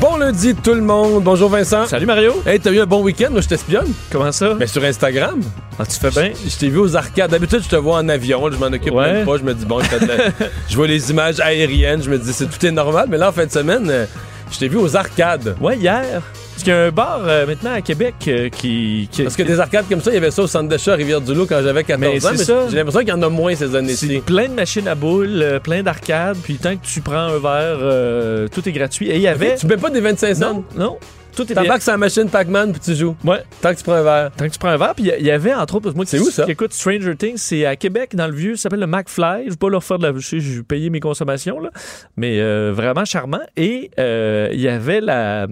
Bon lundi tout le monde. Bonjour Vincent. Salut Mario. Hey, t'as eu un bon week-end? Moi, je t'espionne. Comment ça? Mais sur Instagram. Ah, tu fais bien? Je t'ai vu aux arcades. D'habitude, je te vois en avion. Je m'en occupe Ouais. même pas. Je me dis, bon, je, fais de la- je vois les images aériennes. Je me dis, c'est tout est normal. Mais là, en fin de semaine, euh, je t'ai vu aux arcades. Ouais, hier. Parce qu'il y a un bar euh, maintenant à Québec euh, qui, qui- Parce que des arcades comme ça, il y avait ça au centre d'achat à Rivière-du-Loup quand j'avais 14 Mais ans. c'est ça. j'ai l'impression qu'il y en a moins ces c'est années-ci. plein de machines à boules, euh, plein d'arcades, puis tant que tu prends un verre, euh, tout est gratuit. Et il y avait... Tu mets pas des 25 cents? Non, non, tout est T'embarques sur la machine Pac-Man puis tu joues. Ouais, Tant que tu prends un verre. tant que tu prends un verre, puis il y- avait entre autres, parce que moi, C'est qui- où, ça? qui écoute Stranger Things, c'est à Québec, dans le vieux, ça s'appelle le McFly. Je vais pas leur faire de la... Je j'ai payé mes consommations, là, mais euh, vraiment charmant. Et euh, il y avait la,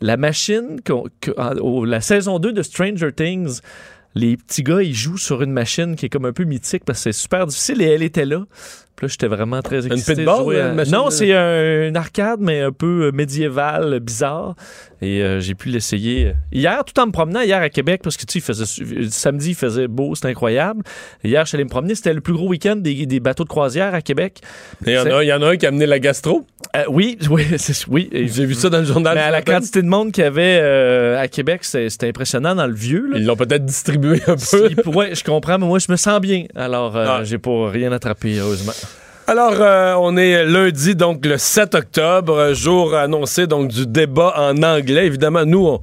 la machine, la saison 2 de Stranger Things. Les petits gars, ils jouent sur une machine qui est comme un peu mythique parce que c'est super difficile et elle était là. Puis là, j'étais vraiment très excité. de pitball, jouer à- une Non, de- c'est un, une arcade, mais un peu euh, médiéval, euh, bizarre. Et euh, j'ai pu l'essayer euh, hier, tout en me promenant hier à Québec, parce que tu sais, il faisait, samedi, il faisait beau, c'était incroyable. Hier, je suis allé me promener, c'était le plus gros week-end des, des bateaux de croisière à Québec. Il y, en a, il y en a un qui a amené la gastro. Euh, oui, oui, oui. J'ai vu ça dans le journal. mais à la quantité de monde qu'il y avait euh, à Québec, c'était impressionnant dans le vieux. là. Ils l'ont peut-être distribué un peu. Si- ouais, je comprends, mais moi, je me sens bien. Alors, Ah. j'ai pas rien attrapé, heureusement. Alors, euh, on est lundi, donc le 7 octobre, jour annoncé donc du débat en anglais. Évidemment, nous, on-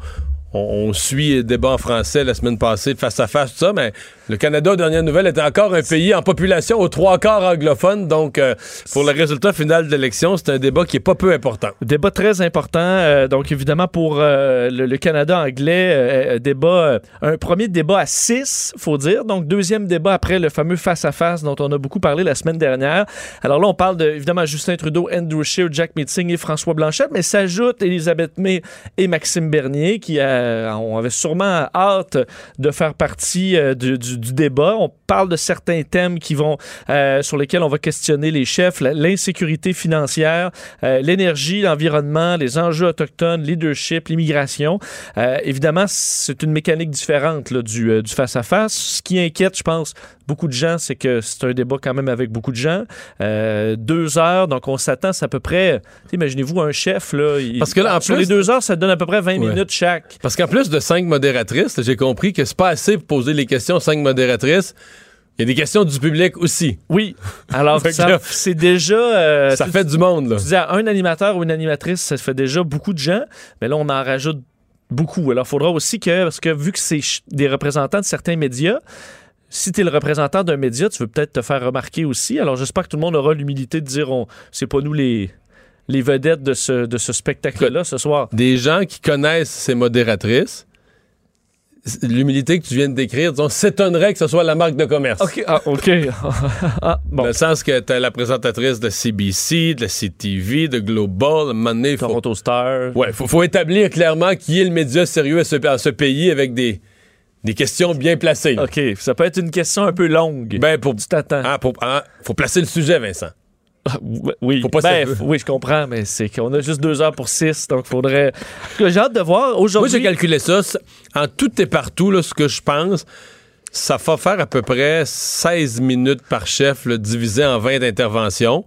on suit le débat en français la semaine passée, face à face, tout ça, mais le Canada, aux dernières nouvelles, était encore un pays en population aux trois quarts anglophones. Donc, euh, pour le résultat final de l'élection, c'est un débat qui est pas peu important. Débat très important. euh, donc, évidemment, pour euh, le, Canada anglais, débat, un premier débat à 6, faut dire. Donc, deuxième débat après le fameux face-à-face dont on a beaucoup parlé la semaine dernière. Alors là, on parle de, évidemment, Justin Trudeau, Andrew Scheer, Jack Meeting et François Blanchette, mais s'ajoute Elisabeth May et Maxime Bernier qui euh, on avait sûrement hâte de faire partie euh, du, du- du débat. On parle de certains thèmes qui vont, euh, sur lesquels on va questionner les chefs, l'insécurité financière, euh, l'énergie, l'environnement, les enjeux autochtones, leadership, l'immigration. Euh, évidemment, c'est une mécanique différente là, du du face-à-face. Ce qui inquiète, je pense, beaucoup de gens, c'est que c'est un débat quand même avec beaucoup de gens. Deux heures, donc on s'attend, c'est à peu près... Imaginez-vous un chef, là... il- Parce que là, en sur plus- les deux heures, ça donne à peu près 20 Ouais. minutes chaque. Parce qu'en plus de cinq modératrices, j'ai compris que c'est pas assez pour poser les questions cinq modératrices. Il y a des questions du public aussi. Oui. Alors, ça- c'est déjà... euh, Ça tu- fait du monde, là. Tu dis à un animateur ou une animatrice, ça fait déjà beaucoup de gens, mais là, on en rajoute beaucoup. Alors, il faudra aussi que, parce que vu que c'est des représentants de certains médias, si tu es le représentant d'un média, tu veux peut-être te faire remarquer aussi. Alors, j'espère que tout le monde aura l'humilité de dire, on, c'est pas nous les, les vedettes de ce, de ce spectacle-là ce soir. Des gens qui connaissent ces modératrices, l'humilité que tu viens de décrire, disons, s'étonnerait que ce soit la marque de commerce. OK. Ah, OK. ah, bon. Dans le sens que t'as la présentatrice de CBC, de la CTV, de Global, moment donné, faut, Toronto Star. ouais, faut, faut établir clairement qui est le média sérieux à ce, à ce pays avec des, des questions bien placées. là. OK. Ça peut être une question un peu longue. Ben, pour, tu t'attends. ah, pour- ah, faut placer le sujet, Vincent. Ah, Oui, Faut pas Ben, oui, je comprends, mais c'est qu'on a juste deux heures pour six, donc faudrait. J'ai hâte de voir Moi, aujourd'hui. j'ai calculé ça. En tout et partout, là, ce que je pense, ça va faire à peu près 16 minutes par chef, là, divisé en 20 interventions.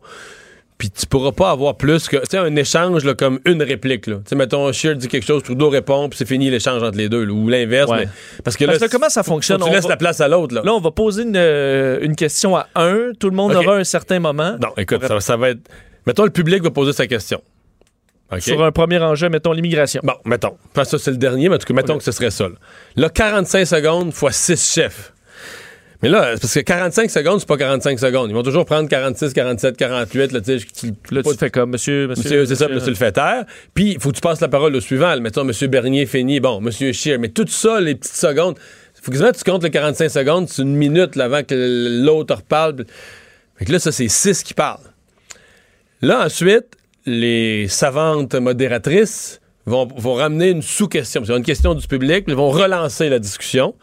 Puis tu pourras pas avoir plus que. Tu sais, un échange là, comme une réplique. là. Tu sais, mettons, Scheer dit quelque chose, Trudeau répond, puis c'est fini l'échange entre les deux. là, ou l'inverse. Ouais. mais- parce que Parce là, que comment ça fonctionne? tu laisses va- la place à l'autre. Là. Là, on va poser une, euh, une question à un. Tout le monde aura un certain moment. Non, écoute, ça, ça va être. Mettons, le public va poser sa question. Sur un premier enjeu, mettons l'immigration. Bon, mettons. Enfin, ça, c'est le dernier, mais en tout cas, mettons que ce serait ça. Là, Là, 45 secondes fois 6 chefs. Mais là, parce que 45 secondes, c'est pas 45 secondes. Ils vont toujours prendre 46, 47, 48. Là, tu Là, tu fais comme monsieur, monsieur. Monsieur, c'est ça, tu le fais taire. Puis, il faut que tu passes la parole au suivant. Mettons, Monsieur Bernier, Fény, bon, Monsieur Scheer. Mais tout ça, les petites secondes, faut que tu comptes le 45 secondes, c'est une minute là, avant que l'autre reparle. Fait que là, ça, c'est 6 qui parlent. Là, ensuite, les savantes modératrices vont, vont ramener une sous-question. C'est une question du public, ils vont relancer la discussion.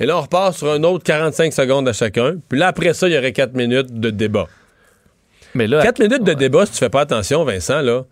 Et là, on repart sur un autre 45 secondes à chacun. Puis là, après ça, il y aurait 4 minutes de débat. Mais là, 4 minutes de débat, si tu fais pas attention, Vincent, là,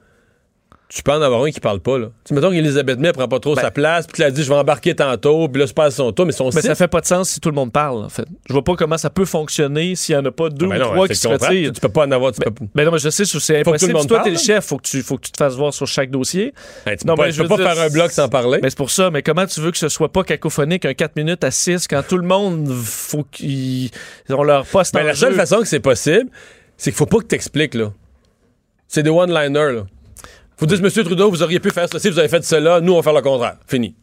tu peux en avoir un qui parle pas, là. Tu mettons qu'Elisabeth May prend pas trop sa place, puis qu'elle a dit je vais embarquer tantôt, puis là, je passe son tour, mais son Ben, mais six- ça fait pas de sens si tout le monde parle, en fait. Je vois pas comment ça peut fonctionner s'il y en a pas deux Ben ou trois qui se tu retirent. Tu peux pas en avoir, tu peux Ben non, mais je sais, c'est que tout impossible. le monde Si toi, t'es le chef, faut que, tu, faut que tu te fasses voir sur chaque dossier. Hey, tu Non, peux pas, mais tu je peux veux pas dire, faire un bloc sans parler. Mais c'est pour ça. Mais comment tu veux que ce soit pas cacophonique, un 4 minutes à 6, quand tout le monde, faut qu'ils ont leur poste Ben, en la seule façon que c'est possible, c'est qu'il faut pas que tu expliques, là. C'est des one-liners, là. Faut dire, Monsieur Trudeau, vous auriez pu faire ceci, vous avez fait cela, nous, on va faire le contraire. Fini.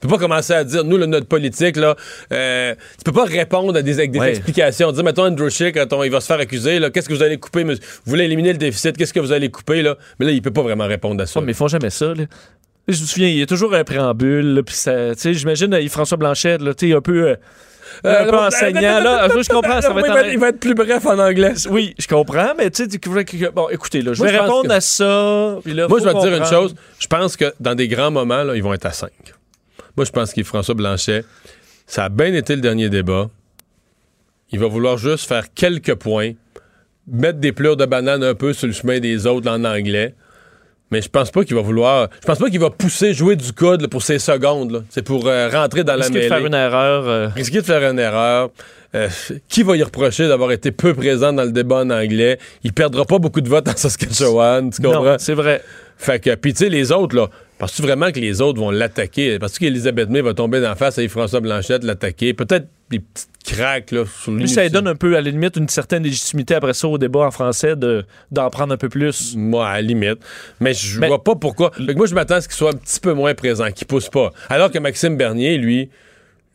Tu peux pas commencer à dire, nous, le, notre politique, là, euh, tu peux pas répondre à des, avec des Ouais. explications. Dire, mettons, Andrew on- il va se faire accuser, là, qu'est-ce que vous allez couper? Vous voulez éliminer le déficit, qu'est-ce que vous allez couper, là? Mais là, il peut pas vraiment répondre à ça. Ouais, mais ils font jamais ça, là. Je me souviens, il y a toujours un préambule, puis ça, tu sais, j'imagine, euh, François Blanchet, là, tu sais, un peu, euh, un peu Euh, enseignant, là. Je comprends, ça va il, être va être, il va être plus bref en anglais. Oui, je comprends, mais tu sais, tu- que- bon, écoutez, là, je vais répondre que- à ça. Moi, je vais te dire une chose. Je pense que dans des grands moments, là, ils vont être à 5. Moi, je pense qu'il François Blanchet, ça a bien été le dernier débat. Il va vouloir juste faire quelques points, mettre des pleurs de banane un peu sur le chemin des autres en anglais. Mais je pense pas qu'il va vouloir. Je pense pas qu'il va pousser, jouer du code là, pour ces secondes. C'est pour euh, rentrer dans la Risquer de mêlée. faire une erreur. euh, Risquer de faire une erreur. Euh, qui va y reprocher d'avoir été peu présent dans le débat en anglais? Il perdra pas beaucoup de votes en Saskatchewan, tu comprends? c'est vrai. Fait que, puis tu sais, les autres, là, penses-tu vraiment que les autres vont l'attaquer? Penses-tu qu'Elisabeth May va tomber d'en face avec François Blanchette, l'attaquer? Peut-être des petites craques, là, sur lui. Ça lui donne un peu, à la limite, une certaine légitimité après ça au débat en français de, d'en prendre un peu plus. Moi, à la limite. Mais je Mais- vois pas pourquoi. Fait que moi, je m'attends à ce qu'il soit un petit peu moins présent, qu'il pousse pas. Alors que Maxime Bernier, lui,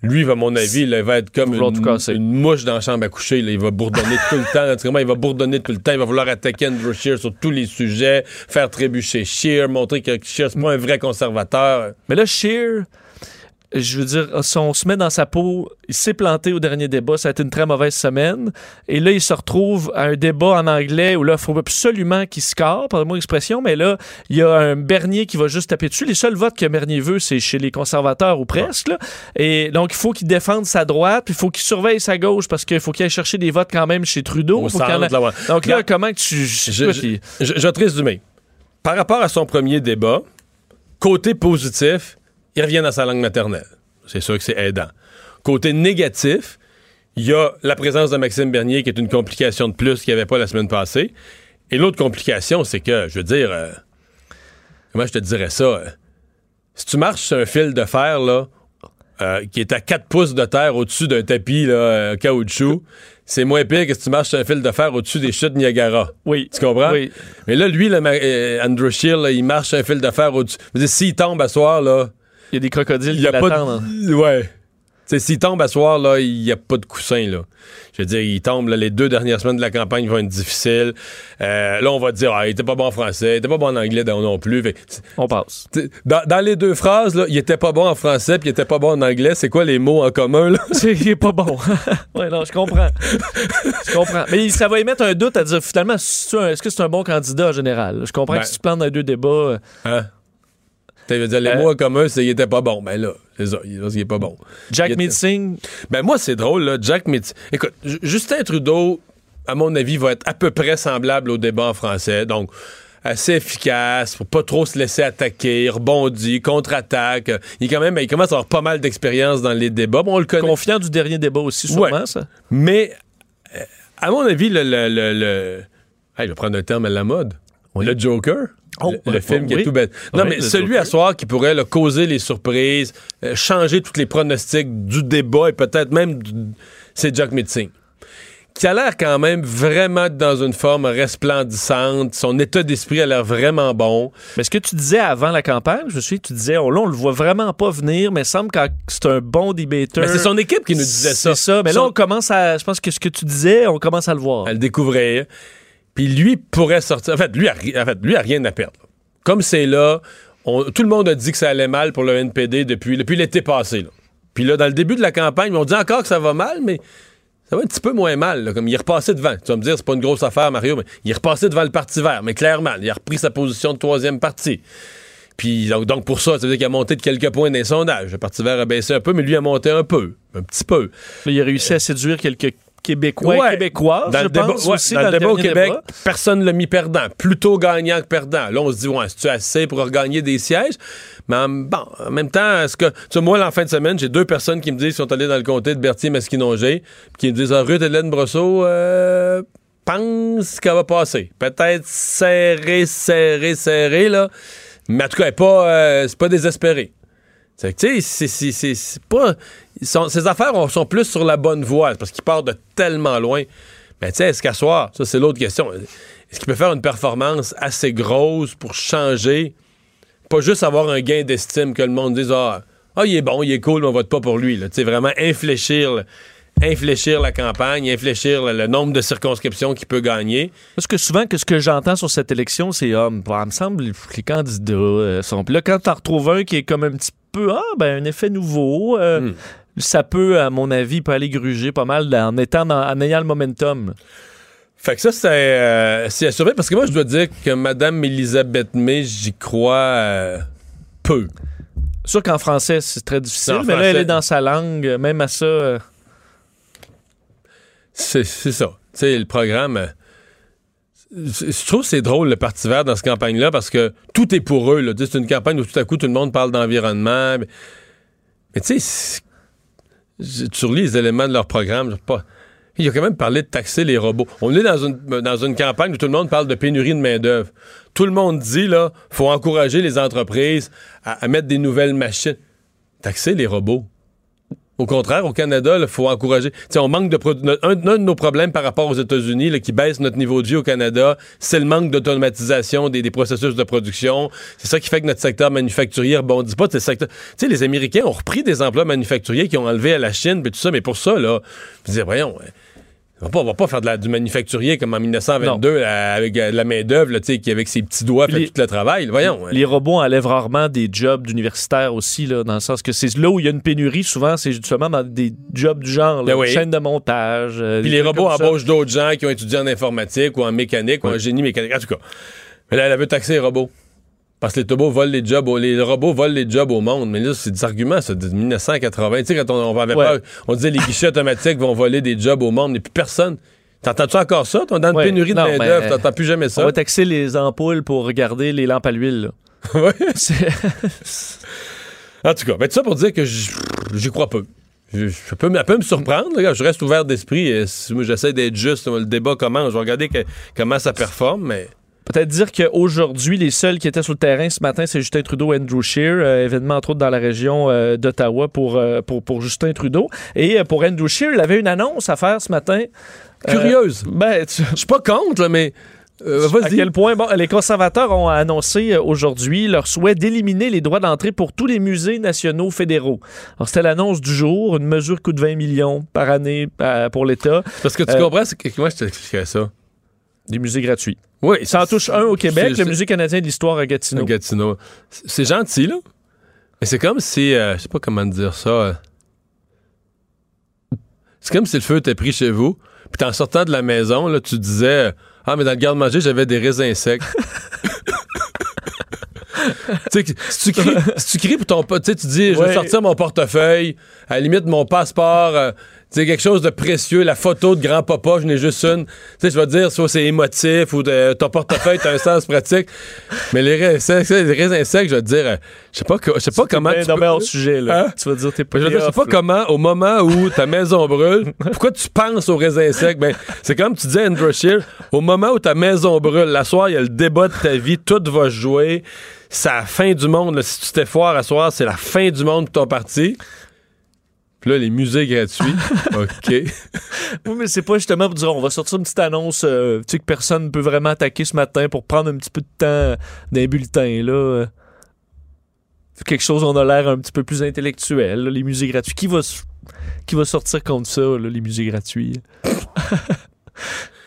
lui, à mon avis, là, il va être comme tout une, mouche dans la chambre à coucher. là. Il va bourdonner tout le temps. Naturellement, il va bourdonner tout le temps. Il va vouloir attaquer Andrew Scheer sur tous les sujets, faire trébucher Scheer, montrer que Scheer, c'est pas un vrai conservateur. Mais là, Shear, je veux dire, si on se met dans sa peau, il s'est planté au dernier débat, ça a été une très mauvaise semaine. Et là, il se retrouve à un débat en anglais où là, il faut absolument qu'il score, pardonnez-moi l'expression, mais là, il y a un Bernier qui va juste taper dessus. Les seuls votes que Bernier veut, c'est chez les conservateurs ou presque. là. Et donc, il faut qu'il défende sa droite, puis il faut qu'il surveille sa gauche parce qu'il faut qu'il aille chercher des votes quand même chez Trudeau. Faut a- là. Donc là, Là, comment tu... Je, je- je- je vais te résumer. Par rapport à son premier débat, côté positif, il revient dans sa langue maternelle. C'est sûr que c'est aidant. Côté négatif, il y a la présence de Maxime Bernier qui est une complication de plus qu'il n'y avait pas la semaine passée. Et l'autre complication, c'est que, je veux dire, euh, comment je te dirais ça? euh, si tu marches sur un fil de fer, là, euh, qui est à 4 pouces de terre au-dessus d'un tapis là, euh, caoutchouc, c'est moins pire que si tu marches sur un fil de fer au-dessus des chutes Niagara. Oui. Tu comprends? Oui. Mais là, lui, euh, Andrew Scheer, là, il marche sur un fil de fer au-dessus. S'il tombe à soir, là, Il y a des crocodiles il qui l'attendent. de. Ouais. Tu sais, s'il tombe à soir, là, il n'y a pas de coussin, là. Je veux dire, il tombe, là, les deux dernières semaines de la campagne vont être difficiles. Euh, là, on va dire, ah, il était pas bon en français, il était pas bon en anglais non, non plus. Fait On passe. dans, dans les deux phrases, là, il était pas bon en français puis il était pas bon en anglais. C'est quoi les mots en commun, là? Il est pas bon. ouais, non, je comprends. je comprends. Mais ça va émettre un doute à dire finalement, est-ce que c'est un bon candidat en général? Je comprends Ben. que si tu plantes dans les deux débats. euh, Hein? Veux dire, les Euh, mots en commun, c'est était pas bon. Ben là, c'est ça, il il est pas bon. Jack Il était- Meeting, Ben moi, c'est drôle, là. Jack Meeting. Écoute, J- Justin Trudeau, à mon avis, va être à peu près semblable au débat en français. Donc, assez efficace, pour pas trop se laisser attaquer, il rebondit, contre-attaque. Il, est quand même, il commence à avoir pas mal d'expérience dans les débats. Bon, on le connaît. confiant du dernier débat aussi, sûrement, Ouais. ça. Mais, euh, à mon avis, le. le, le, le- Hey, je vais prendre un terme à la mode. Le Joker? Oh, le, film qui est tout bête. Non, Oui, mais celui Joker. à soir qui pourrait là, causer les surprises, euh, changer tous les pronostics du débat et peut-être même. du- C'est Jack Metzing. qui a l'air quand même vraiment dans une forme resplendissante. Son état d'esprit a l'air vraiment bon. Mais ce que tu disais avant la campagne, je suis, tu disais, oh, là, on le voit vraiment pas venir, mais il semble que c'est un bon. Mais c'est son équipe qui nous disait ça. C'est ça. Mais là, Son- on commence à. Je pense que ce que tu disais, on commence à le voir. à le découvrir. Puis lui pourrait sortir. En fait, lui a, rien à perdre. Comme c'est là, tout le monde a dit que ça allait mal pour le NPD depuis, l'été passé. Puis là, dans le début de la campagne, on dit encore que ça va mal, mais ça va un petit peu moins mal. Comme il est repassé devant. Tu vas me dire, c'est pas une grosse affaire, Mario, mais il est repassé devant le Parti vert. Mais clairement, il a repris sa position de troisième parti. Puis donc, pour ça, ça veut dire qu'il a monté de quelques points dans les sondages. Le Parti vert a baissé un peu, mais lui a monté un peu. Un petit peu. Il a réussi à séduire quelques Québécois Ouais. Dans je le débat, pense, ouais, aussi, dans le débat au Québec, débat. personne ne l'a mis perdant. Plutôt gagnant que perdant. Là, on se dit, ouais, c'est-tu assez pour regagner des sièges? Mais en, bon, en même temps, est-ce que. Tu sais, moi, en fin de semaine, j'ai deux personnes qui me disent qu'ils sont allés dans le comté de Berthier-Masquinongé, puis qui me disent, ah, Ruth Hélène Brosseau, euh, pense qu'elle va passer. Peut-être serré, serré, serré, là. Mais en tout cas, elle est pas, euh, c'est pas désespéré. C'est que, tu sais, c'est pas. Ils sont- ces affaires on- sont plus sur la bonne voie parce qu'ils partent de tellement loin. Mais tu sais, est-ce qu'à soir, ça c'est l'autre question. Est-ce qu'il peut faire une performance assez grosse pour changer, pas juste avoir un gain d'estime que le monde dise Ah, ah, il est bon, il est cool, mais on vote pas pour lui. Tu sais, vraiment infléchir, infléchir la campagne, infléchir le, le nombre de circonscriptions qu'il peut gagner. Parce que souvent, que ce que j'entends sur cette élection, c'est ah, bah, il me semble que les candidats euh, sont. Puis là, quand t'en retrouves un qui est comme un petit peu ah, ben, un effet nouveau, euh, Hmm. Ça peut, à mon avis, peut aller gruger pas mal en, étant dans- en ayant le momentum. Fait que ça, c'est euh, à surveiller parce que moi, je dois dire que Mme Elisabeth May, j'y crois euh, peu. Sûr qu'en français, c'est très difficile, mais là, elle est dans sa langue, même à ça. euh, C'est ça. Tu sais, le programme. euh, Je trouve que c'est drôle, le Parti vert, dans cette campagne-là, parce que tout est pour eux. C'est une campagne où tout à coup, tout le monde parle d'environnement. Mais, mais tu sais, tu relis les éléments de leur programme. Pas... Il a quand même parlé de taxer les robots. On est dans une, dans une campagne où tout le monde parle de pénurie de main-d'œuvre. Tout le monde dit, là, faut encourager les entreprises à mettre des nouvelles machines. Taxer les robots. Au contraire, au Canada, il faut encourager. Tu sais, on manque de un, de nos problèmes par rapport aux États-Unis, qui baisse notre niveau de vie au Canada, c'est le manque d'automatisation des, des processus de production. C'est ça qui fait que notre secteur manufacturier rebondit pas. Tu sais, les Américains ont repris des emplois manufacturiers qui ont enlevé à la Chine, puis tout ça, mais pour ça, là, je disais, voyons. euh, On va pas, on va pas faire de la- du manufacturier comme en 1922 là, avec euh, de la main-d'œuvre là, tu sais, qui, avec ses petits doigts, fait Les- tout le travail. Voyons. hein. Les robots enlèvent rarement des jobs d'universitaires aussi, là, dans le sens que c'est là où il y a une pénurie, souvent, c'est justement dans des jobs du genre, là, Ben oui. chaîne de montage. euh, Puis les robots embauchent d'autres gens qui ont étudié en informatique ou en mécanique ou en génie mécanique. En tout cas. Mais là, elle veut taxer les robots. Parce que les robots volent les jobs, au- les robots volent les jobs au monde. Mais là, c'est des arguments, ça, de 1980. Tu sais, quand on, on avait Ouais. peur, on disait les guichets automatiques vont voler des jobs au monde, mais plus personne. T'entends-tu encore ça? T'es dans une Ouais. pénurie de main-d'œuvre, mais- t'entends plus jamais On ça. va taxer les ampoules pour regarder les lampes à l'huile. là. En tout cas, ben, tout ça pour dire que j'y crois peu. Je, je peux, elle peut me surprendre. là. je reste ouvert d'esprit. et si moi, j'essaie d'être juste. Le débat commence. Je vais regarder que- comment ça performe, mais. Peut-être dire qu'aujourd'hui, les seuls qui étaient sur le terrain ce matin, c'est Justin Trudeau et Andrew Scheer, euh, événement entre autres dans la région euh, d'Ottawa pour, euh, pour, pour Justin Trudeau. Et euh, pour Andrew Scheer, il avait une annonce à faire ce matin. Curieuse. ben, tu- Je suis pas contre, là, mais. euh, à quel point bon, les conservateurs ont annoncé aujourd'hui leur souhait d'éliminer les droits d'entrée pour tous les musées nationaux fédéraux. C'était l'annonce du jour, une mesure coûte 20 millions par année euh, pour l'État, Parce que tu Euh, comprends, c'est que moi, je t'expliquerais ça. des musées gratuits. Oui. Ça en touche un au Québec, le Musée canadien de l'histoire à Gatineau. Gatineau. C'est gentil, là. Mais c'est comme si. euh, je sais pas comment dire ça. euh, c'est comme si le feu était pris chez vous. Puis en sortant de la maison, là, tu disais euh, Ah, mais dans le garde-manger, j'avais des raisins secs. si tu cries, si tu cries pour ton pote, tu dis, je vais Ouais. sortir mon portefeuille, à la limite mon passeport, euh, sais, quelque chose de précieux, la photo de grand-papa, je n'ai juste une. Tu sais, je vais te dire, soit c'est émotif ou de- ton portefeuille, t'as un sens pratique. Mais les raisins secs, je vais te dire, euh, je sais pas, que- je sais pas comment tu non, peux- mais hors sujet, là. Hein? Tu vas dire, t'es pas je sais pas là. comment, au moment où ta maison brûle, pourquoi tu penses aux raisins secs? Ben, c'est comme tu disais, Andrew Scheer, au moment où ta maison brûle, la soir, il y a le débat de ta vie, tout va se jouer, c'est la fin du monde. là. Si tu t'es foire à soir, c'est la fin du monde pour ton parti. Puis là, les musées gratuits. OK. Oui, mais c'est pas justement pour dire on va sortir une petite annonce euh, tu sais, que personne ne peut vraiment attaquer ce matin pour prendre un petit peu de temps d'un bulletin. Là. quelque chose, on a l'air un petit peu plus intellectuel, là, les musées gratuits. Qui va, qui va sortir contre ça, là, les musées gratuits?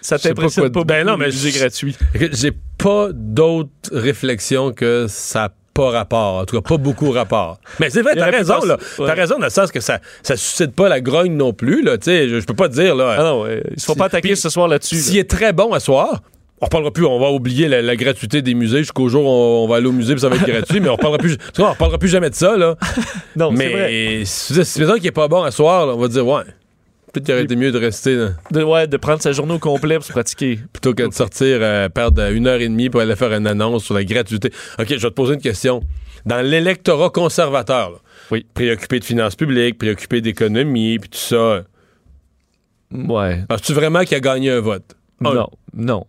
ça pas t'impressionne quoi- pas, Ben non, mais les musées gratuits. J'ai pas d'autre réflexion que ça pas rapport. En tout cas, pas beaucoup rapport. Mais c'est vrai, t'as raison, là. ouais. T'as raison dans le sens que ça, ça suscite pas la grogne non plus, là. Tu sais, je, je peux pas te dire, là. Ah non, ouais, ils se font pas attaquer ce soir là-dessus. S'il là. est très bon à soir, on reparlera plus, on va oublier la, la gratuité des musées jusqu'au jour où on, on va aller au musée puis ça va être gratuit, mais on reparlera plus, tu vois, on reparlera plus jamais de ça, là. Non, c'est vrai. mais qu'il est pas bon à soir, là, on va dire, ouais, peut-être qu'il aurait été mieux de rester, là, De, ouais, de prendre sa journée au complet pour se pratiquer. plutôt que de sortir, euh, perdre une heure et demie pour aller faire une annonce sur la gratuité. OK, je vais te poser une question. Dans l'électorat conservateur, là, Oui. préoccupé de finances publiques, préoccupé d'économie, puis tout ça, Ouais. penses-tu vraiment qu'il a gagné un vote? Un. Non, non.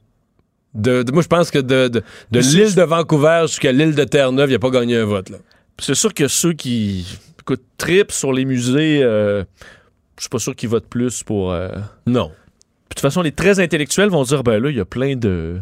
De, de- moi, je pense que de, l'île de Vancouver jusqu'à l'île de Terre-Neuve, il a pas gagné un vote. C'est sûr que ceux qui écoute, tripent sur les musées, euh, je suis pas sûr qu'ils votent plus pour. euh, Non. Puis De toute façon, les très intellectuels vont dire ben là, il y a plein de.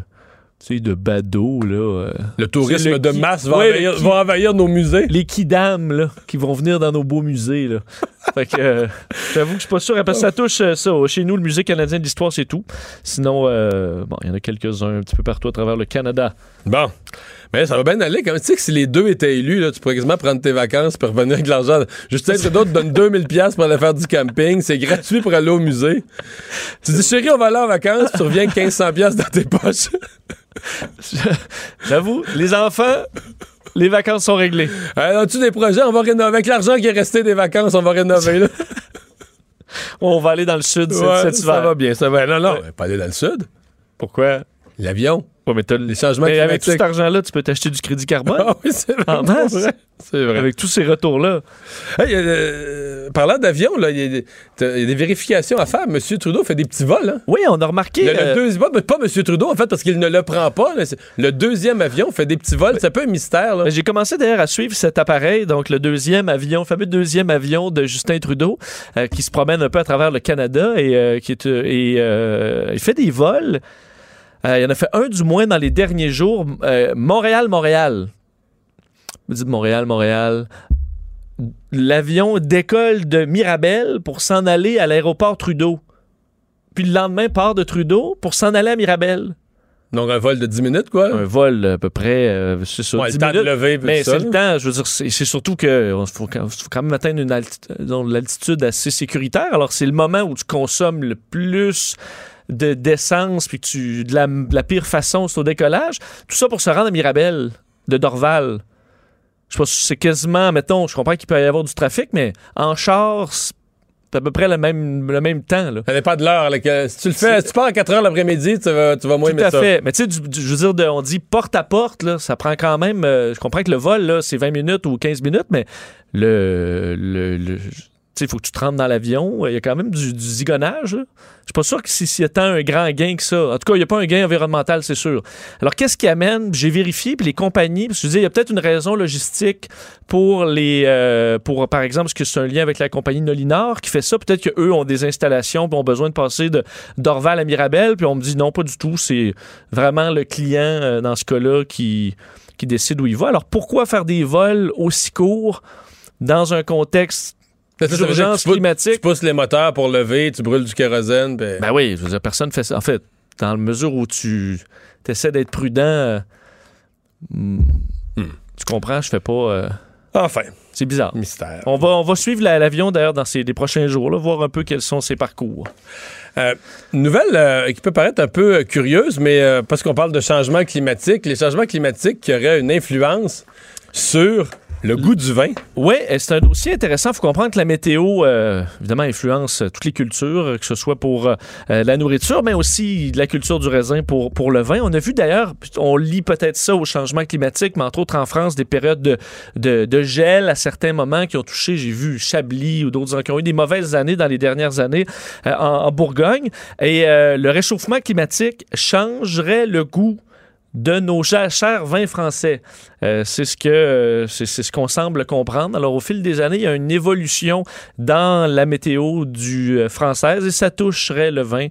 Tu sais, de badauds, là. euh, Le tourisme le de qui- masse va, Ouais, envahir, qui- va envahir nos musées. les kidams, là, qui vont venir dans nos beaux musées, là. fait que, euh, j'avoue que je suis pas sûr. Ça touche ça. Chez nous, le Musée canadien de l'histoire, c'est tout. Sinon, euh, bon, il y en a quelques-uns un petit peu partout à travers le Canada. Bon. Mais ça va bien aller. Quand, tu sais que si les deux étaient élus, là, tu pourrais quasiment prendre tes vacances pour revenir avec l'argent. Justin Trudeau te donne 2000 pièces pour aller faire du camping. C'est gratuit pour aller au musée. Tu dis, chérie, on va aller en vacances, tu reviens avec 1500 pièces dans tes poches. J'avoue, les enfants, les vacances sont réglées. As-tu des projets? On va rénover. Avec l'argent qui est resté des vacances, on va rénover. Là. On va aller dans le sud cet- Ouais, cet ça hiver. va bien. Ça va. Non, non, Ouais. pas aller dans le sud. Pourquoi? L'avion. Ouais, mais Les changements Mais avec tout cet argent-là, tu peux t'acheter du crédit carbone. Ah oui, c'est vrai. C'est vrai. Avec tous ces retours-là. Hey, euh, parlant d'avion, il y, a des- t'as- il y a des vérifications à faire. Monsieur Trudeau fait des petits vols. Hein? Oui, on a remarqué. Le, le euh, deuxième, pas, pas Monsieur Trudeau, en fait, parce qu'il ne le prend pas. le deuxième avion fait des petits vols. C'est un peu un mystère. J'ai commencé d'ailleurs à suivre cet appareil, donc le deuxième avion, le fameux deuxième avion de Justin Trudeau, euh, qui se promène un peu à travers le Canada et, euh, qui est, euh, et euh, il fait des vols. Euh, il en a fait un du moins dans les derniers jours. Euh, Montréal-Montréal. Me dit Montréal, Montréal. L'avion décolle de Mirabel pour s'en aller à l'aéroport Trudeau. Puis le lendemain, part de Trudeau pour s'en aller à Mirabel. Donc, un vol de 10 minutes, quoi? Un vol à peu près, euh, c'est ça, Ouais, 10 le temps de lever. Mais c'est le temps, je veux dire, c'est surtout que faut, quand- faut quand même atteindre une alti- disons, l'altitude assez sécuritaire. Alors, c'est le moment où tu consommes le plus de d'essence, puis que tu, de la, de la pire façon, c'est au décollage. Tout ça pour se rendre à Mirabel, de Dorval. Je sais pas si c'est quasiment, mettons, je comprends qu'il peut y avoir du trafic, mais en char, c'est à peu près le même, le même temps. Là. Ça dépend de l'heure. Si tu le fais, si tu pars à 4 heures l'après-midi, tu vas, tu vas moins Tout aimer à ça. fait. Mais tu sais, je veux dire, de- on dit porte à porte, là, ça prend quand même. euh, je comprends que le vol, c'est 20 minutes ou 15 minutes, mais le. Il faut que tu te rentres dans l'avion. Il y a quand même du, zigonnage. là. Je suis pas sûr que si- s'il y a tant un grand gain que ça. En tout cas, il n'y a pas un gain environnemental, c'est sûr. Alors, qu'est-ce qui amène? J'ai vérifié, puis les compagnies, je dis, il y a peut-être une raison logistique pour les. euh, pour, par exemple, parce que c'est un lien avec la compagnie Nolinor qui fait ça? Peut-être qu'eux ont des installations, puis ont besoin de passer d'Orval à Mirabel, puis on me dit non, pas du tout. C'est vraiment le client, euh, dans ce cas-là, qui, qui décide où il va. Alors, pourquoi faire des vols aussi courts dans un contexte Pousses- climatique? Tu pousses les moteurs pour lever, tu brûles du kérosène. Ben oui, je veux dire, personne fait ça. En fait, dans la mesure où tu essaies d'être prudent, euh, hmm, tu comprends, je fais pas. euh, Enfin, c'est bizarre. mystère. On va, on va suivre la- l'avion d'ailleurs dans ces, les prochains jours, là, voir un peu quels sont ses parcours. Euh, nouvelle euh, qui peut paraître un peu euh, curieuse, mais parce qu'on parle de changement climatique, les changements climatiques qui auraient une influence sur le goût du vin. Oui, c'est un dossier intéressant. Il faut comprendre que la météo, euh, évidemment, influence euh, toutes les cultures, euh, que ce soit pour euh, euh, la nourriture, mais aussi la culture du raisin pour, pour le vin. On a vu d'ailleurs, on lit peut-être ça au changement climatique, mais entre autres en France, des périodes de, de, gel à certains moments qui ont touché, j'ai vu Chablis ou d'autres qui ont eu des mauvaises années dans les dernières années euh, en, en Bourgogne. Et euh, le réchauffement climatique changerait le goût de nos chers, vins français. Euh, c'est ce que euh, c'est ce qu'on semble comprendre. Alors au fil des années, il y a une évolution dans la météo du euh, française et ça toucherait le vin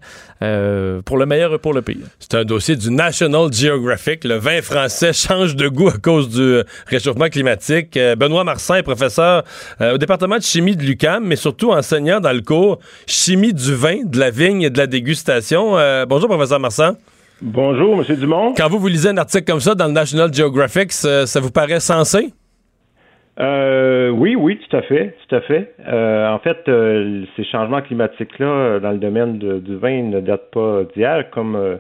pour le meilleur et pour le pire. C'est un dossier du National Geographic. Le vin français change de goût à cause du réchauffement climatique. Benoît Marsan est professeur au département de chimie de l'UCAM, mais surtout enseignant dans le cours chimie du vin, de la vigne et de la dégustation. bonjour professeur Marsan. Bonjour, M. Dumont. Quand vous, vous lisez un article comme ça dans le National Geographic, ça, vous paraît sensé? Euh, oui, oui, tout à fait, tout à fait. Euh, en fait, euh, ces changements climatiques-là dans le domaine du vin ne datent pas d'hier, comme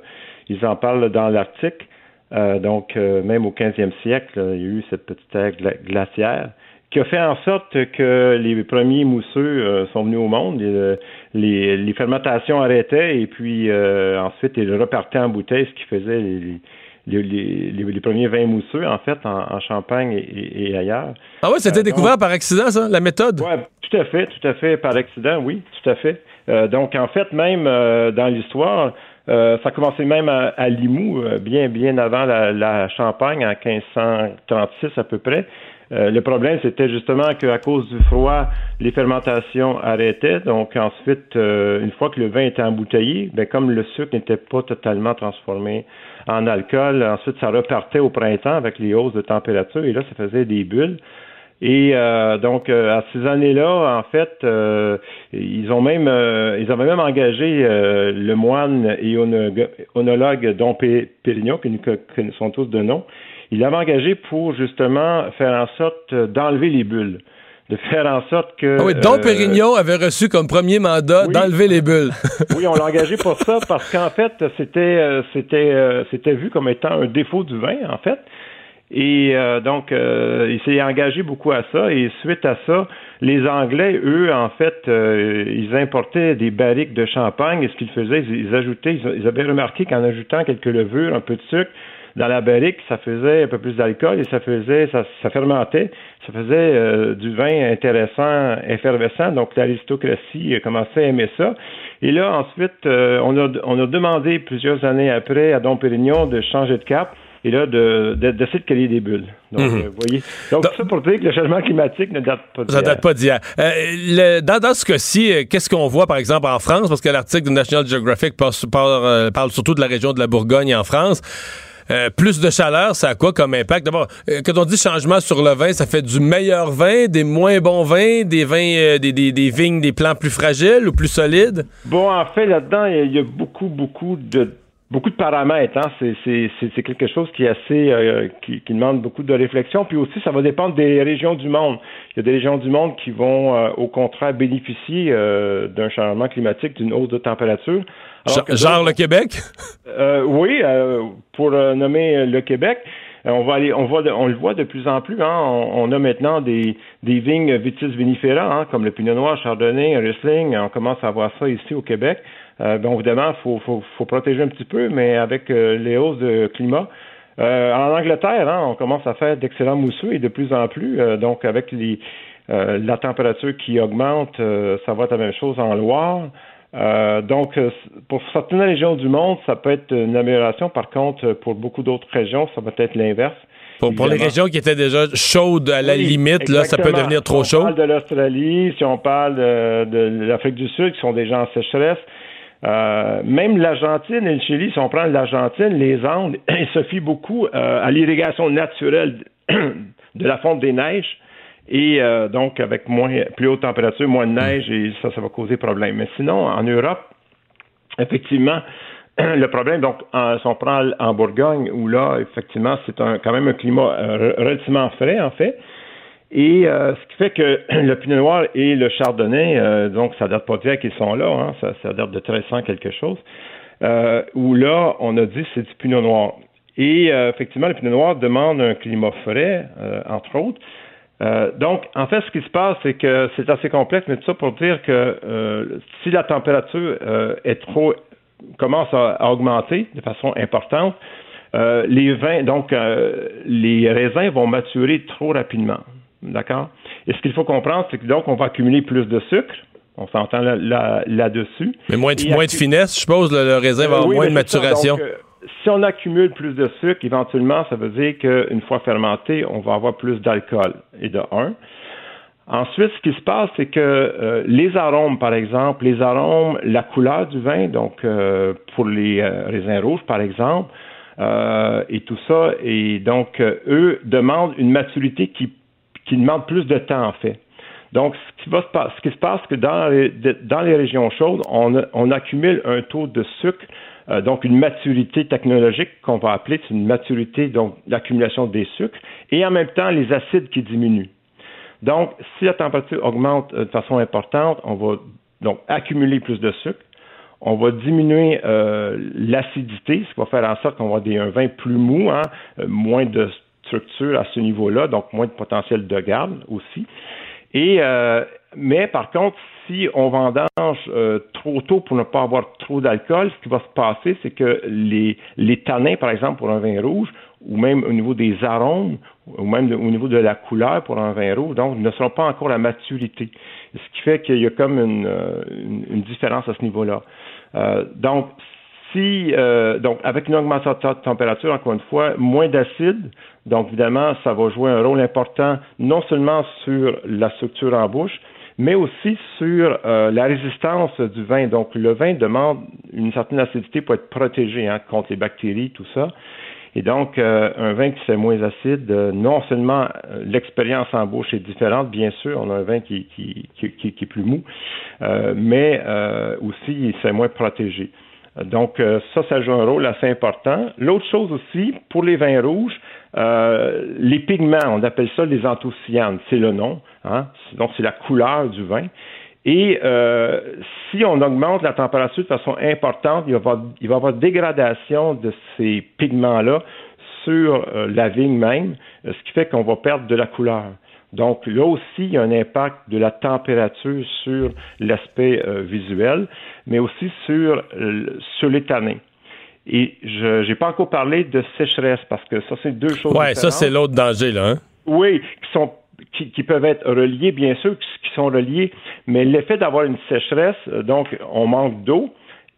ils en parlent dans l'article. donc, même au 15e siècle, il y a eu cette petite ère glaciaire qui a fait en sorte que les premiers mousseux sont venus au monde. Les, les, fermentations arrêtaient et puis euh, ensuite ils repartaient en bouteille, ce qui faisait les, les, premiers vins mousseux, en fait, en, Champagne et, ailleurs. Ah oui, c'était euh, découvert par accident, ça, la méthode? Oui, tout à fait, tout à fait, par accident, oui, tout à fait. donc, en fait, même dans l'histoire, ça a commencé même à, Limoux, bien, bien avant la, la, Champagne, en 1536 à peu près. Euh, le problème, c'était justement qu'à cause du froid, les fermentations arrêtaient. Donc ensuite, euh, une fois que le vin était embouteillé, ben, comme le sucre n'était pas totalement transformé en alcool, ensuite ça repartait au printemps avec les hausses de température et là, ça faisait des bulles. Et euh, donc à ces années-là, en fait, ils ont même ils avaient même engagé le moine et onologue Dom Pérignon, qui nous sont tous de nom, il l'avait engagé pour justement faire en sorte d'enlever les bulles de faire en sorte que. Ah oui, Don euh, Pérignon avait reçu comme premier mandat d'enlever les bulles. oui, on l'a engagé pour ça parce qu'en fait, c'était euh, c'était euh, c'était vu comme étant un défaut du vin, en fait. Et donc, il s'est engagé beaucoup à ça. Et suite à ça, les Anglais, eux, en fait, ils importaient des barriques de champagne. Et ce qu'ils faisaient, ils, ajoutaient, ils, avaient remarqué qu'en ajoutant quelques levures, un peu de sucre, dans la barrique, ça faisait un peu plus d'alcool et ça faisait, ça, ça fermentait, ça faisait euh, du vin intéressant, effervescent. Donc l'aristocratie commençait à aimer ça. Et là, ensuite, euh, on, a, on a demandé plusieurs années après à Dom Pérignon de changer de cap et là, d'essayer de, de, de, créer des bulles. Donc, mhm. euh, vous voyez. Donc, ça pour dire que le changement climatique ne date pas d'hier. Ça date pas d'hier. Euh, dans, dans, ce cas-ci, qu'est-ce qu'on voit, par exemple, en France? Parce que l'article de National Geographic parle, parle, parle, surtout de la région de la Bourgogne en France. Euh, plus de chaleur, ça a quoi comme impact? D'abord, euh, quand on dit changement sur le vin, ça fait du meilleur vin, des moins bons vins, des vins, euh, des, des, vignes, des plants plus fragiles ou plus solides? Bon, en fait, là-dedans, il y, a beaucoup, beaucoup de beaucoup de paramètres. Hein. C'est quelque chose qui est assez qui, demande beaucoup de réflexion. Puis aussi, ça va dépendre des régions du monde. Il y a des régions du monde qui vont, au contraire, bénéficier d'un changement climatique, d'une hausse de température. Genre le Québec? Euh, oui, euh, pour euh, nommer le Québec. On va aller, on voit, on le voit de plus en plus. Hein, on, a maintenant des, des vignes vitis vinifera, hein, comme le Pinot Noir, Chardonnay, Riesling. On commence à voir ça ici au Québec. Bon, évidemment, faut, faut, faut protéger un petit peu, mais avec les hausses de climat, en Angleterre, hein, on commence à faire d'excellents mousseux et de plus en plus. donc, avec les, la température qui augmente, ça va être la même chose en Loire. Euh, donc, euh, pour certaines régions du monde, ça peut être une amélioration. Par contre, pour beaucoup d'autres régions, ça peut être l'inverse. Pour, les régions qui étaient déjà chaudes à la limite, là, ça peut devenir trop chaud. Si on parle de l'Australie, si on parle de, l'Afrique du Sud, qui sont déjà en sécheresse, euh, même l'Argentine et le Chili, si on prend l'Argentine, les Andes, ils se fient beaucoup à l'irrigation naturelle de la fonte des neiges. Et euh, donc, avec moins, plus haute température, moins de neige, et ça, ça va causer problème. Mais sinon, en Europe, effectivement, le problème, donc, si on prend en Bourgogne, où là, effectivement, c'est quand même un climat euh, relativement frais, en fait. Et euh, ce qui fait que le Pinot Noir et le Chardonnay, donc ça date pas d'hier qu'ils sont là, hein, ça, ça, date de 1300 quelque chose, où là, on a dit c'est du Pinot Noir. Et effectivement, le Pinot Noir demande un climat frais, entre autres. Euh, donc, en fait, ce qui se passe, c'est que c'est assez complexe, mais tout ça pour dire que euh, si la température euh, est trop commence à, augmenter de façon importante, les vins, donc les raisins vont maturer trop rapidement. D'accord? Et ce qu'il faut comprendre, c'est que donc on va accumuler plus de sucre. On s'entend là-dessus. mais moins de, moins de finesse, je suppose, le, raisin va avoir moins de maturation Si on accumule plus de sucre, éventuellement, ça veut dire qu'une fois fermenté, on va avoir plus d'alcool. Et de un. Ensuite, ce qui se passe, c'est que euh, les arômes, par exemple, les arômes, la couleur du vin, donc euh, pour les euh, raisins rouges, par exemple, et tout ça, et donc eux demandent une maturité qui, qui demande plus de temps, en fait. Donc, ce qui, va se ce qui se passe, c'est que dans les, régions chaudes, on, accumule un taux de sucre donc une maturité technologique qu'on va appeler, une maturité, donc l'accumulation des sucres, et en même temps les acides qui diminuent. Donc, si la température augmente euh, de façon importante, on va donc accumuler plus de sucre. On va diminuer euh, l'acidité, ce qui va faire en sorte qu'on va avoir un vin plus mou, hein, euh, moins de à ce niveau-là, donc moins de potentiel de garde aussi. Et mais par contre, si on vendange trop tôt pour ne pas avoir trop d'alcool, ce qui va se passer, c'est que les, les tanins, par exemple, pour un vin rouge, ou même au niveau des arômes, ou même au niveau de la couleur pour un vin rouge, donc ne seront pas encore à maturité. Ce qui fait qu'il y a comme une, euh, une, différence à ce niveau-là. Euh, donc, si euh, donc avec une augmentation de température, encore une fois, moins d'acide, donc évidemment, ça va jouer un rôle important non seulement sur la structure en bouche, mais aussi sur euh, la résistance du vin. Donc, le vin demande une certaine acidité pour être protégé hein, contre les bactéries, tout ça. Et donc, euh, un vin qui c'est moins acide, euh, non seulement euh, l'expérience en bouche est différente, bien sûr, on a un vin qui, qui, qui, qui est plus mou, mais aussi c'est moins protégé. Donc, ça, ça joue un rôle assez important. L'autre chose aussi, pour les vins rouges, les pigments, on appelle ça les anthocyanes, c'est le nom. Hein? Donc, c'est la couleur du vin. Et euh, si on augmente la température de façon importante, il va, y avoir dégradation de ces pigments-là sur euh, la vigne même, euh, ce qui fait qu'on va perdre de la couleur. Donc là aussi, il y a un impact de la température sur l'aspect visuel, mais aussi sur, sur les tanins. Et je n'ai pas encore parlé de sécheresse parce que ça, c'est deux choses. Oui, ça, c'est l'autre danger, là. Hein? Oui, qui sont qui, peuvent être reliés, bien sûr, qui sont reliés, mais l'effet d'avoir une sécheresse, euh, donc on manque d'eau,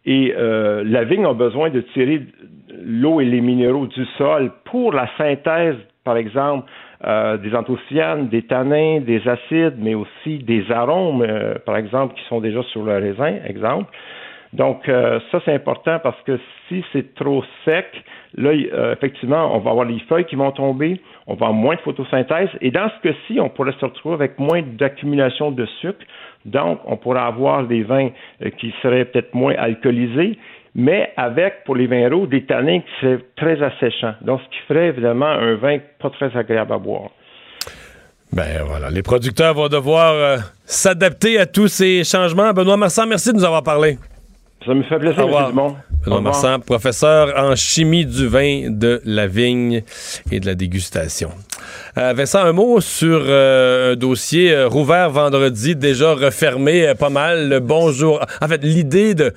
et euh, la vigne a besoin de tirer l'eau et les minéraux du sol pour la synthèse, par exemple, euh, des anthocyanes, des tanins, des acides, mais aussi des arômes, par exemple, qui sont déjà sur le raisin, exemple. Donc, ça, c'est important parce que si c'est trop sec, là, effectivement, on va avoir les feuilles qui vont tomber, on va avoir moins de photosynthèse. Et dans ce cas-ci, on pourrait se retrouver avec moins d'accumulation de sucre. Donc, on pourrait avoir des vins euh, qui seraient peut-être moins alcoolisés, mais avec, pour les vins rouges, des tanins qui seraient très asséchants. Donc, ce qui ferait évidemment un vin pas très agréable à boire. Ben voilà, les producteurs vont devoir euh, s'adapter à tous ces changements. Benoît Marsan, merci de nous avoir parlé. Ça me fait plaisir, M. Dumont. Benoît Marsan, professeur en chimie du vin, de la vigne et de la dégustation. Euh, Vincent, un mot sur euh, un dossier rouvert vendredi, déjà refermé pas mal. Bonjour. En fait, l'idée de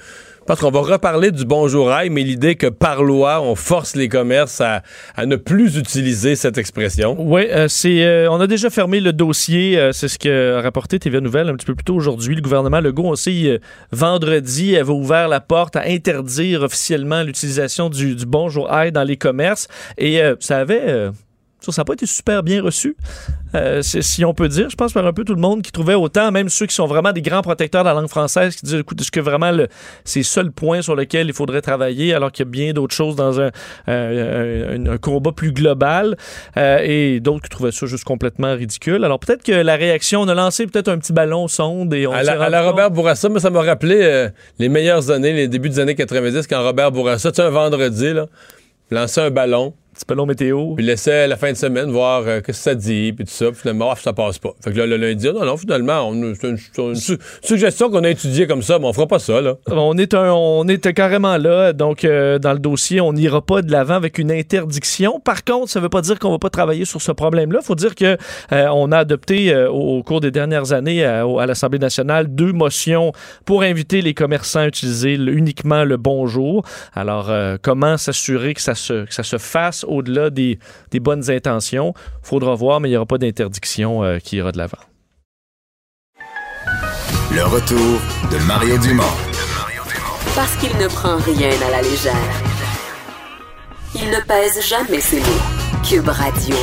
parce qu'on va reparler du bonjour aïe, mais l'idée que par loi, on force les commerces à, ne plus utiliser cette expression. Oui, c'est, on a déjà fermé le dossier. c'est ce que a rapporté TVA Nouvelle un petit peu plus tôt aujourd'hui. Le gouvernement Legault aussi, vendredi, avait ouvert la porte à interdire officiellement l'utilisation du, du bonjour aïe dans les commerces. Et ça avait ça n'a pas été super bien reçu, euh, si on peut dire. Je pense par un peu tout le monde qui trouvait autant, même ceux qui sont vraiment des grands protecteurs de la langue française, qui disent, écoute, est-ce que vraiment c'est le seul point sur lequel il faudrait travailler, alors qu'il y a bien d'autres choses dans un, un, combat plus global, euh, et d'autres qui trouvaient ça juste complètement ridicule. Alors peut-être que la réaction, on a lancé peut-être un petit ballon sonde et on À la, à la Robert Bourassa, mais ça m'a rappelé euh, les meilleures années, les débuts des années 90, quand Robert Bourassa, tu un vendredi, là, lançait un ballon petit ballon météo. Puis laissait la fin de semaine voir euh, ce que ça dit, puis tout ça. Puis finalement, ça passe pas. Fait que là, le lundi, non, non, finalement, c'est une, suggestion qu'on a étudiée comme ça, mais on fera pas ça, là. On est, un, on est carrément là. Donc, euh, dans le dossier, on n'ira pas de l'avant avec une interdiction. Par contre, ça veut pas dire qu'on va pas travailler sur ce problème-là. faut dire que euh, on a adopté au, cours des dernières années à, l'Assemblée nationale deux motions pour inviter les commerçants à utiliser uniquement le bonjour. Alors, comment s'assurer que ça se, que ça se fasse au-delà des, bonnes intentions. Faudra voir, mais il n'y aura pas d'interdiction euh, qui ira de l'avant. Le retour de Mario Dumont. Parce qu'il ne prend rien à la légère. Il ne pèse jamais ses mots. Cube Radio.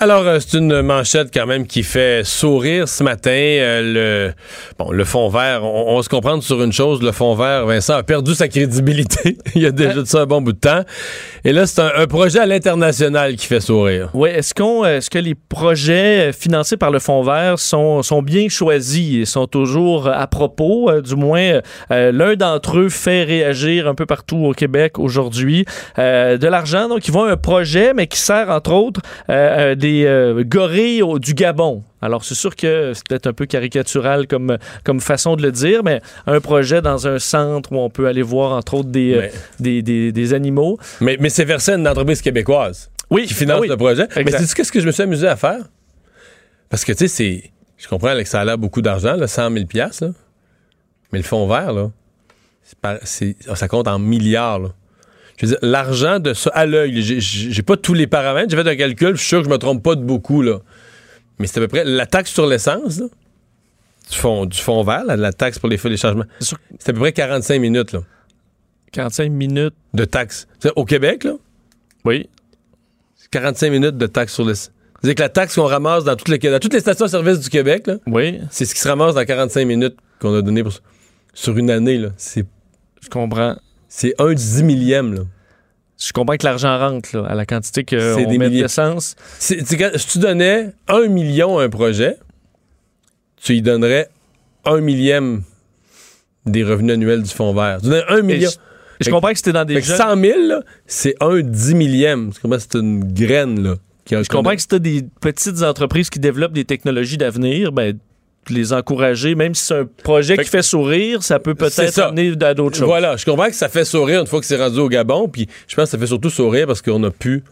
Alors, euh, c'est une manchette quand même qui fait sourire ce matin. Euh, le, bon, le fond vert, on, on se comprend sur une chose, le fond vert, Vincent, a perdu sa crédibilité. Il y a déjà de ça un bon bout de temps. Et là, c'est un, un projet à l'international qui fait sourire. Oui, est-ce qu'on est-ce que les projets financés par le Fonds vert sont, sont bien choisis? Et sont toujours à propos? Euh, du moins, euh, l'un d'entre eux fait réagir un peu partout au Québec aujourd'hui. Euh, de l'argent, donc ils vont à un projet, mais qui sert entre autres euh, des euh, gorilles au- du Gabon. Alors, c'est sûr que c'est peut-être un peu caricatural comme, comme façon de le dire, mais un projet dans un centre où on peut aller voir, entre autres, des, euh, des, des- des animaux. Mais, mais c'est versé à une entreprise québécoise Oui, qui finance ah oui. le projet. Mais sais-tu qu'est-ce que je me suis amusé à faire? Parce que, tu sais, c'est. Je comprends que ça a l'air beaucoup d'argent, là, 100 000 piastres, là. Mais le fond vert, là, c'est c'est- ça compte en milliards, là. Je veux dire, l'argent de ça à l'œil, j'ai- pas tous les paramètres, j'ai fait un calcul, je suis sûr que je me trompe pas de beaucoup, là. Mais c'est à peu près la taxe sur l'essence, là, du fond, du fond vert, là, la taxe pour les feux, les changements. C'est sûr. C'est à peu près 45 minutes, là, 45 minutes. de taxe. Tu sais, Au Québec, là, Oui. 45 minutes de taxe sur l'essence. C'est-à-dire que la taxe qu'on ramasse dans toutes les, dans toutes les stations-service du Québec, là, Oui, c'est ce qui se ramasse dans 45 minutes qu'on a donné pour, sur une année. là. C'est, je comprends. C'est un dix millième. Là. Je comprends que l'argent rentre là, à la quantité C'est qu'on des met d'essence. Si tu donnais un million à un projet, tu y donnerais un millième des revenus annuels du fonds vert. Tu donnais un million. Je, comprends que c'était dans des que jeunes. 100 000, là, c'est un dix millième. C'est une graine. Là, Je comprends que c'était des petites entreprises qui développent des technologies d'avenir, ben les encourager, même si c'est un projet Fait qui fait sourire, ça peut peut-être amener à d'autres choses. Voilà, je comprends que ça fait sourire une fois que c'est rendu au Gabon, puis je pense que ça fait surtout sourire parce qu'on n'a plus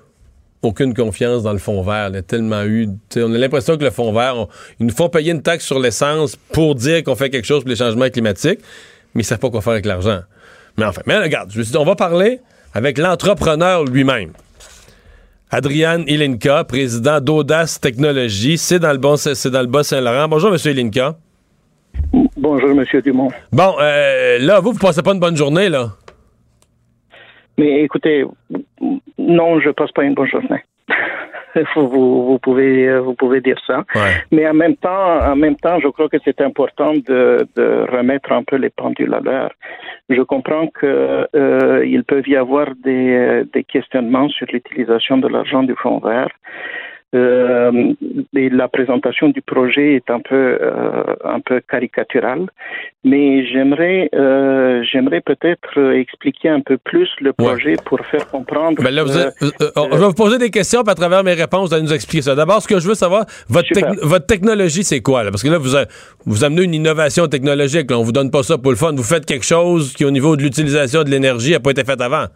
aucune confiance dans le fond vert. Y a tellement eu. On a l'impression que le fond vert, on- ils nous font payer une taxe sur l'essence pour dire qu'on fait quelque chose pour les changements climatiques, mais ils ne savent pas quoi faire avec l'argent. Mais enfin, mais regarde, je me suis dit, on va parler avec l'entrepreneur lui-même. Adrian Ilinka, président d'Audace Technologies, c'est dans le bon, c'est dans le Bas-Saint-Laurent. Bonjour, Monsieur Ilinka. Bonjour, Monsieur Dumont. Bon, euh, là, vous, vous passez pas une bonne journée, là. Mais écoutez, non, je passe pas une bonne journée. vous, pouvez, vous pouvez dire ça. Ouais. Mais en même temps, en même temps, je crois que c'est important de, de remettre un peu les pendules à l'heure. Je comprends que euh, peut y avoir des, euh, des questionnements sur l'utilisation de l'argent du fonds vert. Euh, et la présentation du projet est un peu euh, un peu caricaturale, mais j'aimerais euh, j'aimerais peut-être expliquer un peu plus le projet pour faire comprendre. Ben là, vous que- êtes- je vais vous poser des questions, puis à travers mes réponses, vous allez nous expliquer ça. D'abord, ce que je veux savoir, votre, Super. tec- votre technologie, c'est quoi? Là? Parce que là, vous, a- vous amenez une innovation technologique. Là. On vous donne pas ça pour le fun. Vous faites quelque chose qui, au niveau de l'utilisation de l'énergie, n'a pas été fait avant.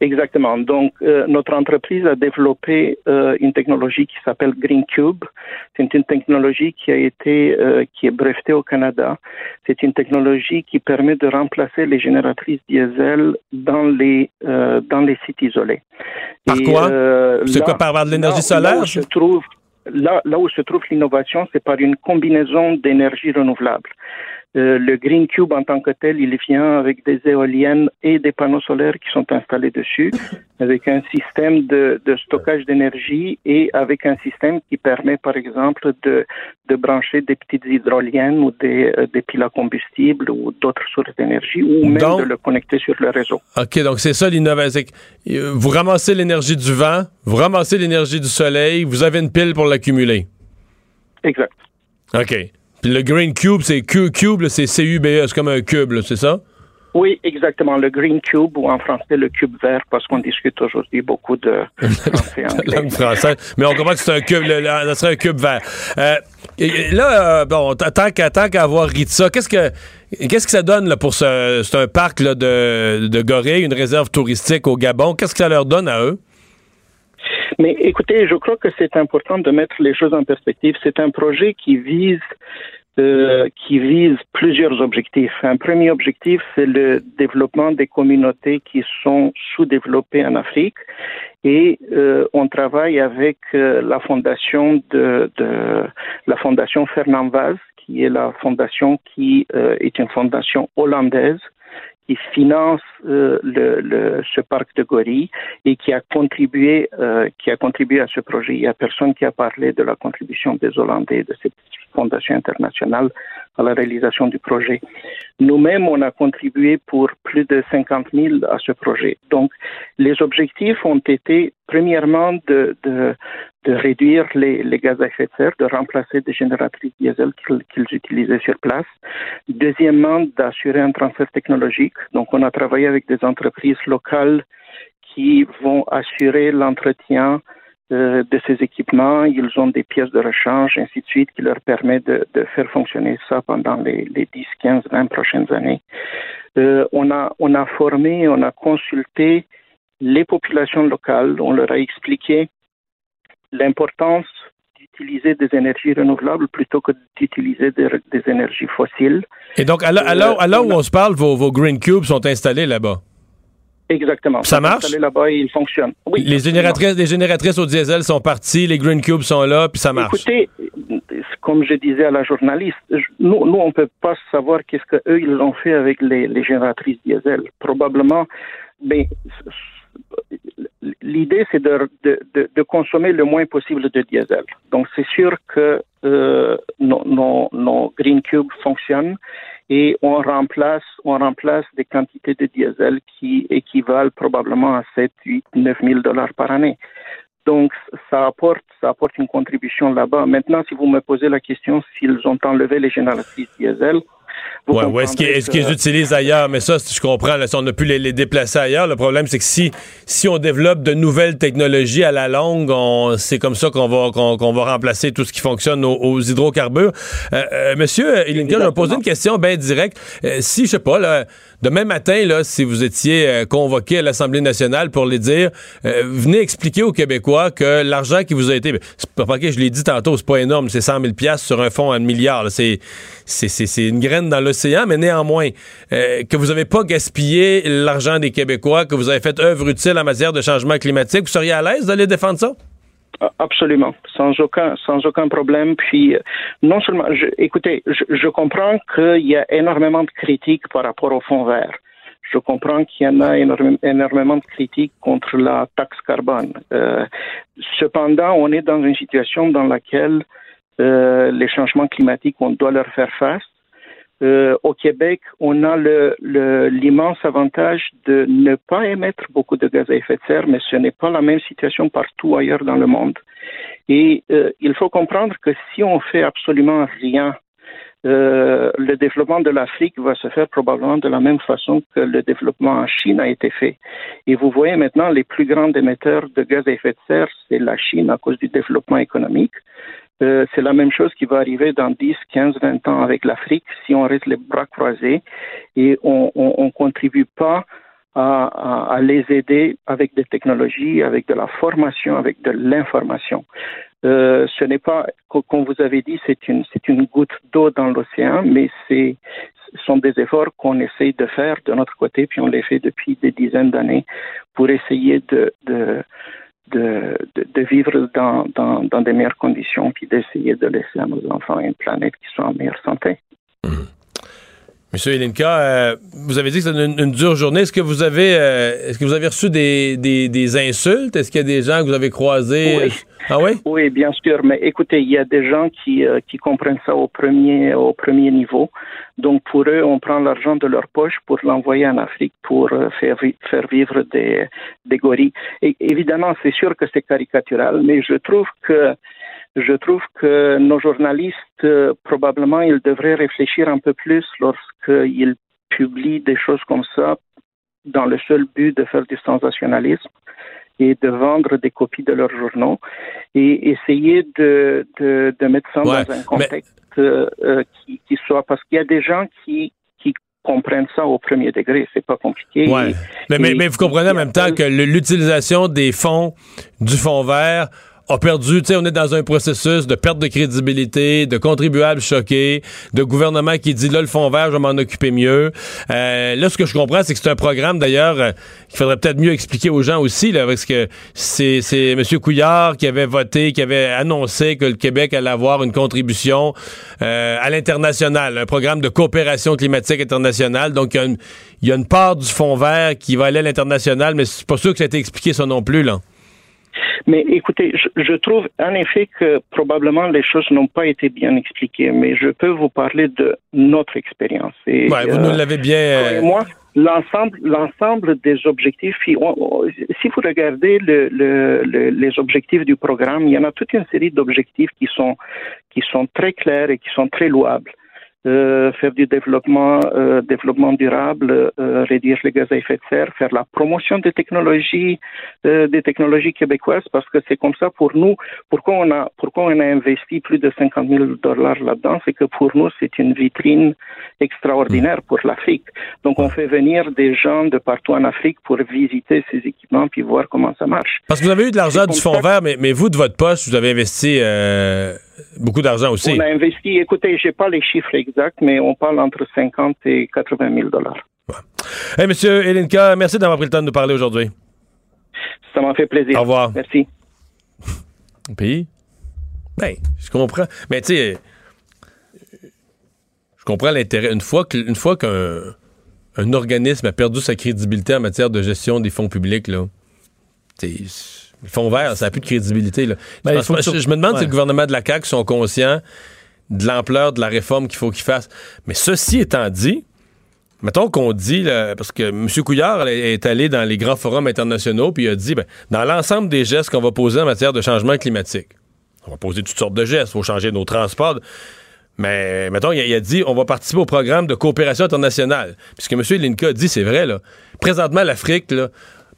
Exactement. Donc, euh, notre entreprise a développé euh, une technologie qui s'appelle Green Cube. C'est une technologie qui a été euh, qui est brevetée au Canada. C'est une technologie qui permet de remplacer les génératrices diesel dans les euh, dans les sites isolés. Par Et, quoi? euh, C'est quoi, par de l'énergie solaire, trouve là, là où se trouve l'innovation, c'est par une combinaison d'énergie renouvelable. Euh, le Green Cube en tant que tel, il vient avec des éoliennes et des panneaux solaires qui sont installés dessus, avec un système de, de stockage d'énergie et avec un système qui permet, par exemple, de, de brancher des petites hydroliennes ou des, euh, des piles à combustible ou d'autres sources d'énergie, ou même Donc- de le connecter sur le réseau. OK, donc c'est ça l'innovation. Vous ramassez l'énergie du vent, vous ramassez l'énergie du soleil, vous avez une pile pour l'accumuler. Exact. OK. Puis le Green Cube, c'est Q- Cube, c'est C-U-B-E, c'est comme un cube, c'est ça? Oui, exactement. Le Green Cube, ou en français le cube vert, parce qu'on discute aujourd'hui beaucoup de français anglais. langue française. Mais on comprend que c'est un cube, le- le- ça serait un cube vert. Euh, et- là, euh, bon, tant qu'à tant qu'à avoir ri de ça, qu'est-ce que qu'est-ce que ça donne là, pour ce c'est un parc là, de, de gorilles, une réserve touristique au Gabon? Qu'est-ce que ça leur donne à eux? Mais écoutez, je crois que c'est important de mettre les choses en perspective. C'est un projet qui vise euh, qui vise plusieurs objectifs. Un premier objectif, c'est le développement des communautés qui sont sous-développées en Afrique. Et euh, on travaille avec euh, la fondation de, de la fondation Fernand Vaz, qui est la fondation qui euh, est une fondation hollandaise qui finance euh, le, le, ce parc de gorilles et qui a contribué euh, qui a contribué à ce projet. Il y a personne qui a parlé de la contribution des Hollandais de cette fondation internationale à la réalisation du projet. Nous-mêmes, on a contribué pour plus de 50 000 à ce projet. Donc, les objectifs ont été premièrement de, de, de réduire les, les, gaz à effet de serre, de remplacer des génératrices diesel qu'ils utilisaient sur place. Deuxièmement, d'assurer un transfert technologique. Donc, on a travaillé avec des entreprises locales qui vont assurer l'entretien euh, de ces équipements. Ils ont des pièces de rechange, ainsi de suite, qui leur permet de, de faire fonctionner ça pendant les, les 10, 15, 20 prochaines années. Euh, on, a, on a formé, on a consulté les populations locales, on leur a expliqué l'importance d'utiliser des énergies renouvelables plutôt que d'utiliser des, des, énergies fossiles. Et donc, à l'heure euh, où on se parle, vos, vos Green Cubes sont installés là-bas? Exactement. Ça marche? là-bas et ils fonctionnent. Oui, les génératrices, les génératrices au diesel sont parties, les Green Cubes sont là, puis ça marche. Écoutez, comme je disais à la journaliste, nous, nous on peut pas savoir qu'est-ce qu'eux, ils ont fait avec les, les génératrices diesel. Probablement, mais l'idée, c'est de, de, de, de, consommer le moins possible de diesel. Donc, c'est sûr que euh, nos, nos, nos, Green Cubes fonctionnent et on remplace, on remplace des quantités de diesel qui équivalent probablement à 7, 8, 9 000 dollars par année. Donc, ça apporte, ça apporte une contribution là-bas. Maintenant, si vous me posez la question s'ils ont enlevé les génératrices diesel, Ouais, ouais, est-ce qu'ils est qu utilisent ailleurs? Mais ça, je comprends. Là, si on a pu les, les, déplacer ailleurs, le problème, c'est que si, si on développe de nouvelles technologies à la longue, c'est comme ça qu'on va, qu'on qu va remplacer tout ce qui fonctionne aux, aux hydrocarbures. Euh, euh, monsieur Ilinka, je vais poser une question bien directe. Euh, si, je sais pas, là, demain matin, là, si vous étiez euh, convoqué à l'Assemblée nationale pour les dire, euh, venez expliquer aux Québécois que l'argent qui vous a été... C'est pas je l'ai dit tantôt, c'est pas énorme, c'est 100 000 sur un fonds à un milliard. C'est une graine dans l'océan, mais néanmoins, euh, que vous n'avez pas gaspillé l'argent des Québécois, que vous avez fait œuvre utile en matière de changement climatique, vous seriez à l'aise d'aller défendre ça? Absolument, sans aucun, sans aucun problème. Puis, non seulement, je, écoutez, je, je comprends qu'il y a énormément de critiques par rapport au fonds vert. Je comprends qu'il y en a énormément de critiques contre la taxe carbone. Euh, cependant, on est dans une situation dans laquelle euh, les changements climatiques, on doit leur faire face. Euh, au Québec, on a l'immense le, avantage de ne pas émettre beaucoup de gaz à effet de serre, mais ce n'est pas la même situation partout ailleurs dans le monde. Et euh, il faut comprendre que si on fait absolument rien, euh, le développement de l'Afrique va se faire probablement de la même façon que le développement en Chine a été fait. Et vous voyez maintenant les plus grands émetteurs de gaz à effet de serre, c'est la Chine à cause du développement économique. Euh, c'est la même chose qui va arriver dans 10, 15, 20 ans avec l'Afrique si on reste les bras croisés et on ne contribue pas à, à, à, les aider avec des technologies, avec de la formation, avec de l'information. Euh, ce n'est pas, comme vous avez dit, c'est une, c'est une goutte d'eau dans l'océan, mais c'est, ce sont des efforts qu'on essaye de faire de notre côté, puis on les fait depuis des dizaines d'années pour essayer de, de de, de, de, vivre dans, dans, dans des meilleures conditions, puis d'essayer de laisser à nos enfants une planète qui soit en meilleure santé. Mmh. Monsieur Elinka, euh, vous avez dit que c'était une, une, dure journée. Est-ce que vous avez euh, est-ce que vous avez reçu des, des, des insultes? Est-ce qu'il y a des gens que vous avez croisés? Oui. Ah oui? Bien sûr. Mais écoutez, il y a des gens qui, euh, qui comprennent ça au premier, au premier niveau. Donc pour eux, on prend l'argent de leur poche pour l'envoyer en Afrique pour euh, faire, faire vivre des, des gorilles. Évidemment, c'est sûr que c'est caricatural, mais je trouve que je trouve que nos journalistes, euh, probablement, ils devraient réfléchir un peu plus lorsqu'ils publient des choses comme ça dans le seul but de faire du sensationnalisme et de vendre des copies de leurs journaux et essayer de, de, de mettre ça ouais, dans un contexte mais... euh, qui, qui, soit parce qu'il y a des gens qui comprennent ça au premier degré, c'est pas compliqué. Ouais. Et, mais, mais, mais, vous comprenez en même temps que l'utilisation des fonds du fonds vert a perdu, tu sais, on est dans un processus de perte de crédibilité, de contribuables choqués, de gouvernement qui dit là, le fond vert, je vais m'en occuper mieux. Euh, là, ce que je comprends, c'est que c'est un programme, d'ailleurs, euh, qu'il faudrait peut-être mieux expliquer aux gens aussi, là, parce que c'est, M. Couillard qui avait voté, qui avait annoncé que le Québec allait avoir une contribution euh, à l'international, un programme de coopération climatique internationale. Donc, il y a une part du fond vert qui va aller à l'international, mais c'est pas sûr que ça a été expliqué ça non plus, là. Mais écoutez, je, je, trouve en effet que probablement les choses n'ont pas été bien expliquées, mais je peux vous parler de notre expérience. Et, ouais, vous nous l'avez bien. Euh... Moi, l'ensemble, l'ensemble des objectifs. Si vous regardez le, le, le, les objectifs du programme, il y en a toute une série d'objectifs qui sont qui sont très clairs et qui sont très louables euh, faire du développement, euh, développement durable, euh, réduire les gaz à effet de serre, faire la promotion des technologies, euh, des technologies québécoises, parce que c'est comme ça pour nous. Pourquoi on a, pourquoi on a investi plus de 50 000 dollars là-dedans, c'est que pour nous c'est une vitrine extraordinaire pour l'Afrique. Donc on fait venir des gens de partout en Afrique pour visiter ces équipements puis voir comment ça marche. Parce que vous avez eu de l'argent du fonds vert, mais, mais vous de votre poste, vous avez investi euh, beaucoup d'argent aussi. On a investi, écoutez, j'ai pas les chiffres exacts, mais on parle entre 50 et 80 000 dollars. Ouais. Hey, monsieur Elinka, merci d'avoir pris le temps de nous parler aujourd'hui. Ça m'a fait plaisir. Au revoir. Merci. Puis, ben, je comprends. Mais tu sais, je comprends l'intérêt. Une fois qu'un un organisme a perdu sa crédibilité en matière de gestion des fonds publics, là, le fonds vert, ça n'a plus de crédibilité. Là. Ben, je, me demande ouais. si le gouvernement de la CAQ sont conscients de l'ampleur de la réforme qu'il faut qu'ils fassent. Mais ceci étant dit, mettons qu'on dit, là, parce que M. Couillard est allé dans les grands forums internationaux, puis il a dit, ben, dans l'ensemble des gestes qu'on va poser en matière de changement climatique, on va poser toutes sortes de gestes, il faut changer nos transports. Mais, mettons, il a, il a, dit, on va participer au programme de coopération internationale. Puis ce que M. Linka a dit, c'est vrai, là. Présentement, l'Afrique, là,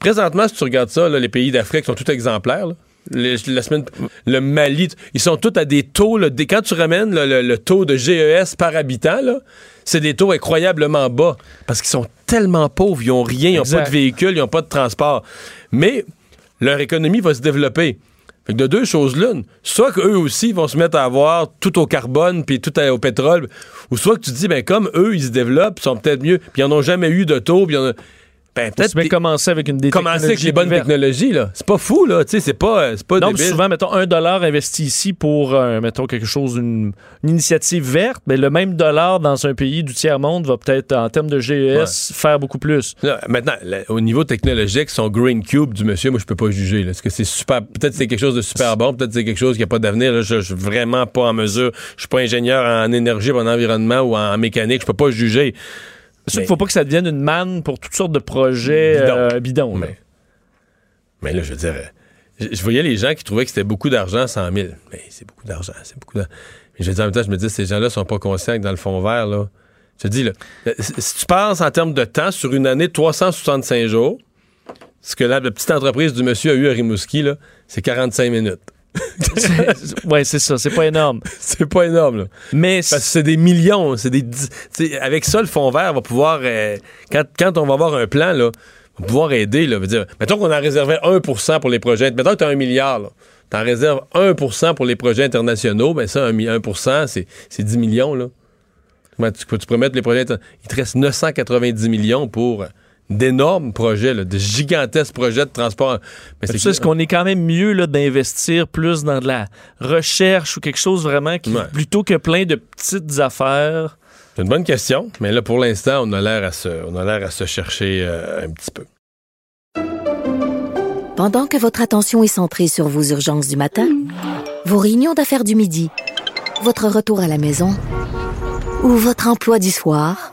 présentement, si tu regardes ça, là, les pays d'Afrique sont tous exemplaires, là. Les, la semaine, le Mali, ils sont tous à des taux. Là, des, quand tu ramènes là, le, le, taux de GES par habitant, c'est des taux incroyablement bas parce qu'ils sont tellement pauvres, ils n'ont rien, ils n'ont pas de véhicule, ils n'ont pas de transport. Mais leur économie va se développer. Fait que de deux choses l'une, soit qu'eux aussi vont se mettre à avoir tout au carbone puis tout au pétrole, ou soit que tu te dis, ben comme eux, ils se développent, ils sont peut-être mieux, puis ils n'en ont jamais eu de taux, puis en a... Ben, peut-être commencer avec une des commencer avec les bonnes vertes. technologies là. C'est pas fou là tu sais c'est pas c'est pas non, souvent mettons un dollar investi ici pour euh, mettons quelque chose une, une, initiative verte mais le même dollar dans un pays du tiers monde va peut-être en termes de GES ouais. faire beaucoup plus. Là, maintenant là, au niveau technologique son green cube du monsieur moi je peux pas juger là, est-ce que c'est super peut-être c'est quelque chose de super bon peut-être c'est quelque chose qui a pas d'avenir je, je suis vraiment pas en mesure je suis pas ingénieur en énergie en environnement ou en mécanique je peux pas juger il ne faut pas que ça devienne une manne pour toutes sortes de projets bidons. Euh, bidons mais, mais, là, je veux dire, je, je, voyais les gens qui trouvaient que c'était beaucoup d'argent, 100 000. Mais c'est beaucoup d'argent, c'est beaucoup d'argent. Mais je veux dire, en même temps, je me dis, ces gens-là sont pas conscients que dans le fond vert, là, je te dis, là, si tu penses en termes de temps, sur une année de 365 jours, ce que la, la petite entreprise du monsieur a eu à Rimouski, là, c'est 45 minutes. ouais, c'est ça. C'est pas énorme. c'est pas énorme, là. Mais c'est des millions. C'est des. Avec ça, le fond vert va pouvoir. Euh, quand, quand, on va avoir un plan, là, va pouvoir aider. Là, veut dire, mettons qu'on en réservait 1% pour les projets. Mettons que tu as un milliard. Tu en réserves 1% pour les projets internationaux. Ben ça, 1, 1 c'est 10 millions. Là. Tu, tu pourrais mettre les projets. Il te reste 990 millions pour d'énormes projets, là, de gigantesques projets de transport. Mais c'est est-ce qu'on est quand même mieux là, d'investir plus dans de la recherche ou quelque chose vraiment qui, ouais. plutôt que plein de petites affaires? C'est une bonne question, mais là, pour l'instant, on a l'air à se, on a l'air à se chercher euh, un petit peu. Pendant que votre attention est centrée sur vos urgences du matin, vos réunions d'affaires du midi, votre retour à la maison ou votre emploi du soir,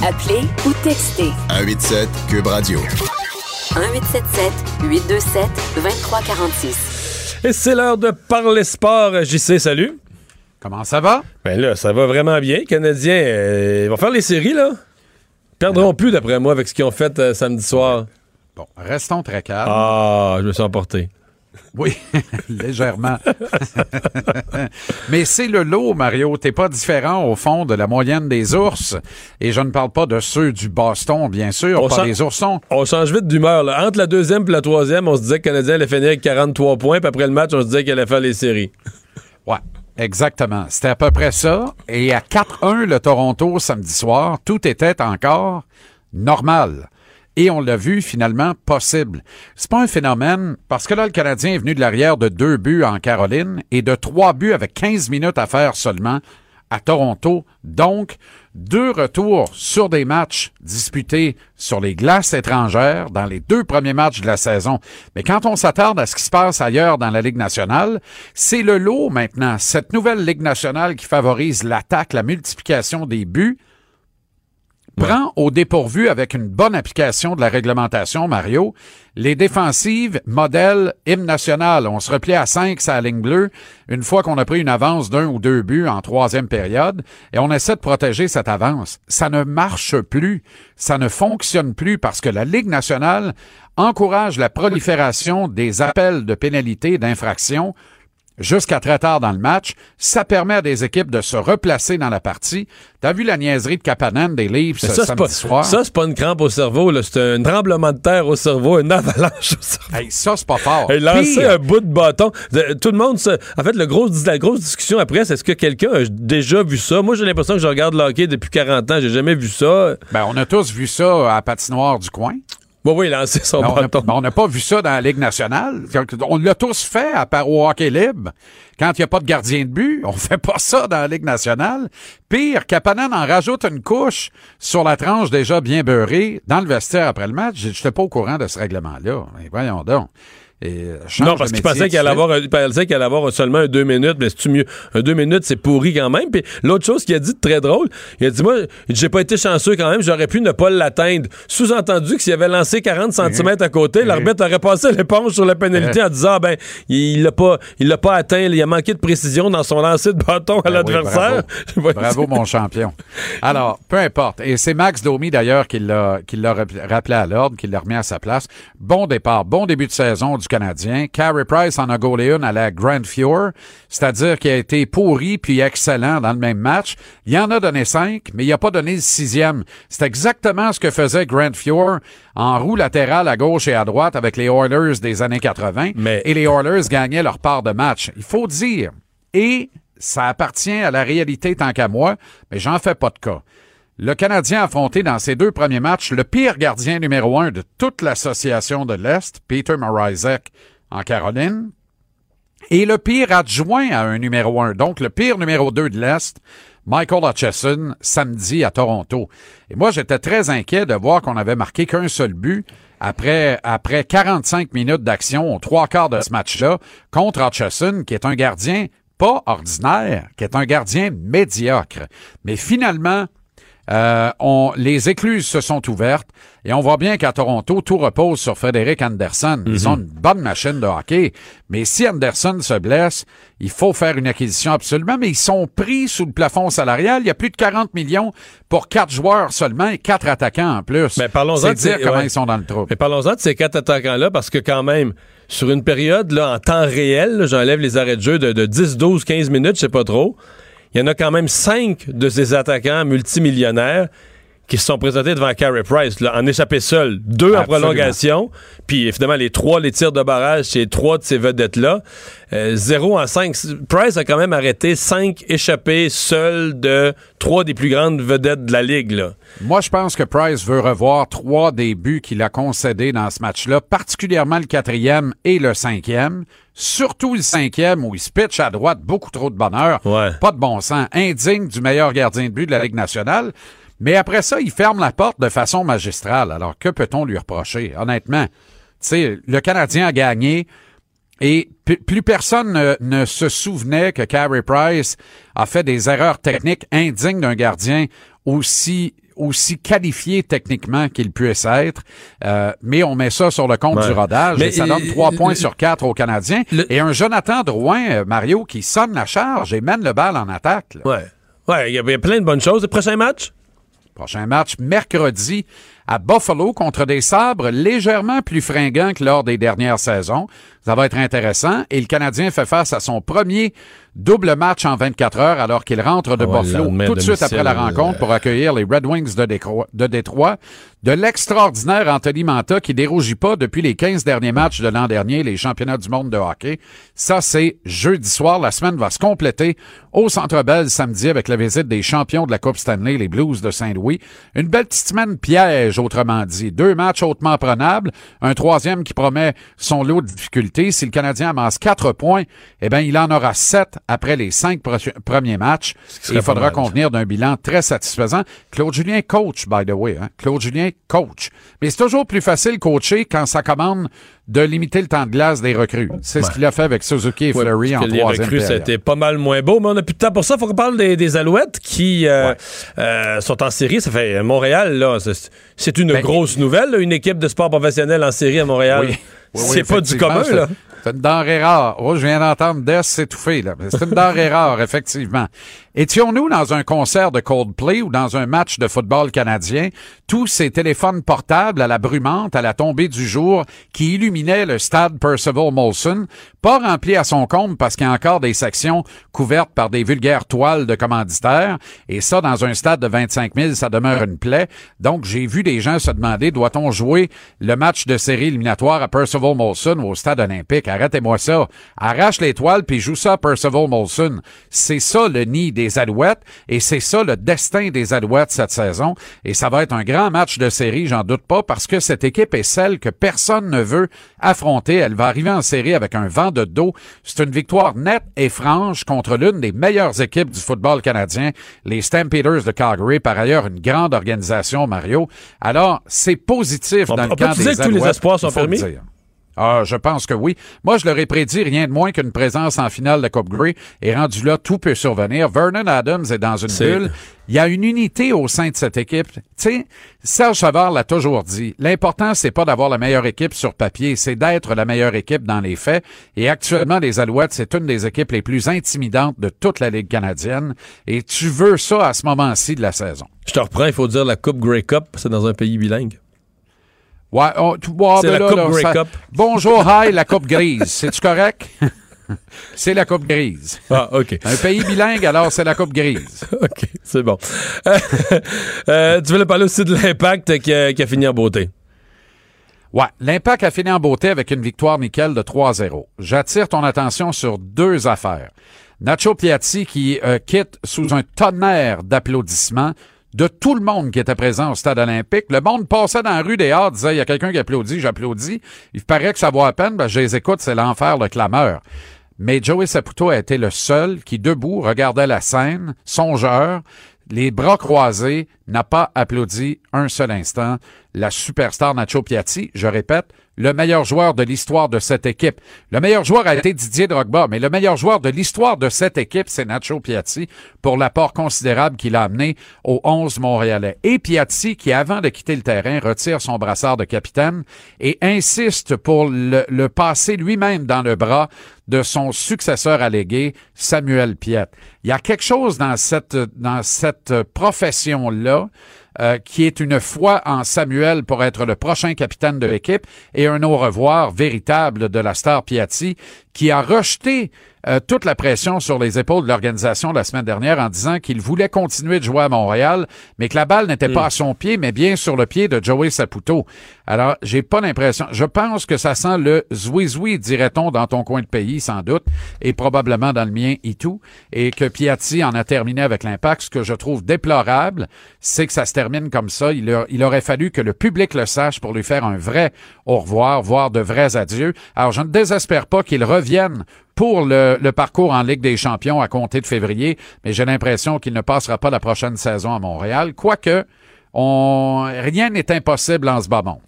Appelez ou textez. 187 Cube Radio. 1877 827 2346. Et c'est l'heure de parler sport. JC, salut. Comment ça va? Ben là, ça va vraiment bien. Les Canadiens, euh, ils vont faire les séries, là. Ils perdront plus, d'après moi, avec ce qu'ils ont fait euh, samedi soir. Bon, restons très calmes. Ah, je me suis emporté. Oui, légèrement. Mais c'est le lot, Mario. T'es pas différent, au fond, de la moyenne des ours. Et je ne parle pas de ceux du Boston, bien sûr, On pas des oursons. On change vite d'humeur. là. Entre la deuxième et la troisième, on se disait que le Canadien allait finir avec 43 points, puis après le match, on se disait qu'il allait faire les séries. Ouais, exactement. C'était à peu près ça. Et à 4-1 le Toronto samedi soir, tout était encore normal. Et on l'a vu finalement possible. C'est pas un phénomène parce que là, le Canadien est venu de l'arrière de deux buts en Caroline et de trois buts avec 15 minutes à faire seulement à Toronto. Donc, deux retours sur des matchs disputés sur les glaces étrangères dans les deux premiers matchs de la saison. Mais quand on s'attarde à ce qui se passe ailleurs dans la Ligue nationale, c'est le lot maintenant. Cette nouvelle Ligue nationale qui favorise l'attaque, la multiplication des buts, prend au dépourvu avec une bonne application de la réglementation, Mario, les défensives modèle hymne national. On se replie à 5 sur la ligne bleue une fois qu'on a pris une avance d'un ou deux buts en troisième période et on essaie de protéger cette avance. Ça ne marche plus. Ça ne fonctionne plus parce que la Ligue nationale encourage la prolifération des appels de pénalités d'infraction jusqu'à très tard dans le match. Ça permet à des équipes de se replacer dans la partie. T'as vu la niaiserie de Kapanen des Leafs ça, samedi pas, soir? ça, c'est pas une crampe au cerveau, là. C'est un tremblement de terre au cerveau, une avalanche au cerveau. Hey, ça, c'est pas fort. Et lancer un bout de bâton. Tout le monde, se- en fait, le gros, la grosse discussion après, c'est est-ce que quelqu'un a déjà vu ça? Moi, j'ai l'impression que je regarde le hockey depuis 40 ans. J'ai jamais vu ça. ben, on a tous vu ça à la patinoire du coin. Bon, oui, lancer son Mais on bâton. n'a pas vu ça dans la Ligue nationale. On l'a tous fait à part au hockey libre. Quand il n'y a pas de gardien de but, on fait pas ça dans la Ligue nationale. Pire, Kapanen en rajoute une couche sur la tranche déjà bien beurrée dans le vestiaire après le match. Je n'étais pas au courant de ce règlement-là. Voyons donc. Et, euh, Non, parce qu'il pensait qu'il allait avoir, un- pensait allait avoir seulement un deux minutes, mais c'est mieux? Un deux minutes, c'est pourri quand même. Puis l'autre chose qu'il a dit de très drôle, il a dit Moi, j'ai pas été chanceux quand même, j'aurais pu ne pas l'atteindre. Sous-entendu que s'il avait lancé 40 cm à côté, l'arbitre aurait passé l'éponge sur la pénalité en disant Ah, ben, il l'a pas, il l'a pas atteint, il a manqué de précision dans son lancer de bâton à Ben oui, l'adversaire. bravo. Bravo, mon champion. Alors, peu importe. Et c'est Max Domi, d'ailleurs, qui l'a, qui l'a rap- rappelé à l'ordre, qui l'a remis à sa place. Bon départ, bon début de saison du Canadien. Carey Price en a gaulé une à la Grand Fjord, c'est-à-dire qu'il a été pourri puis excellent dans le même match. Il en a donné cinq, mais il n'a pas donné le sixième. C'est exactement ce que faisait Grand Fjord en roue latérale à gauche et à droite avec les Oilers des années 80. Mais- Et les Oilers gagnaient leur part de match. Il faut dire. Et ça appartient à la réalité tant qu'à moi, mais j'en fais pas de cas. Le Canadien a affronté dans ses deux premiers matchs le pire gardien numéro un de toute l'association de l'Est, Peter Morizek, en Caroline, et le pire adjoint à un numéro un, donc le pire numéro deux de l'Est, Michael Hutchison, samedi à Toronto. Et moi, j'étais très inquiet de voir qu'on avait marqué qu'un seul but après, après 45 minutes d'action aux trois quarts de ce match-là contre Hutchison, qui est un gardien pas ordinaire, qui est un gardien médiocre. Mais finalement, euh, on, les écluses se sont ouvertes et on voit bien qu'à Toronto, tout repose sur Frédéric Anderson. Ils ont une bonne machine de hockey, mais si Anderson se blesse, il faut faire une acquisition absolument, mais ils sont pris sous le plafond salarial. Il y a plus de 40 millions pour quatre joueurs seulement et quatre attaquants en plus. Mais parlons-en de ces- dire comment ils sont dans le trou. Mais parlons-en de ces quatre attaquants-là, parce que quand même, sur une période, là, en temps réel, j'enlève les arrêts de jeu de, de 10, 12, 15 minutes, je sais pas trop, il y en a quand même cinq de ces attaquants multimillionnaires qui se sont présentés devant Carey Price, là, en échappé seul. Deux en Absolument. prolongation, puis évidemment les trois, les tirs de barrage, c'est trois de ces vedettes-là. Euh, zéro en cinq. Price a quand même arrêté cinq échappés seuls de trois des plus grandes vedettes de la Ligue. Là. Moi, je pense que Price veut revoir trois des buts qu'il a concédés dans ce match-là, particulièrement le quatrième et le cinquième. Surtout le cinquième où il se pitch à droite, beaucoup trop de bonheur. Ouais. Pas de bon sens. Indigne du meilleur gardien de but de la Ligue nationale. Mais après ça, il ferme la porte de façon magistrale. Alors, que peut-on lui reprocher? Honnêtement, tu sais, le Canadien a gagné et plus personne ne, ne se souvenait que Carey Price a fait des erreurs techniques indignes d'un gardien aussi aussi qualifié techniquement qu'il puisse être, euh, mais on met ça sur le compte Ouais. du rodage Mais, et ça donne trois le- points sur quatre aux Canadiens. Le- Et un Jonathan Drouin, euh, Mario, qui sonne la charge et mène le bal en attaque. là. Ouais. Ouais, il y avait plein de bonnes choses. Le prochain match? Prochain match mercredi à Buffalo contre des sabres légèrement plus fringants que lors des dernières saisons. Ça va être intéressant. Et le Canadien fait face à son premier double match en 24 heures alors qu'il rentre de Buffalo tout de suite après la euh, rencontre pour accueillir les Red Wings de Décro- de Détroit. De l'extraordinaire Anthony Manta qui dérougit pas depuis les 15 derniers matchs de l'an dernier, les championnats du monde de hockey. Ça, c'est jeudi soir. La semaine va se compléter au Centre Bell samedi avec la visite des champions de la Coupe Stanley, les Blues de Saint-Louis. Une belle petite semaine piège, autrement dit. Deux matchs hautement prenables. Un troisième qui promet son lot de difficultés. Si le Canadien amasse quatre points, eh bien, il en aura sept après les cinq premiers matchs. Et il faudra convenir d'un bilan très satisfaisant. Claude Julien coach, by the way. Hein? Claude Julien coach. Mais c'est toujours plus facile coacher quand ça commande de limiter le temps de glace des recrues. C'est ce qu'il a fait avec Suzuki et Ouais, Fleury en que les troisième recrues, c'était pas mal moins beau, mais on n'a plus de temps pour ça. Il faut qu'on parle des, des Alouettes qui euh, euh, sont en série. Ça fait Montréal, là, c'est- c'est une Ben, grosse nouvelle, là, une équipe de sport professionnel en série à Montréal. Oui. C'est pas du commun, là. C'est une denrée rare. Oh, je viens d'entendre Des s'étouffer, là. C'est une denrée rare, effectivement. Étions-nous dans un concert de Coldplay ou dans un match de football canadien, tous ces téléphones portables à la brumante, à la tombée du jour, qui illuminaient le stade Percival Molson, pas rempli à son comble parce qu'il y a encore des sections couvertes par des vulgaires toiles de commanditaires, et ça, dans un stade de 25 000, ça demeure une plaie. Donc, j'ai vu des gens se demander, doit-on jouer le match de série éliminatoire à Percival Molson ou au stade olympique? Arrêtez-moi ça. Arrache les toiles puis joue ça à Percival Molson. C'est ça le nid des Alouettes et c'est ça le destin des Alouettes cette saison. Et ça va être un grand match de série, j'en doute pas, parce que cette équipe est celle que personne ne veut affronter. Elle va arriver en série avec un vent de dos. C'est une victoire nette et franche contre l'une des meilleures équipes du football canadien, les Stampeders de Calgary, par ailleurs une grande organisation, Mario. Alors, c'est positif On- dans on le peut camp des que tous les espoirs sont le permis? Ah, je pense que oui. Moi, je leur ai prédit rien de moins qu'une présence en finale de Coupe Grey. Et rendu là, tout peut survenir. Vernon Adams est dans une bulle. Il y a une unité au sein de cette équipe. Tu sais, Serge Savard l'a toujours dit. L'important, c'est pas d'avoir la meilleure équipe sur papier, c'est d'être la meilleure équipe dans les faits. Et actuellement, les Alouettes, c'est une des équipes les plus intimidantes de toute la Ligue canadienne. Et tu veux ça à ce moment-ci de la saison. Je te reprends, il faut dire la Coupe Grey Cup, c'est dans un pays bilingue. Ouais, oh, tu- ouais, C'est ben la là, Coupe là, ça- Cup. Bonjour, hi, la coupe grise. C'est-tu correct? c'est la coupe grise. Ah, OK. Un pays bilingue, alors c'est la coupe grise. OK, c'est bon. Euh, tu voulais parler aussi de l'impact qui a, qui a fini en beauté. Ouais, l'impact a fini en beauté avec une victoire nickel de 3-0. J'attire ton attention sur deux affaires. Nacho Piatti qui euh, quitte sous un tonnerre d'applaudissements de tout le monde qui était présent au stade olympique. Le monde passait dans la rue des Arts, disait, il y a quelqu'un qui applaudit, j'applaudis. Il paraît que ça vaut à peine, ben, je les écoute, c'est l'enfer, le clameur. Mais Joey Saputo a été le seul qui, debout, regardait la scène, songeur, les bras croisés, n'a pas applaudi un seul instant la superstar Nacho Piatti, je répète, le meilleur joueur de l'histoire de cette équipe. Le meilleur joueur a été Didier Drogba, mais le meilleur joueur de l'histoire de cette équipe, c'est Nacho Piatti pour l'apport considérable qu'il a amené aux 11 Montréalais. Et Piatti, qui avant de quitter le terrain, retire son brassard de capitaine et insiste pour le, passer lui-même dans le bras de son successeur allégué, Samuel Piette. Il y a quelque chose dans cette, dans cette profession-là euh, qui est une foi en Samuel pour être le prochain capitaine de l'équipe. Et un au revoir véritable de la star Piatti qui a rejeté euh, toute la pression sur les épaules de l'organisation la semaine dernière en disant qu'il voulait continuer de jouer à Montréal, mais que la balle n'était pas à son pied, mais bien sur le pied de Joey Saputo. Alors, j'ai pas l'impression. Je pense que ça sent le zouizoui, dirait-on, dans ton coin de pays, sans doute, et probablement dans le mien et tout, et que Piatti en a terminé avec l'impact. Ce que je trouve déplorable, c'est que ça se termine comme ça. Il, a- il aurait fallu que le public le sache pour lui faire un vrai au revoir, voire de vrais adieux. Alors, je ne désespère pas qu'il revienne pour le, le parcours en Ligue des champions à compter de février, mais j'ai l'impression qu'il ne passera pas la prochaine saison à Montréal, quoique on, rien n'est impossible en ce bas monde.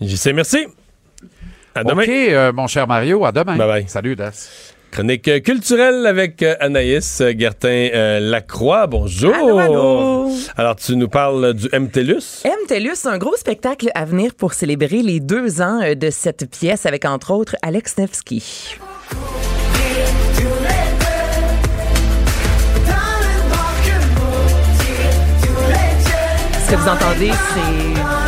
J'y sais, merci. À demain. OK, euh, mon cher Mario, à demain. Bye bye. Salut, Das. Chronique euh, culturelle avec euh, Anaïs Gertin-Lacroix. Bonjour. Allô, allô. Alors, tu nous parles du MTLUS. MTLUS, un gros spectacle à venir pour célébrer les deux ans euh, de cette pièce avec entre autres Alex Nevsky. Ce que vous entendez, c'est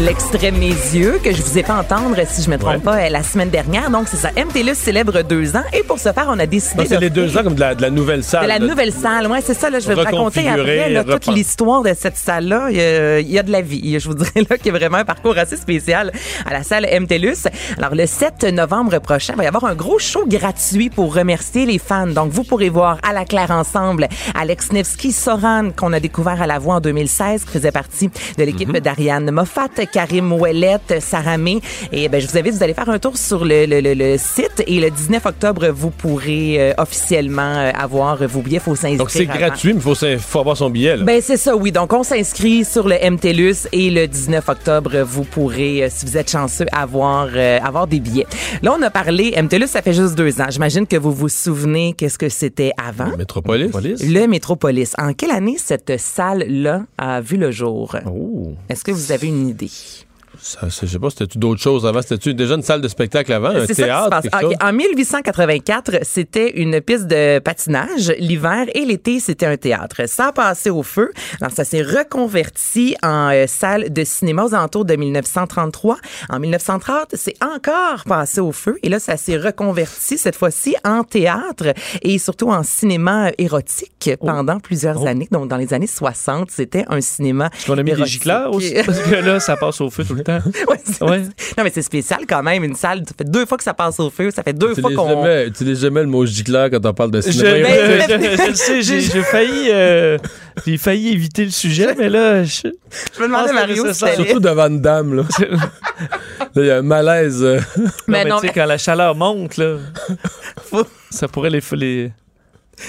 l'extrait Mes yeux que je vous ai fait entendre, si je me trompe Ouais. pas, euh, la semaine dernière. Donc, c'est ça. MTLUS célèbre deux ans et pour ce faire, on a décidé c'est de les deux ans comme de la, de la nouvelle salle. de la nouvelle salle, ouais, c'est ça. Là, je vais vous raconter après là, toute l'histoire de cette salle-là. Il y, a, il y a de la vie. Je vous dirais là qu'il y a vraiment un parcours assez spécial à la salle MTLUS. Alors, le 7 novembre prochain, il va y avoir un gros show gratuit pour remercier les fans. Donc, vous pourrez voir à la Claire ensemble Alex Nevsky, Soran, qu'on a découvert à la voix en 2016, qui faisait partie de l'équipe Mhm. d'Ariane Moffat, Karim Ouellette, Sarah May. Et ben, je vous invite, vous allez faire un tour sur le, le- le- le site et le 19 octobre, vous pourrez euh, officiellement euh, avoir vos billets. faut s'inscrire. Donc, c'est avant. gratuit, mais il faut, faut avoir son billet. Là. Ben c'est ça, oui. Donc on s'inscrit sur le MTLUS et le 19 octobre, vous pourrez, euh, si vous êtes chanceux, avoir euh, avoir des billets. Là, on a parlé MTLUS, ça fait juste deux ans. J'imagine que vous vous souvenez qu'est-ce que c'était avant. Métropolis. Le Métropolis. En quelle année cette salle-là a vu le jour? Oh. Est-ce que vous avez une idée? Tschüss. Ça, je sais pas, c'était-tu d'autres choses avant? C'était-tu déjà une salle de spectacle avant? Un C'est ça qui se théâtre? passe. En 1884, c'était une piste de patinage. L'hiver et l'été, c'était un théâtre. Ça a passé au feu. Alors, ça s'est reconverti en euh, salle de cinéma aux alentours de 1933. En 1930, c'est encore passé au feu. Et là, ça s'est reconverti cette fois-ci en théâtre et surtout en cinéma érotique Oh. pendant plusieurs années. Donc, dans les années 60, c'était un cinéma Est-ce qu'on a mis des érotique. gicleurs aussi? Parce que là, ça passe au feu tout le temps. Ouais, c'est- Ouais. Non, mais c'est spécial quand même. Une salle, ça fait deux fois que ça passe au feu. Ça fait deux fois qu'on... jamais, utilise jamais le mot gicleur quand on parle de Je, cinéma. Je- je le sais, j'ai j'ai failli, euh, j'ai failli éviter le sujet, mais là, je, Je me demandais, Ah, Mario, si Surtout devant une dame, là. Là, il y a un malaise. euh. non, Mais mais, non, tu sais, mais- quand la chaleur monte, là, ça pourrait les, les...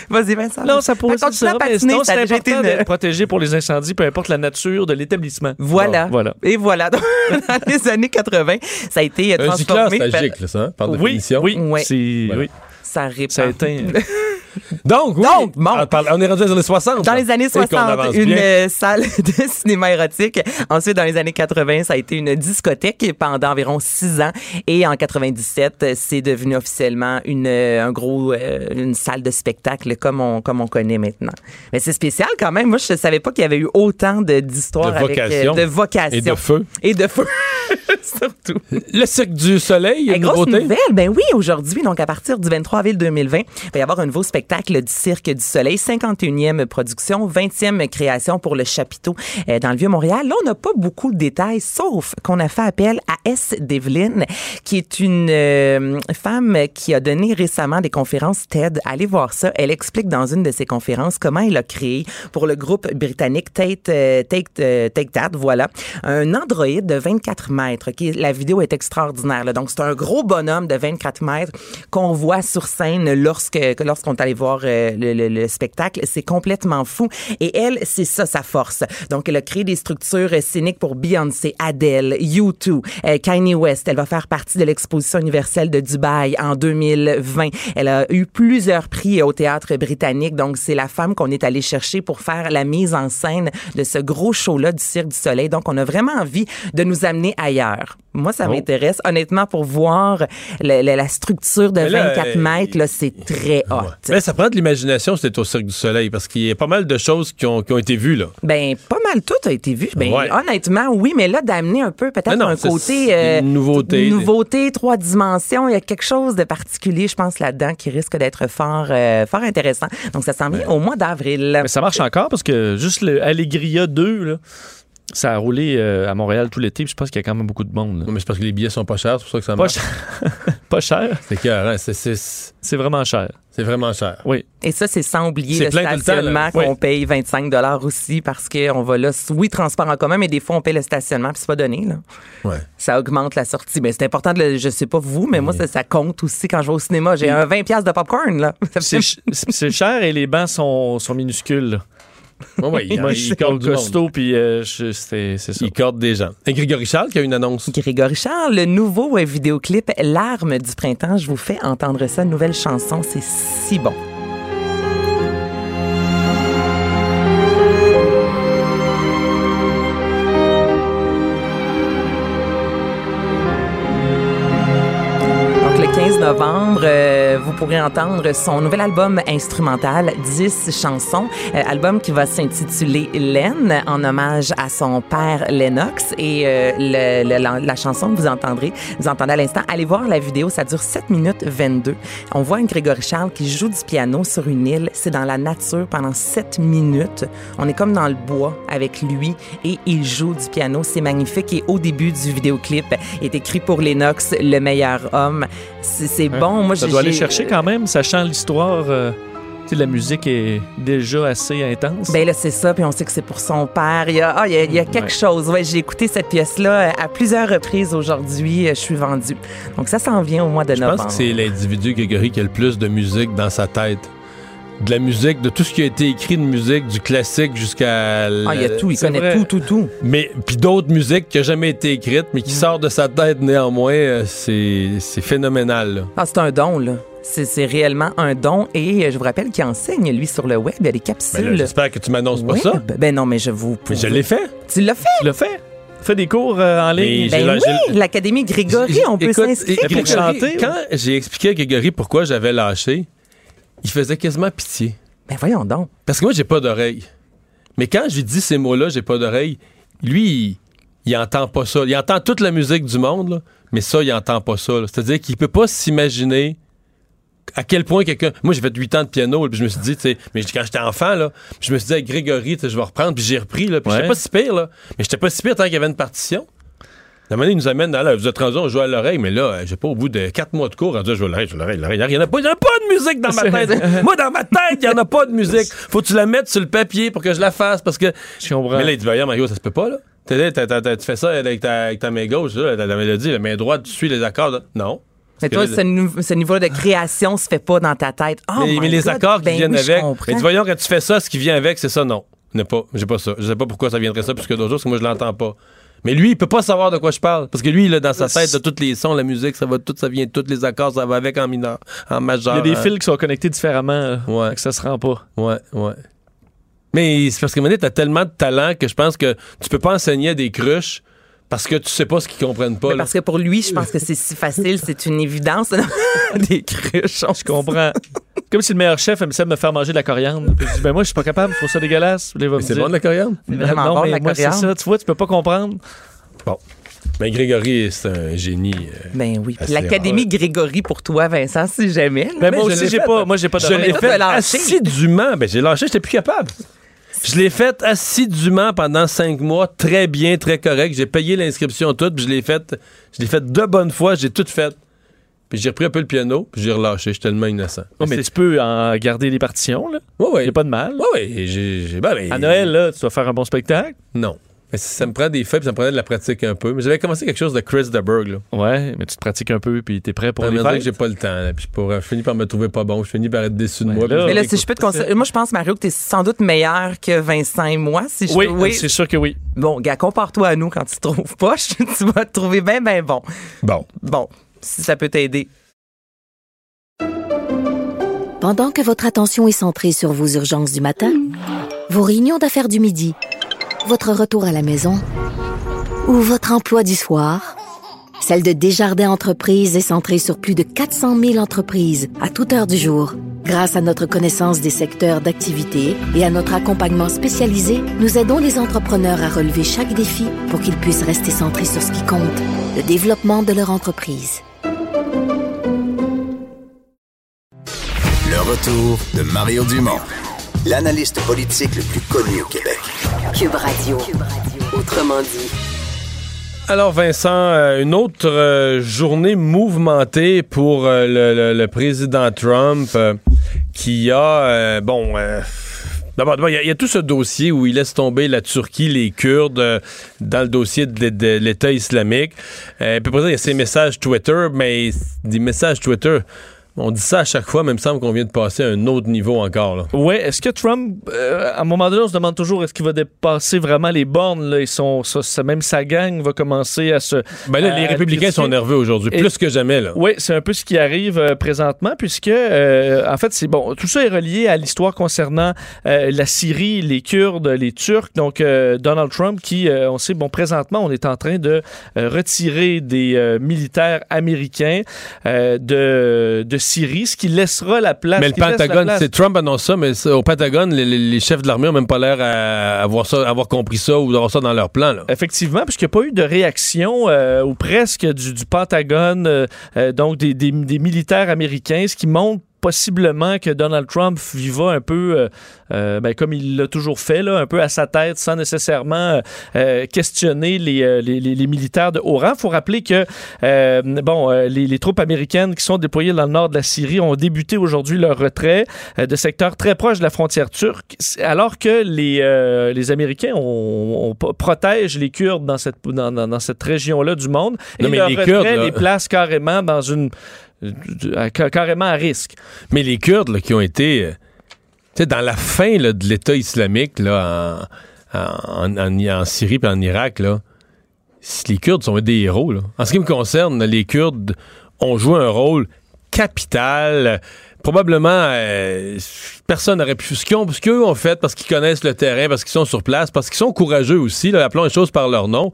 Vas-y, Vincent. Non, ça pourrait être ça, à mais patiner, sinon, ça a c'est important une- d'être protégé pour les incendies, peu importe la nature de l'établissement. Voilà. Bon, voilà. Et voilà. Donc, Dans les années 80, ça a été euh, Un gicleur, transformé. c'est par- un ça, hein, par Oui, définition. oui, Ouais. c'est, Voilà. oui, Ça répand. ça a éteint. Donc, oui. Donc, bon. On, parle- on est rendu dans les années 60. Dans les années Et qu'on 60, avance une bien. salle de cinéma érotique. Ensuite, dans les années 80, ça a été une discothèque pendant environ six ans. Et en 97, euh, c'est devenu officiellement une, euh, un gros, euh, une salle de spectacle comme on, comme on connaît maintenant. Mais c'est spécial quand même. Moi, je savais pas qu'il y avait eu autant de- d'histoires De avec euh, vocation. de vocation. Et de feu. Et de feu. Surtout. Le Cirque du Soleil, une grosse nouveauté? nouvelle, ben oui, aujourd'hui, donc à partir du 23 avril 2020, il va y avoir un nouveau spectacle du Cirque du Soleil, 51e production, 20e création pour le chapiteau euh, dans le Vieux-Montréal. Là, on n'a pas beaucoup de détails, sauf qu'on a fait appel à S. Devlin, qui est une euh, femme qui a donné récemment des conférences TED. Allez voir ça. Elle explique dans une de ses conférences comment elle a créé pour le groupe britannique Tate, euh, Take, euh, Take That, voilà, un androïde de 24 mètres. La vidéo est extraordinaire. Donc, c'est un gros bonhomme de 24 mètres qu'on voit sur scène lorsque que lorsqu'on est allé voir euh, le, le- le spectacle. C'est complètement fou. Et elle, c'est ça sa force. Donc, elle a créé des structures scéniques pour Beyoncé, Adele, U2, euh, Kanye West. Elle va faire partie de l'exposition universelle de Dubaï en 2020. Elle a eu plusieurs prix au théâtre britannique. Donc, c'est la femme qu'on est allé chercher pour faire la mise en scène de ce gros show-là du Cirque du Soleil. Donc, on a vraiment envie de nous amener ailleurs. Moi, ça Oh. m'intéresse. Honnêtement, pour voir le- le- la structure de Mais là, 24 euh, mètres, là, c'est très hot. Mais ça prend de l'imagination, c'était au Cirque du Soleil, parce qu'il y a pas mal de choses qui ont, qui ont été vues, là. Ben, pas mal tout a été vu. Ben, Ouais. honnêtement, oui, mais là, d'amener un peu peut-être un côté... une nouveauté. une nouveauté, trois dimensions. Il y a quelque chose de particulier, je pense, là-dedans qui risque d'être fort, euh, fort intéressant. Donc, ça s'en vient au mois d'avril. Mais ça marche encore parce que juste le Allegria 2, là, ça a roulé euh, à Montréal tout l'été, puis je pense qu'il y a quand même beaucoup de monde. là. Non, mais c'est parce que les billets sont pas chers, c'est pour ça que ça Pas marche. cher. Pas cher. C'est c'est- c'est C'est vraiment cher. c'est vraiment cher. Oui. Et ça, c'est sans oublier C'est le stationnement qu'on Oui. paye 25 aussi parce qu'on va là, oui, transport en commun, mais des fois, on paye le stationnement puis c'est pas donné. Là. Ouais. Ça augmente la sortie. Mais c'est important de le, je sais pas vous, mais moi, ça, ça compte aussi quand je vais au cinéma. J'ai un 20$ piastres de popcorn, là. C'est fait- ch- c'est cher et les bancs sont, sont minuscules. là. Ouais, ouais, il, Moi, il corde costaud, puis euh, c'est ça. Il corde des gens. Et Grégory Charles qui a une annonce. Grégory Charles, le nouveau euh, vidéoclip L'arme du printemps. Je vous fais entendre ça, nouvelle chanson. C'est si bon. Donc, le 15 novembre, euh, vous pourrez entendre son nouvel album instrumental, 10 chansons. Euh, album qui va s'intituler Len, en hommage à son père Lennox. Et euh, le- le- la, la chanson que vous entendrez, vous entendez à l'instant, allez voir la vidéo, ça dure 7 minutes 22. On voit un Grégory Charles qui joue du piano sur une île. C'est dans la nature pendant 7 minutes. On est comme dans le bois avec lui et il joue du piano. C'est magnifique. Et au début du vidéoclip est écrit pour Lennox, le meilleur homme. C'est c'est bon. Moi, Ça doit aller chercher quand même, sachant l'histoire. euh, tu sais, la musique est déjà assez intense. Ben là, c'est ça, puis on sait que c'est pour son père. Il y a, ah, il y a, il y a quelque Ouais. chose. Ouais, j'ai écouté cette pièce-là euh, à plusieurs reprises aujourd'hui. Euh, Je suis vendue. Donc ça s'en vient au mois de Je novembre. pense que c'est l'individu, Grégory, qui a le plus de musique dans sa tête. De la musique, de tout ce qui a été écrit de musique, du classique jusqu'à... Ah, il y a tout, il connaît vrai. tout, tout, tout. Mais puis d'autres musiques qui n'ont jamais été écrites, mais qui Mm. sortent de sa tête néanmoins, c'est c'est phénoménal. là. Ah, c'est un don, là. C'est réellement un don. Et euh, je vous rappelle qu'il enseigne, lui, sur le web. Il y a des Ben capsules. J'espère que tu m'annonces pas ça. Ben non, mais je vous... Mais je l'ai fait. Tu l'as fait? Tu l'as fait? Fais des cours euh, en ligne. Ben oui, l'Académie Grégory, on peut s'inscrire. et- pour chanter, Quand j'ai expliqué à Grégory pourquoi j'avais lâché, il faisait quasiment pitié. Ben voyons donc. Parce que moi, j'ai pas d'oreille. Mais quand je lui dis ces mots-là, j'ai pas d'oreille, lui, il, il entend pas ça. Il entend toute la musique du monde, là, mais ça, il entend pas ça. C'est-à-dire qu'il peut pas s'imaginer à quel point quelqu'un. Moi, j'ai fait 8 ans de piano, puis je me suis dit, tu sais, mais quand j'étais enfant, là, je me suis dit, avec Grégory, tu sais, je vais reprendre, puis j'ai repris, là, puis Ouais. j'étais pas si pire, là. Mais j'étais pas si pire tant qu'il y avait une partition. La manière, il nous amène, là, vous êtes rendu, on joue à l'oreille, mais là, j'ai pas au bout de 4 mois de cours, rendu, je joue à l'oreille, je joue à l'oreille, l'oreille. Il y en a pas, il y en a pas de musique dans ma tête. Moi, dans ma tête, il y en a pas de musique. Faut que tu la mettes sur le papier pour que je la fasse, parce que Je comprends. mais là, il dit, voyons, Mario, ça se peut pas, là. Tu fais ça avec ta, avec ta main gauche, là, la, la mélodie, la main droite, tu suis les accords. là. Non. Mais toi, ce, nou- ce niveau de création se fait pas dans ta tête. Oh mais, my mais les God, accords qui ben viennent oui, je avec. Mais dis, voyons, quand tu fais ça, ce qui vient avec, c'est ça, non. N'est pas. J'ai pas ça. Je sais pas pourquoi ça viendrait ça plus que d'autres parce que moi, je l'entends pas. Mais lui, il peut pas savoir de quoi je parle. Parce que lui, il a dans sa tête de tous les sons, la musique, ça va tout, ça vient de tous les accords, ça va avec en mineur, en Il majeur. y a des en- fils qui sont connectés différemment. euh, Ouais. fait que ça se rend pas. Ouais, ouais. Mais c'est parce que tu t'as tellement de talent que je pense que tu peux pas enseigner à des cruches parce que tu sais pas ce qu'ils comprennent pas. Mais là. parce que pour lui, je pense que c'est si facile, c'est une évidence. Des cruches. Je comprends. Comme si le meilleur chef aimait me faire manger de la coriandre. Puis je dis, ben moi, je suis pas capable, faut ça dégueulasse. C'est bon de la coriandre? C'est vraiment non, bon, mais la moi, c'est ça. Tu vois, tu peux pas comprendre. Bon. Mais Grégory, c'est un génie. euh, Ben oui. L'Académie Grégory pour toi, Vincent, si jamais. Ben Mais moi je aussi, j'ai pas, moi, j'ai pas de Je l'ai fait assidûment. Ben, j'ai lâché, j'étais plus capable. Je l'ai fait assidûment pendant cinq mois, très bien, très correct. J'ai payé l'inscription toute, puis je l'ai fait, je l'ai fait de bonne foi, j'ai tout fait. Puis j'ai repris un peu le piano, puis j'ai relâché. Je suis tellement innocent. Oh, mais tu peux en garder les partitions, là. Ouais, ouais. Il a pas de mal. J'ai, j'ai- ben, ben, À Noël, là, tu dois faire un bon spectacle. Non. Mais ça me prend des feuilles, puis ça me prenait de la pratique un peu. Mais j'avais commencé quelque chose de Chris DeBerg, là. Ouais, mais tu te pratiques un peu, puis t'es prêt pour Ça les dire que fêtes. j'ai pas le temps, là. Puis pour, euh, je finis par me trouver pas bon. Je finis par être déçu de Ouais, moi. là- Mais là, si je peux te conseiller, moi, je pense, Mario, que tu es sans doute meilleur que Vincent et moi. Si je Oui, peux- c'est sûr que oui. Bon, gars, compare-toi à nous quand tu te trouves pas. tu vas te trouver bien, bien bon. Bon. Bon, si ça peut t'aider. Pendant que votre attention est centrée sur vos urgences du matin, vos réunions d'affaires du midi, votre retour à la maison ou votre emploi du soir, celle de Desjardins Entreprises est centrée sur plus de 400 000 entreprises à toute heure du jour. Grâce à notre connaissance des secteurs d'activité et à notre accompagnement spécialisé, nous aidons les entrepreneurs à relever chaque défi pour qu'ils puissent rester centrés sur ce qui compte, le développement de leur entreprise. Le retour de Mario Dumont, l'analyste politique le plus connu au Québec. Cube Radio. Autrement dit. Alors Vincent, euh, une autre euh, journée mouvementée pour euh, le, le- le président Trump qui a, bon, d'abord, il y, a- il y a tout ce dossier où il laisse tomber la Turquie, les Kurdes, euh, dans le dossier de, de l'État islamique. Euh, puis après ça, il y a ces messages Twitter, mais des messages Twitter On dit ça à chaque fois, mais il me semble qu'on vient de passer à un autre niveau encore. Là. Ouais, est-ce que Trump, euh, à un moment donné, on se demande toujours est-ce qu'il va dépasser vraiment les bornes là? Ça, ça- même sa gang va commencer à se. Ben là, les républicains sont nerveux aujourd'hui, Et- plus que jamais. Là. Oui, c'est un peu ce qui arrive euh, présentement, puisque, euh, en fait, c'est bon, tout ça est relié à l'histoire concernant la Syrie, les Kurdes, les Turcs. Donc, Donald Trump, qui, on sait, bon, présentement, on est en train de retirer des militaires américains de, de Syrie, ce qui laissera la place. Mais le Pentagone, c'est Trump annonce ça, mais au Pentagone, les, chefs de l'armée ont même pas l'air à avoir ça, avoir compris ça ou d'avoir ça dans leur plan. Là. Effectivement, puisqu'il n'y a pas eu de réaction euh, ou presque du, du Pentagone, euh, euh, donc des, des- des militaires américains, ce qui montre possiblement que Donald Trump y va un peu, euh, euh, ben, comme il l'a toujours fait, là, un peu à sa tête, sans nécessairement euh, euh, questionner les, euh, les, les- les militaires de haut rang. Il faut rappeler que euh, bon, les, les troupes américaines qui sont déployées dans le nord de la Syrie ont débuté aujourd'hui leur retrait de secteurs très proches de la frontière turque, alors que les, euh, les Américains protègent les Kurdes dans cette, dans, dans- dans cette région-là du monde. Non, et mais leur les retrait Kurdes, là- les place carrément dans une... ca- carrément à risque. Mais les Kurdes qui ont été euh, dans la fin de l'État islamique en, Syrie et en Irak, les Kurdes sont des héros. En ce qui me concerne, les Kurdes ont joué un rôle capital. Probablement, euh, personne n'aurait pu. Ce qu'ils ont- ont fait parce qu'ils connaissent le terrain, parce qu'ils sont sur place, parce qu'ils sont courageux aussi, là, appelons les choses par leur nom.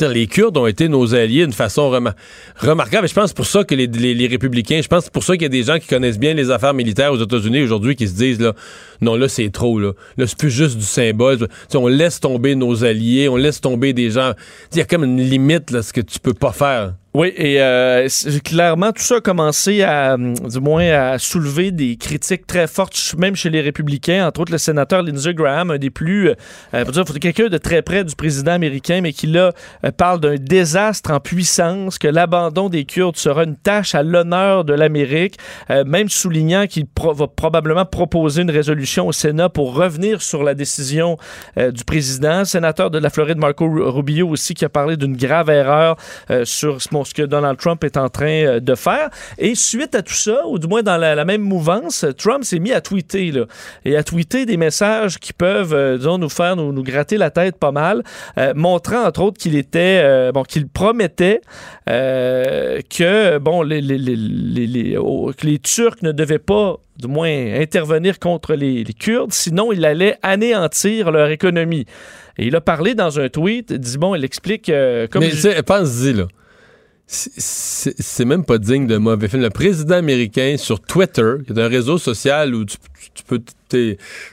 Les Kurdes ont été nos alliés d'une façon remar- remarquable. Et je pense pour ça que les, les- les républicains, je pense pour ça qu'il y a des gens qui connaissent bien les affaires militaires aux États-Unis aujourd'hui qui se disent là, non là c'est trop là, là c'est plus juste du symbole. Tu sais, on laisse tomber nos alliés, on laisse tomber des gens. Il y a comme une limite là, ce que tu peux pas faire. Oui, et euh, clairement, tout ça a commencé à, hum, du moins, à soulever des critiques très fortes, même chez les républicains, entre autres le sénateur Lindsey Graham, un des plus, euh, pour dire, quelqu'un de très près du président américain, mais qui là euh, parle d'un désastre en puissance, que l'abandon des Kurdes sera une tâche à l'honneur de l'Amérique, euh, même soulignant qu'il pro- va probablement proposer une résolution au Sénat pour revenir sur la décision euh, du président. Sénateur de la Floride, Marco Ru- Rubio aussi, qui a parlé d'une grave erreur euh, sur ce, ce que Donald Trump est en train euh, de faire. Et suite à tout ça, ou du moins dans la, la même mouvance, Trump s'est mis à tweeter, là, et à tweeter des messages qui peuvent, euh, disons, nous faire, nous, nous gratter la tête pas mal, euh, montrant entre autres qu'il était, euh, bon, qu'il promettait que, bon, les, les, les, oh, que les Turcs ne devaient pas du moins intervenir contre les, les Kurdes, sinon il allait anéantir leur économie. Et il a parlé dans un tweet, dit bon, il explique euh, comme Mais je- pense-y là. C'est- même pas digne de mauvais film. Le président américain sur Twitter, qui est un réseau social où tu, peux.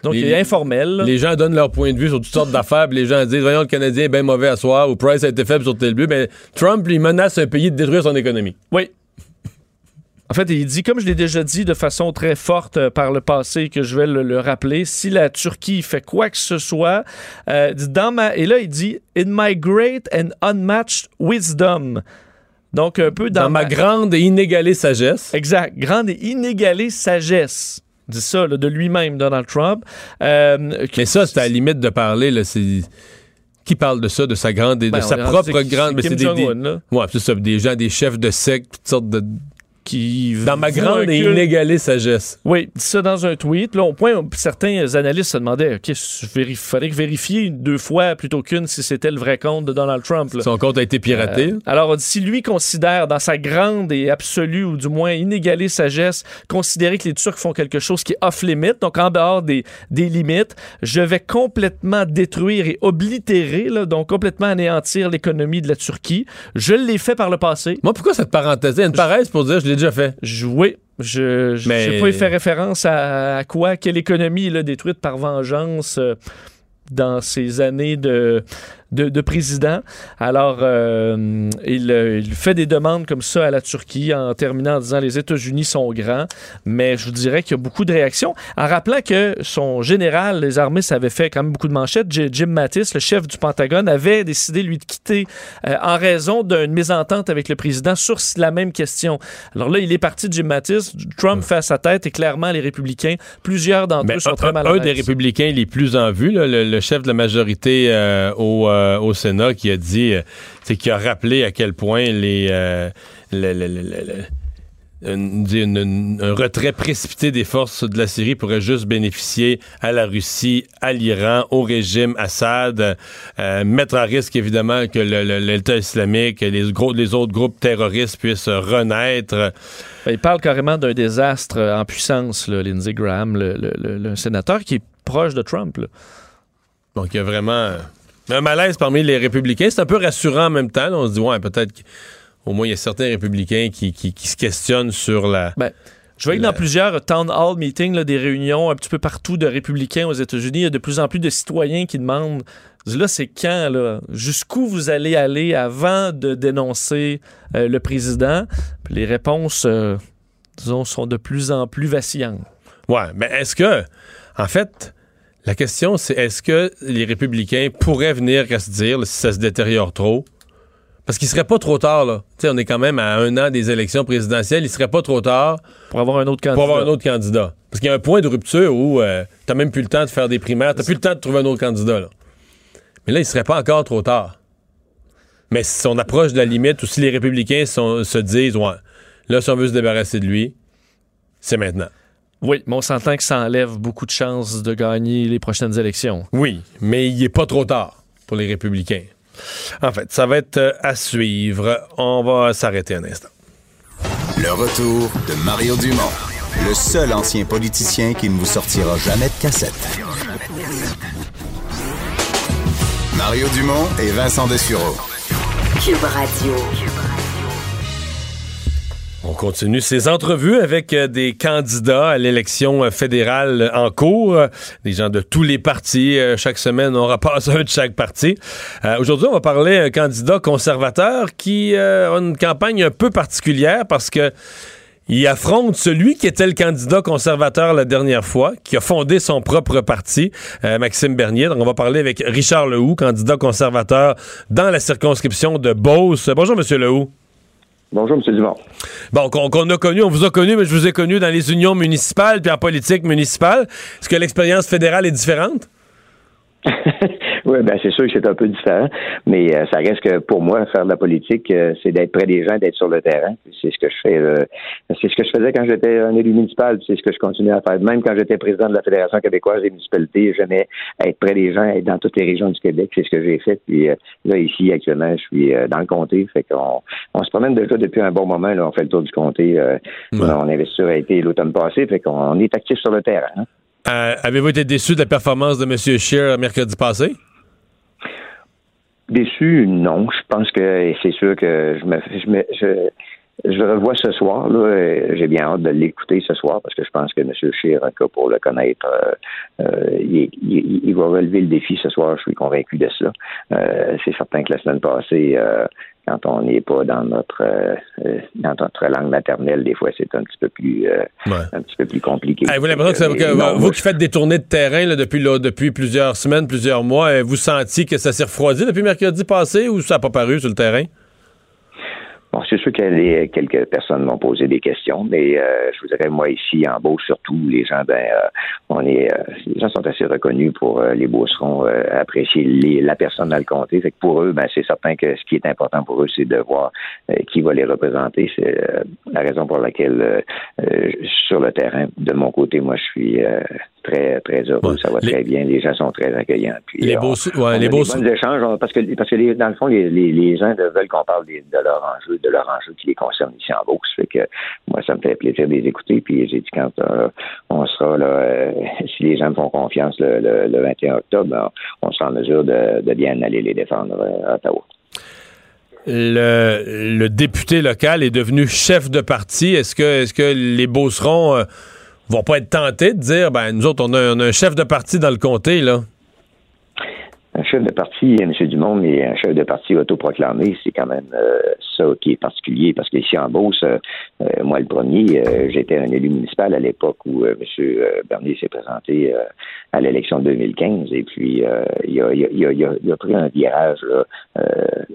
donc les- il est informel. là. Les gens donnent leur point de vue sur toutes sortes d'affaires, les gens disent Voyons, le Canadien est bien mauvais à soir, ou Price a été faible sur tel but. Mais Trump, lui, menace un pays de détruire son économie. Oui. En fait, il dit, comme je l'ai déjà dit de façon très forte euh, par le passé, que je vais le, le rappeler, si la Turquie fait quoi que ce soit, euh, dans ma, et là, il dit, in my great and unmatched wisdom. Donc, un peu dans, Dans, ma grande et inégalée sagesse. Exact. Grande et inégalée sagesse. Dit ça là, de lui-même, Donald Trump. Euh, Mais ça, c'est à la limite de parler, là, c'est. Qui parle de ça, de sa grande et de Ben, sa propre grande. mais c'est des, des-. Ouais, c'est ça, des gens, des chefs de secte, toutes sortes de. Qui Dans ma grande et inégalée sagesse. Oui, dit ça dans un tweet. Là, au point où certains analystes se demandaient, OK, il fallait vérifier deux fois plutôt qu'une si c'était le vrai compte de Donald Trump. là. Son compte a été piraté. Euh, alors, si lui considère, dans sa grande et absolue, ou du moins inégalée sagesse, considérer que les Turcs font quelque chose qui est off-limit, donc en dehors des, des limites, je vais complètement détruire et oblitérer, là, donc complètement anéantir l'économie de la Turquie. Je l'ai fait par le passé. Moi, pourquoi cette parenthèse? Une parenthèse pour dire je l'ai déjà fait. Oui, je je Mais- sais pas, il fait référence à, à quoi, quelle économie là, détruite par vengeance euh, dans ces années de, de, de président. Alors, euh, il, euh, il fait des demandes comme ça à la Turquie en terminant en disant les États-Unis sont grands, mais je vous dirais qu'il y a beaucoup de réactions. En rappelant que son général, les armées, ça avait fait quand même beaucoup de manchettes, Jim Mattis, le chef du Pentagone, avait décidé, lui, de quitter euh, en raison d'une mésentente avec le président sur la même question. Alors là, il est parti de Jim Mattis, Trump fait à sa tête et clairement, les républicains, plusieurs d'entre eux sont un, très mal à un des républicains les plus en vue, là, le, le chef de la majorité euh, au, euh, au Sénat, qui a dit, euh, c'est qui a rappelé à quel point les, une- une- une- un retrait précipité des forces de la Syrie pourrait juste bénéficier à la Russie, à l'Iran, au régime Assad, euh, mettre à risque évidemment que l'État islamique et les, gros, les autres groupes terroristes puissent renaître. Il parle carrément d'un désastre en puissance, là, Lindsey Graham, le, le- le- le sénateur qui est proche de Trump. là. Donc il y a vraiment un malaise parmi les républicains. C'est un peu rassurant en même temps. là. on se dit, ouais, peut-être qu'au moins il y a certains républicains qui, qui- qui se questionnent sur la... Ben, je vois que dans plusieurs town hall meetings, là, des réunions un petit peu partout de républicains aux États-Unis, il y a de plus en plus de citoyens qui demandent là, c'est quand, là? Jusqu'où vous allez aller avant de dénoncer euh, le président? Puis les réponses, euh, disons, sont de plus en plus vacillantes. Ouais, mais est-ce que, en fait, la question c'est est-ce que les républicains pourraient venir à se dire là, si ça se détériore trop? Parce qu'il serait pas trop tard, là. Tu sais, on est quand même à un an des élections présidentielles. Il serait pas trop tard Pour avoir un autre candidat. pour avoir un autre candidat. Parce qu'il y a un point de rupture où euh, t'as même plus le temps de faire des primaires. T'as plus le temps de trouver un autre candidat, là. Mais là, il serait pas encore trop tard. Mais si on approche de la limite ou si les républicains sont- se disent, ouais, là, si on veut se débarrasser de lui, c'est maintenant. Oui, mais on s'entend que ça enlève beaucoup de chances de gagner les prochaines élections. Oui, mais il n'est pas trop tard pour les républicains. En fait, ça va être euh, à suivre. On va s'arrêter un instant. Le retour de Mario Dumont, le seul ancien politicien qui ne vous sortira jamais de cassette. Mario Dumont et Vincent Dessureau. Cube Radio. On continue ces entrevues avec euh, des candidats à l'élection euh, fédérale en cours, euh, des gens de tous les partis. Euh, chaque semaine, on repasse un de chaque parti. Euh, Aujourd'hui, on va parler d'un candidat conservateur qui euh, a une campagne un peu particulière parce que il affronte celui qui était le candidat conservateur la dernière fois, qui a fondé son propre parti, euh, Maxime Bernier. Donc, on va parler avec Richard Lehoux, candidat conservateur dans la circonscription de Beauce. Bonjour, Monsieur Lehoux. Bonjour, M. Dumont. Bon, qu'on a connu, on vous a connu, mais je vous ai connu dans les unions municipales puis en politique municipale. Est-ce que l'expérience fédérale est différente? oui, ben c'est sûr que c'est un peu différent, mais euh, ça reste que pour moi, faire de la politique, euh, c'est d'être près des gens, d'être sur le terrain. C'est ce que je fais. euh, c'est ce que je faisais quand j'étais un élu municipal, c'est ce que je continue à faire. Même quand j'étais président de la Fédération québécoise des municipalités, j'aimais être près des gens, être dans toutes les régions du Québec. C'est ce que j'ai fait. Puis là, ici, actuellement, je suis dans le comté. Fait qu'on on se promène déjà depuis un bon moment. Là, on fait le tour du comté. Mon investiture a été l'automne passé. Fait qu'on est actif sur le terrain. hein. Avez-vous été déçu de la performance de M. Scheer mercredi passé? Déçu, non. Je pense que c'est sûr que je me, je me, je, je le revois ce soir. J'ai bien hâte de l'écouter ce soir parce que je pense que M. Scheer, pour le connaître, euh, euh, il, il- il va relever le défi ce soir. Je suis convaincu de ça. Euh, c'est certain que la semaine passée, quand on n'est pas dans notre euh, dans notre langue maternelle, des fois c'est un petit peu plus euh, un petit peu plus compliqué. Avez-vous l'impression que, ça- Mais que- non, vous qui faites des tournées de terrain là, depuis, là, depuis plusieurs semaines, plusieurs mois, vous sentiez que ça s'est refroidi depuis mercredi passé ou ça n'a pas paru sur le terrain? Bon, c'est sûr que quelques personnes m'ont posé des questions, mais euh, je vous dirais, moi, ici, en Beauce, surtout, les gens, ben, euh, on est, euh, les gens sont assez reconnus pour euh, les Beaucerons, euh, apprécier les- la personne dans le comté. Fait que pour eux, ben, c'est certain que ce qui est important pour eux, c'est de voir euh, qui va les représenter. C'est la raison pour laquelle, sur le terrain, de mon côté, moi, je suis très, très heureux. Ça va très bien. Les gens sont très accueillants. Puis, Les euh, on- on a les Beauce- bons échanges, on- parce que, parce que les- dans le fond, les, les, les gens veulent qu'on parle de leurs enjeux, de leurs enjeux qui les concernent ici en Beauce. Fait que moi, ça me fait plaisir de les écouter. Puis j'ai dit quand euh, on sera là, euh, si les gens me font confiance le, le, le 21 octobre, ben, on sera en mesure de, de bien aller les défendre à Ottawa. Le, le député local est devenu chef de parti. Est-ce que, est-ce que les Beaucerons euh, vont pas être tentés de dire, ben, nous autres, on a, on a un chef de parti dans le comté, là? Un chef de parti, M. Dumont, mais un chef de parti autoproclamé, c'est quand même euh, ça qui est particulier, parce qu'ici en Beauce, euh, euh, moi le premier, euh, j'étais un élu municipal à l'époque où euh, M. Bernier s'est présenté euh, à l'élection de 2015, et puis il, a, il, a, il, a, il a- pris un virage là,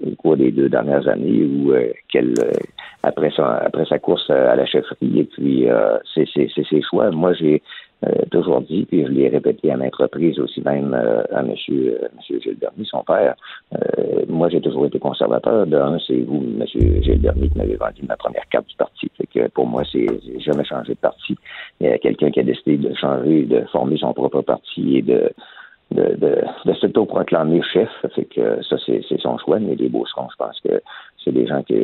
au cours des deux dernières années où qu'elle, après sa après sa course à la chefferie, et puis c'est ses choix. Moi, j'ai toujours dit, puis je l'ai répété à maintes reprises aussi même euh, à M. Monsieur, monsieur Gilles Bernier, son père. moi, j'ai toujours été conservateur. De un, c'est vous, M. Gilles Bernier, qui m'avez vendu ma première carte du parti. Fait que pour moi, c'est jamais changé de parti. Il y a quelqu'un qui a décidé de changer, de former son propre parti et de de, de, de s'auto-proclamer chef. Ça fait que ça, c'est son choix, mais les Beaucerons, je pense que c'est des gens qui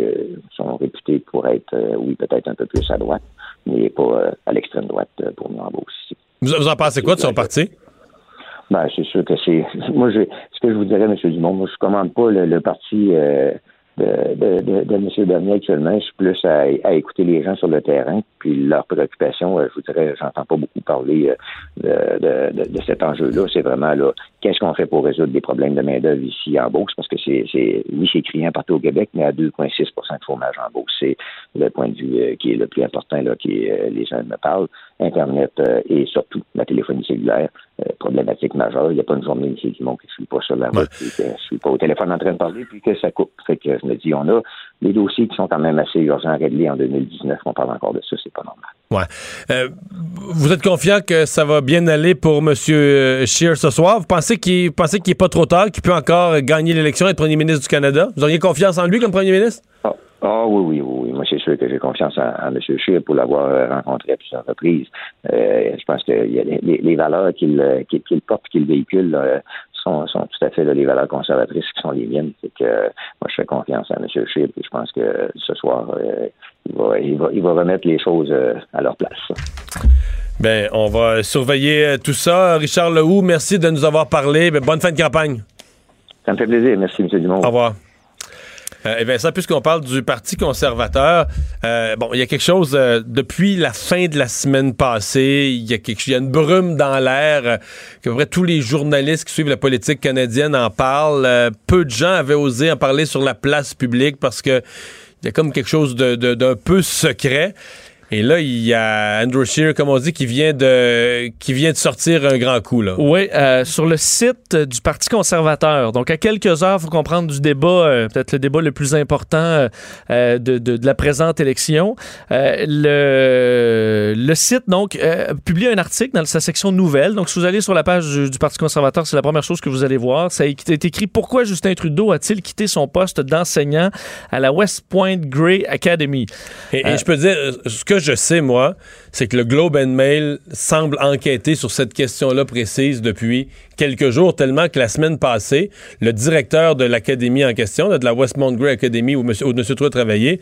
sont réputés pour être, euh, oui, peut-être un peu plus à droite, mais pas euh, à l'extrême droite euh, pour nous en Beauce. Vous, vous en pensez quoi de son parti? Ben, c'est sûr que c'est. Moi, je, ce que je vous dirais, M. Dumont, moi, je commande pas le, parti de, de, M. Bernier actuellement. Je suis plus à, écouter les gens sur le terrain, puis leurs préoccupations. Euh, je vous dirais, j'entends pas beaucoup parler euh, de, cet enjeu-là. C'est vraiment là, qu'est-ce qu'on fait pour résoudre des problèmes de main-d'œuvre ici en Beauce? Parce que c'est, c'est oui, c'est criant partout au Québec, mais à 2,6 de chômage en Beauce. C'est le point de vue euh, qui est le plus important, là, qui les gens me parlent. Internet et surtout la téléphonie cellulaire, problématique majeure. Il n'y a pas une journée ici du monde que je suis pas sur la route, que je suis pas au téléphone en train de parler, puis que ça coupe. Fait que je me dis, on a des dossiers qui sont quand même assez urgents à régler en 2019. On parle encore de ça, c'est pas normal. Ouais. Euh, vous êtes confiant que ça va bien aller pour M. Scheer ce soir? Vous pensez qu'il pensez qu'il n'est pas trop tard, qu'il peut encore gagner l'élection et être premier ministre du Canada? Vous auriez confiance en lui comme premier ministre? Ah, ah oui, oui, oui. Moi, c'est sûr que j'ai confiance en, M. Scheer pour l'avoir rencontré à plusieurs reprises. Euh, je pense que les, les, valeurs qu'il qu'il porte, qu'il véhicule, sont, tout à fait les valeurs conservatrices qui sont les miennes. C'est que moi, je fais confiance à M. Scheer et je pense que ce soir, euh, il, va, il, va, remettre les choses euh, à leur place. Ben, on va surveiller euh, tout ça. Richard Lehoux, merci de nous avoir parlé. Ben, bonne fin de campagne. Ça me fait plaisir. Merci, M. Dumont. Au revoir. Euh, bien, ça, puisqu'on parle du Parti conservateur, euh, bon, il y a quelque chose, euh, depuis la fin de la semaine passée, il y a, quelque, il y a une brume dans l'air, que vrai, tous les journalistes qui suivent la politique canadienne en parlent. peu de gens avaient osé en parler sur la place publique parce que il y a comme quelque chose d'un de, peu secret. Et là, il y a Andrew Shear, comme on dit, qui vient de, qui vient de sortir un grand coup. Là. Oui, euh, sur le site du Parti conservateur. Donc, à quelques heures, il faut comprendre du débat, euh, peut-être le débat le plus important euh, de, de, de, la présente élection. le, le site, donc, publie un article dans sa section nouvelles. Donc, si vous allez sur la page du, Parti conservateur, c'est la première chose que vous allez voir. Ça a été écrit Pourquoi Justin Trudeau a-t-il quitté son poste d'enseignant à la West Point Grey Academy? Et, et je peux dire, ce que je sais, moi, c'est que le Globe and Mail semble enquêter sur cette question-là précise depuis quelques jours, tellement que la semaine passée, le directeur de l'académie en question, de la Westmont Grey Academy où M. Où monsieur a travaillé,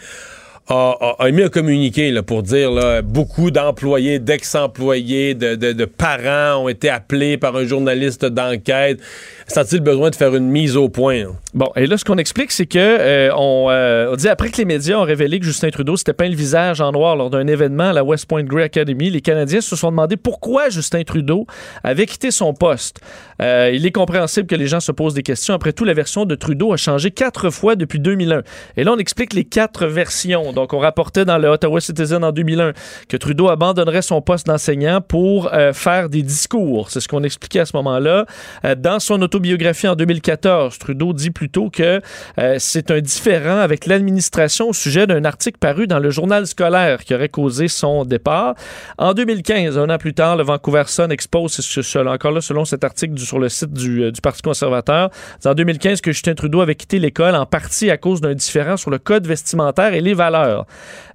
a, a, émis un communiqué pour dire là, beaucoup d'employés, d'ex-employés, de, parents ont été appelés par un journaliste d'enquête. Sent-il besoin de faire une mise au point? Bon, et là, ce qu'on explique, c'est que euh, euh, on, dit après que les médias ont révélé que Justin Trudeau s'était peint le visage en noir lors d'un événement à la West Point Grey Academy, les Canadiens se sont demandé pourquoi Justin Trudeau avait quitté son poste. Euh, il est compréhensible que les gens se posent des questions. Après tout, la version de Trudeau a changé quatre fois depuis 2001. Et là, on explique les quatre versions. Donc, on rapportait dans le Ottawa Citizen en 2001 que Trudeau abandonnerait son poste d'enseignant pour euh, faire des discours. C'est ce qu'on expliquait à ce moment-là. Euh, dans son autobiographie en 2014, Trudeau dit plutôt que euh, c'est un différent avec l'administration au sujet d'un article paru dans le journal scolaire qui aurait causé son départ. En 2015, un an plus tard, le Vancouver Sun expose, encore là, selon cet article sur le site du, du Parti conservateur, en 2015 que Justin Trudeau avait quitté l'école en partie à cause d'un différent sur le code vestimentaire et les valeurs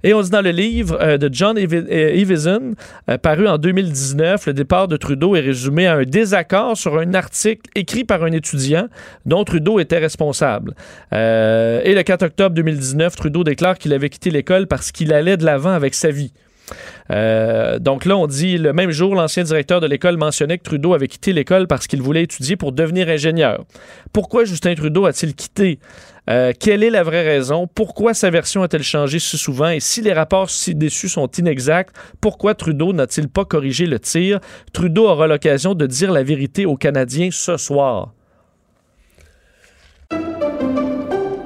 et on dit dans le livre euh, de John Evison, euh, paru en 2019, le départ de Trudeau est résumé à un désaccord sur un article écrit par un étudiant dont Trudeau était responsable. Euh, et le 4 octobre 2019, Trudeau déclare qu'il avait quitté l'école parce qu'il allait de l'avant avec sa vie. donc là, on dit le même jour, l'ancien directeur de l'école mentionnait que Trudeau avait quitté l'école parce qu'il voulait étudier pour devenir ingénieur. Pourquoi Justin Trudeau a-t-il quitté? Euh, quelle est la vraie raison? Pourquoi sa version a-t-elle changé si souvent? Et si les rapports ci-dessus sont inexacts, pourquoi Trudeau n'a-t-il pas corrigé le tir? Trudeau aura l'occasion de dire la vérité aux Canadiens ce soir.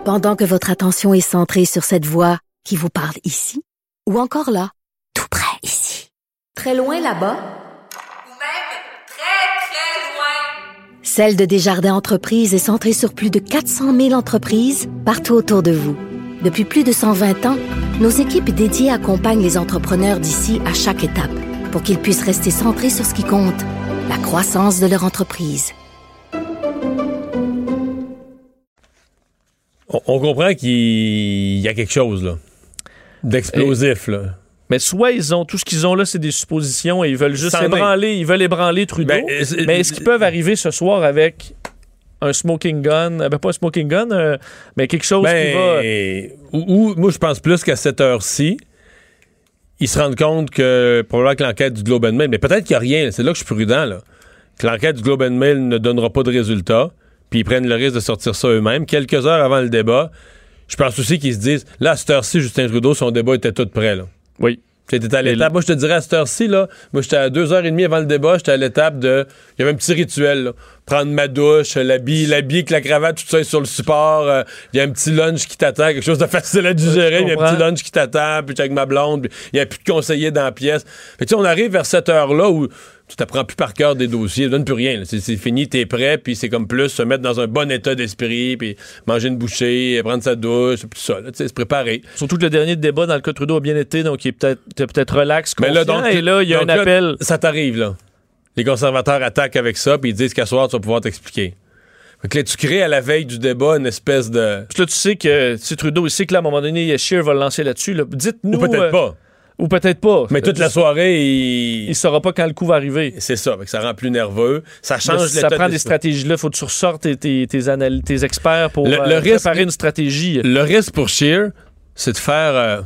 Pendant que votre attention est centrée sur cette voix qui vous parle ici, ou encore là, tout près ici, très loin là-bas, Celle de Desjardins Entreprises est centrée sur plus de 400 000 entreprises partout autour de vous. Depuis plus de 120 ans, nos équipes dédiées accompagnent les entrepreneurs d'ici à chaque étape pour qu'ils puissent rester centrés sur ce qui compte, la croissance de leur entreprise. On, comprend qu'il y a quelque chose. D'explosif. Mais soit ils ont tout ce qu'ils ont là, c'est des suppositions et ils veulent juste ébranler, ils veulent ébranler Trudeau. Ben, euh, mais est-ce qu'ils peuvent arriver ce soir avec un smoking gun, euh, ben pas un smoking gun, euh, mais quelque chose qui va. Ben, ou, ou- moi, je pense plus qu'à cette heure-ci, ils se rendent compte que, probablement que l'enquête du Globe and Mail, mais peut-être qu'il n'y a rien, c'est là que je suis prudent, là, que l'enquête du Globe and Mail ne donnera pas de résultat, puis ils prennent le risque de sortir ça eux-mêmes. Quelques heures avant le débat, je pense aussi qu'ils se disent, là, à cette heure-ci, Justin Trudeau, son débat était tout prêt, là. Oui. C'était à l'étape. Moi, je te dirais à cette heure-ci, là, moi, j'étais à deux heures et demie avant le débat, j'étais à l'étape de. Il y avait un petit rituel, là. Prendre ma douche, l'habit, l'habit avec la cravate, tout ça est sur le support. euh, Il y a un petit lunch qui t'attend, quelque chose de facile à digérer. Il y a un petit lunch qui t'attend, puis j'étais avec ma blonde, puis il n'y a plus de conseiller dans la pièce. Fait tu sais, on arrive vers cette heure-là où tu t'apprends plus par cœur des dossiers, ça donne plus rien. C'est fini, t'es prêt, puis c'est comme plus se mettre dans un bon état d'esprit, puis manger une bouchée, prendre sa douche, c'est plus ça, là, tu sais, se préparer. Surtout que le dernier débat dans le cas de Trudeau a bien été, donc il est peut-être peut-être relax, Mais là, donc, et là, il y a donc un là, appel. ça t'arrive, là. Les conservateurs attaquent avec ça, puis ils disent qu'à soir, tu vas pouvoir t'expliquer. Que là, tu crées à la veille du débat une espèce de. Puis là, tu sais que si Trudeau, il sait que là, à un moment donné, Scheer va le lancer là-dessus. là. Dites-nous. Ou peut-être euh, pas. Ou peut-être pas. Mais toute la soirée, il. Il saura pas quand le coup va arriver. C'est ça, que ça rend plus nerveux. Ça change Mais ça prend des stratégies-là. Faut que tu ressortes tes, tes, tes, anal- tes experts pour Le- euh, le risque- préparer une stratégie. Le risque pour Scheer, c'est de faire.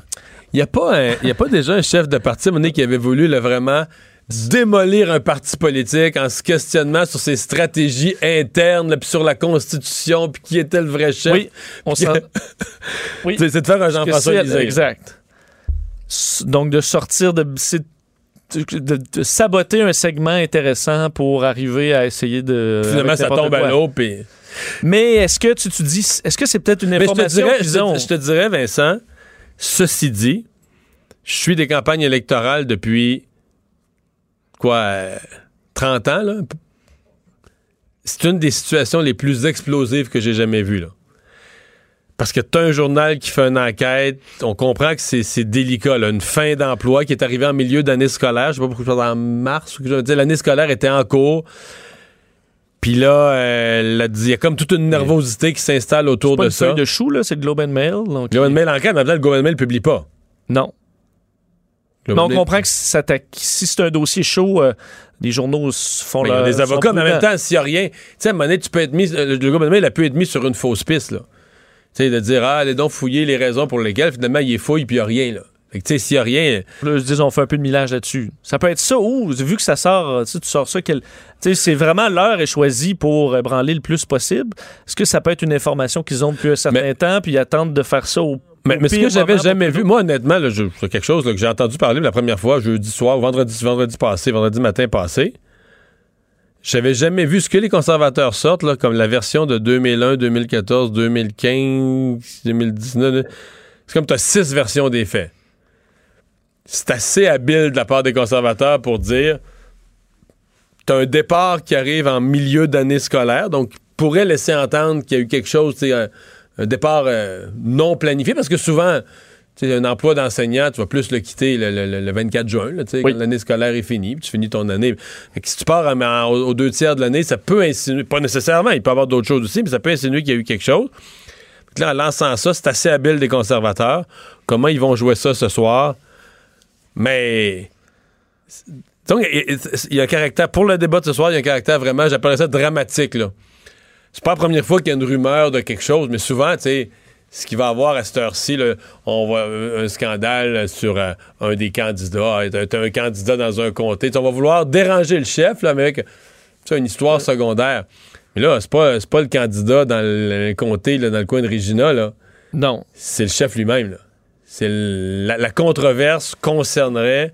Il n'y a, pas un- y a pas déjà un chef de parti donné, qui avait voulu là, vraiment démolir un parti politique en se questionnant sur ses stratégies internes, puis sur la Constitution, puis qui était le vrai chef. Oui, on s'en- Oui. C'est de faire un Que Jean-François Lisée. Exact. Donc, de sortir de, de, de- de saboter un segment intéressant pour arriver à essayer de. Finalement, ça tombe à l'eau. Mais est-ce que tu, tu dis. Est-ce que c'est peut-être une Mais je te, information dirais, je, te, je te dirais, Vincent, ceci dit, je suis des campagnes électorales depuis quoi, euh, 30 ans, là. C'est une des situations les plus explosives que j'ai jamais vues, là. Parce que tu as un journal qui fait une enquête, on comprend que c'est c'est délicat, là, une fin d'emploi qui est arrivée en milieu d'année scolaire, je sais pas pourquoi je parle en mars, ou que je veux dire, l'année scolaire était en cours. Puis là, euh, il y a comme toute une nervosité qui s'installe autour C'est pas de une ça. feuille de chou, là, c'est le Globe and Mail. Donc, Globe and Mail enquête, mais le Globe and Mail ne publie pas. Non. Mais on comprend que si, ça si c'est un dossier chaud, euh, les journaux font Mais il y a leur- des avocats, mais en même temps, s'il n'y a rien, tu sais, à un moment donné, tu peux être mis, euh, le Globe and Mail a pu être mis sur une fausse piste, là. Sais, de dire, ah, allez donc fouiller les raisons pour lesquelles, finalement, il est fouille, puis il n'y a rien, là. Fait que, tu sais, s'il n'y a rien, Là, je dis, on fait un peu de millage là-dessus. Ça peut être ça ou, vu que ça sort, euh, tu sors ça, quel- tu sais, c'est vraiment l'heure est choisie pour euh, branler le plus possible. Est-ce que ça peut être une information qu'ils ont depuis un certain Mais- temps, puis ils attendent de faire ça au. Mais, mais ce que j'avais jamais vu, moi honnêtement, c'est quelque chose là, que j'ai entendu parler la première fois jeudi soir, vendredi, vendredi passé, vendredi matin passé. J'avais jamais vu ce que les conservateurs sortent, là, comme la version de 2001, 2014, 2015, 2019. C'est comme tu as six versions des faits. C'est assez habile de la part des conservateurs pour dire tu un départ qui arrive en milieu d'année scolaire, donc pourrait laisser entendre qu'il y a eu quelque chose, un, un départ euh, non planifié, parce que souvent, sais, un emploi d'enseignant, tu vas plus le quitter le, le- le 24 juin, là, Oui. quand l'année scolaire est finie, puis tu finis ton année. Fait que si tu pars en- en- aux, deux tiers de l'année, ça peut insinuer, pas nécessairement, il peut y avoir d'autres choses aussi, mais ça peut insinuer qu'il y a eu quelque chose. Là, en lançant ça, c'est assez habile des conservateurs. Comment ils vont jouer ça ce soir? Mais. Donc, il il y a un caractère, pour le débat de ce soir, il y a un caractère vraiment, j'appellerais ça dramatique, là. C'est pas la première fois qu'il y a une rumeur de quelque chose, mais souvent, tu sais, ce qu'il va y avoir à cette heure-ci, on voit un, un scandale sur euh, un des candidats, être être un candidat dans un comté. On va vouloir déranger le chef, là, avec sais, une histoire secondaire. Mais là, c'est pas, c'est pas le candidat dans le, le comté, là, dans le coin de Regina, là. Non. C'est le chef lui-même. C'est la, la controverse concernerait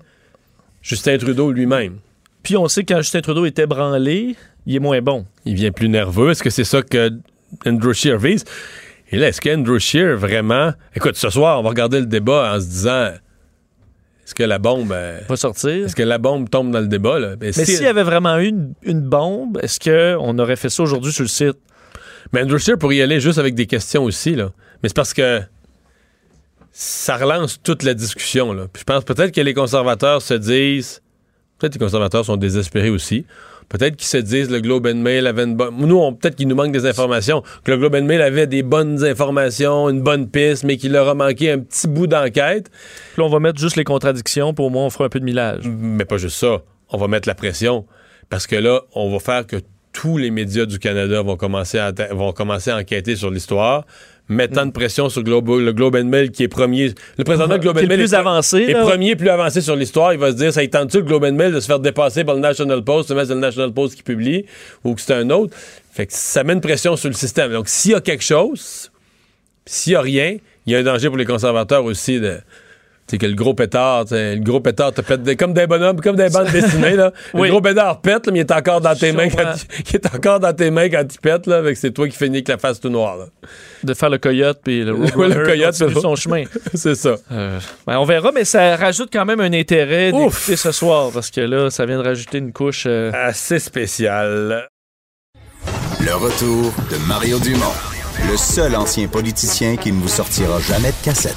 Justin Trudeau lui-même. Puis on sait que quand Justin Trudeau était branlé, il est moins bon. il vient plus nerveux. Est-ce que c'est ça que Andrew vise? Et là, est-ce qu'Andrew Scheer vraiment. Écoute, ce soir, on va regarder le débat en se disant est-ce que la bombe. euh, Va sortir. Est-ce que la bombe tombe dans le débat? Là? Ben, Mais si- s'il y avait vraiment eu une, une bombe, est-ce qu'on aurait fait ça aujourd'hui sur le site? Mais Andrew Scheer pourrait y aller juste avec des questions aussi. Là. Mais c'est parce que ça relance toute la discussion. Là. Puis je pense peut-être que les conservateurs se disent Peut-être que les conservateurs sont désespérés aussi. Peut-être qu'ils se disent le Globe and Mail avait une bonne. Nous, on- peut-être qu'il nous manque des informations. Que le Globe and Mail avait des bonnes informations, une bonne piste, mais qu'il leur a manqué un petit bout d'enquête. Puis là, on va mettre juste les contradictions, puis au moins, on fera un peu de millage. Mais pas juste ça. On va mettre la pression. Parce que là, on va faire que tous les médias du Canada vont commencer à, vont commencer à enquêter sur l'histoire, mettant de pression sur Globe, le Globe and Mail qui est premier. Le président de Globe and le Mail plus est, avancé, est premier, plus avancé sur l'histoire. Il va se dire, ça y tente-tu le Globe and Mail de se faire dépasser par le National Post, c'est le National Post qui publie, ou que c'est un autre? Fait que ça met une pression sur le système. Donc, s'il y a quelque chose, s'il y a rien, il y a un danger pour les conservateurs aussi de. Tu sais, que le gros pétard, le gros pétard te pète des- comme des bonhommes, comme des bandes dessinées, là. Oui. Le gros pétard pète, là, mais il est encore dans tes mains quand il, est encore dans tes mains quand il pète, là, avec c'est toi qui finis avec la face tout noire, là. De faire le coyote, puis le Ouais, Roadrunner le coyote, c'est son chemin. c'est ça. Euh, ben, on verra, mais ça rajoute quand même un intérêt d'écouter ce soir, parce que là, ça vient de rajouter une couche. euh, Assez spécial. Le retour de Mario Dumont, le seul ancien politicien qui ne vous sortira jamais de cassette.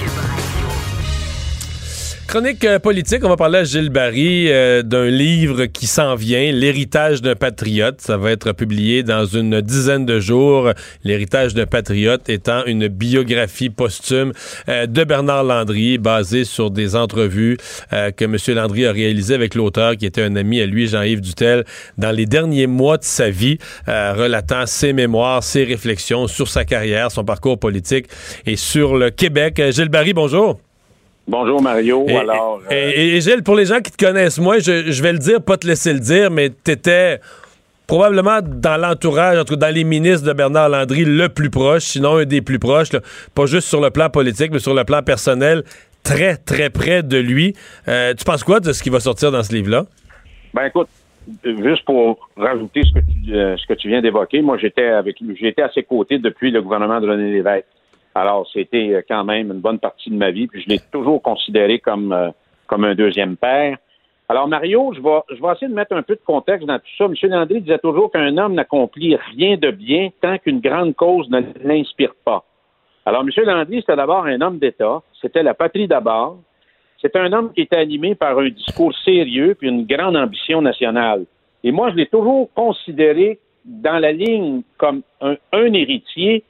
Chronique euh, politique, on va parler à Gilles Barry euh, d'un livre qui s'en vient, L'héritage d'un patriote. Ça va être publié dans une dizaine de jours. L'héritage d'un patriote étant une biographie posthume euh, de Bernard Landry, basée sur des entrevues que M. Landry a réalisées avec l'auteur, qui était un ami à lui, Jean-Yves Dutel, dans les derniers mois de sa vie, relatant ses mémoires, ses réflexions sur sa carrière, son parcours politique et sur le Québec. Gilles Barry, bonjour. Bonjour Mario. Et, Alors, euh, et- et Gilles, pour les gens qui te connaissent moins, je, je vais le dire, pas te laisser le dire, mais tu étais probablement dans l'entourage, en tout cas dans les ministres de Bernard Landry, le plus proche, sinon un des plus proches, là, pas juste sur le plan politique, mais sur le plan personnel, très, très près de lui. Euh, tu penses quoi de ce qui va sortir dans ce livre-là? ben écoute, juste pour rajouter ce que tu, euh, ce que tu viens d'évoquer, moi j'étais avec lui, j'étais à ses côtés depuis le gouvernement de René Lévesque. Alors c'était euh, quand même une bonne partie de ma vie, puis je l'ai toujours considéré comme euh, comme un deuxième père. Alors Mario, je vais je vais essayer de mettre un peu de contexte dans tout ça. M. Landry disait toujours qu'un homme n'accomplit rien de bien tant qu'une grande cause ne l'inspire pas. Alors, M. Landry, c'était d'abord un homme d'État. C'était la patrie d'abord. C'est un homme qui était animé par un discours sérieux puis une grande ambition nationale. Et moi, je l'ai toujours considéré dans la ligne comme un, un héritier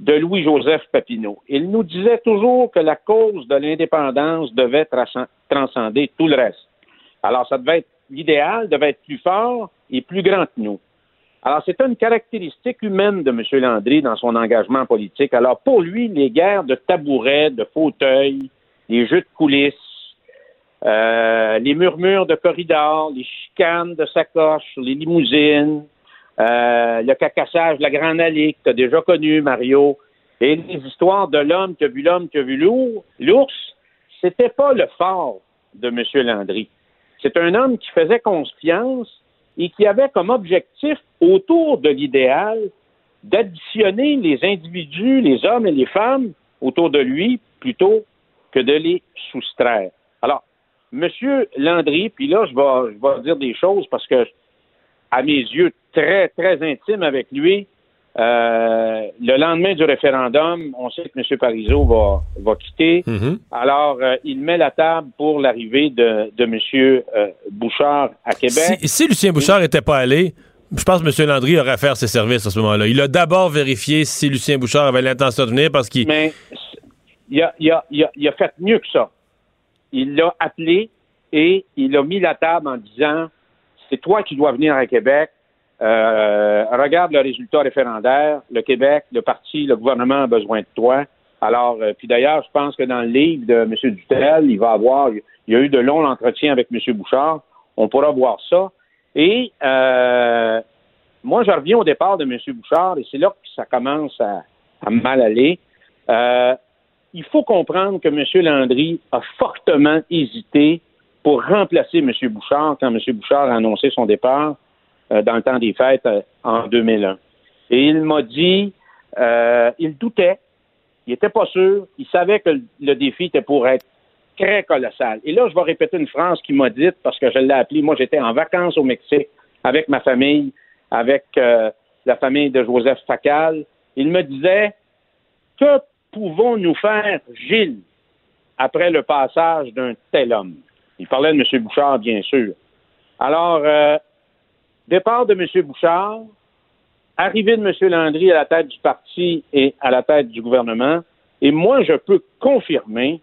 de Louis-Joseph Papineau. Il nous disait toujours que la cause de l'indépendance devait transcender tout le reste. Alors, ça devait être l'idéal, devait être plus fort et plus grand que nous. Alors, c'était une caractéristique humaine de M. Landry dans son engagement politique. Alors, pour lui, les guerres de tabourets, de fauteuils, les jeux de coulisses, euh, les murmures de corridors, les chicanes de sacoche, les limousines, euh, le cacassage la Grande Allée que tu as déjà connu, Mario, et les histoires de l'homme qui a vu l'homme qui a vu l'ours, l'ours, c'était pas le fort de M. Landry. C'est un homme qui faisait confiance et qui avait comme objectif, autour de l'idéal, d'additionner les individus, les hommes et les femmes autour de lui, plutôt que de les soustraire. Alors, M. Landry, puis là, je vais, je vais dire des choses parce que, à mes yeux, très, très intime avec lui, euh, le lendemain du référendum, on sait que M. Parizeau va, va quitter. Alors, euh, il met la table pour l'arrivée de, de M. euh, Bouchard à Québec. Si, si Lucien Bouchard n'était pas allé, je pense que M. Landry aurait à faire ses services à ce moment-là. Il a d'abord vérifié si Lucien Bouchard avait l'intention de venir parce qu'il. Mais il a, il, a, il, a, il a fait mieux que ça. Il l'a appelé et il a mis la table en disant c'est toi qui dois venir à Québec. Euh, regarde le résultat référendaire. Le Québec, le parti, le gouvernement a besoin de toi. Alors, euh, puis d'ailleurs, je pense que dans le livre de M. Dutel, il va avoir, il y a eu de longs entretiens avec M. Bouchard. On pourra voir ça. Et euh, moi, je reviens au départ de M. Bouchard, et c'est là que ça commence à, à mal aller. Euh, il faut comprendre que M. Landry a fortement hésité pour remplacer M. Bouchard quand M. Bouchard a annoncé son départ dans le temps des fêtes euh, en 2001. Et il m'a dit, euh, il doutait, il n'était pas sûr, il savait que le, défi était pour être très colossal. Et là, je vais répéter une phrase qu'il m'a dite parce que je l'ai appelée. Moi, j'étais en vacances au Mexique avec ma famille, avec euh, la famille de Joseph Facal. Il me disait que pouvons-nous faire, Gilles, après le passage d'un tel homme? Il parlait de M. Bouchard, bien sûr. Alors, euh, départ de M. Bouchard, arrivée de M. Landry à la tête du parti et à la tête du gouvernement, et moi, je peux confirmer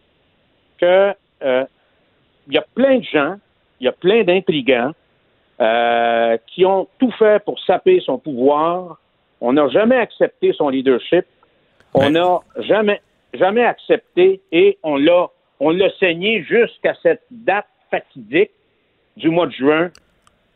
que euh, il y a plein de gens, il y a plein d'intrigants euh, qui ont tout fait pour saper son pouvoir. On n'a jamais accepté son leadership. On n'a jamais, jamais accepté et on l'a, on l'a saigné jusqu'à cette date fatidique du mois de juin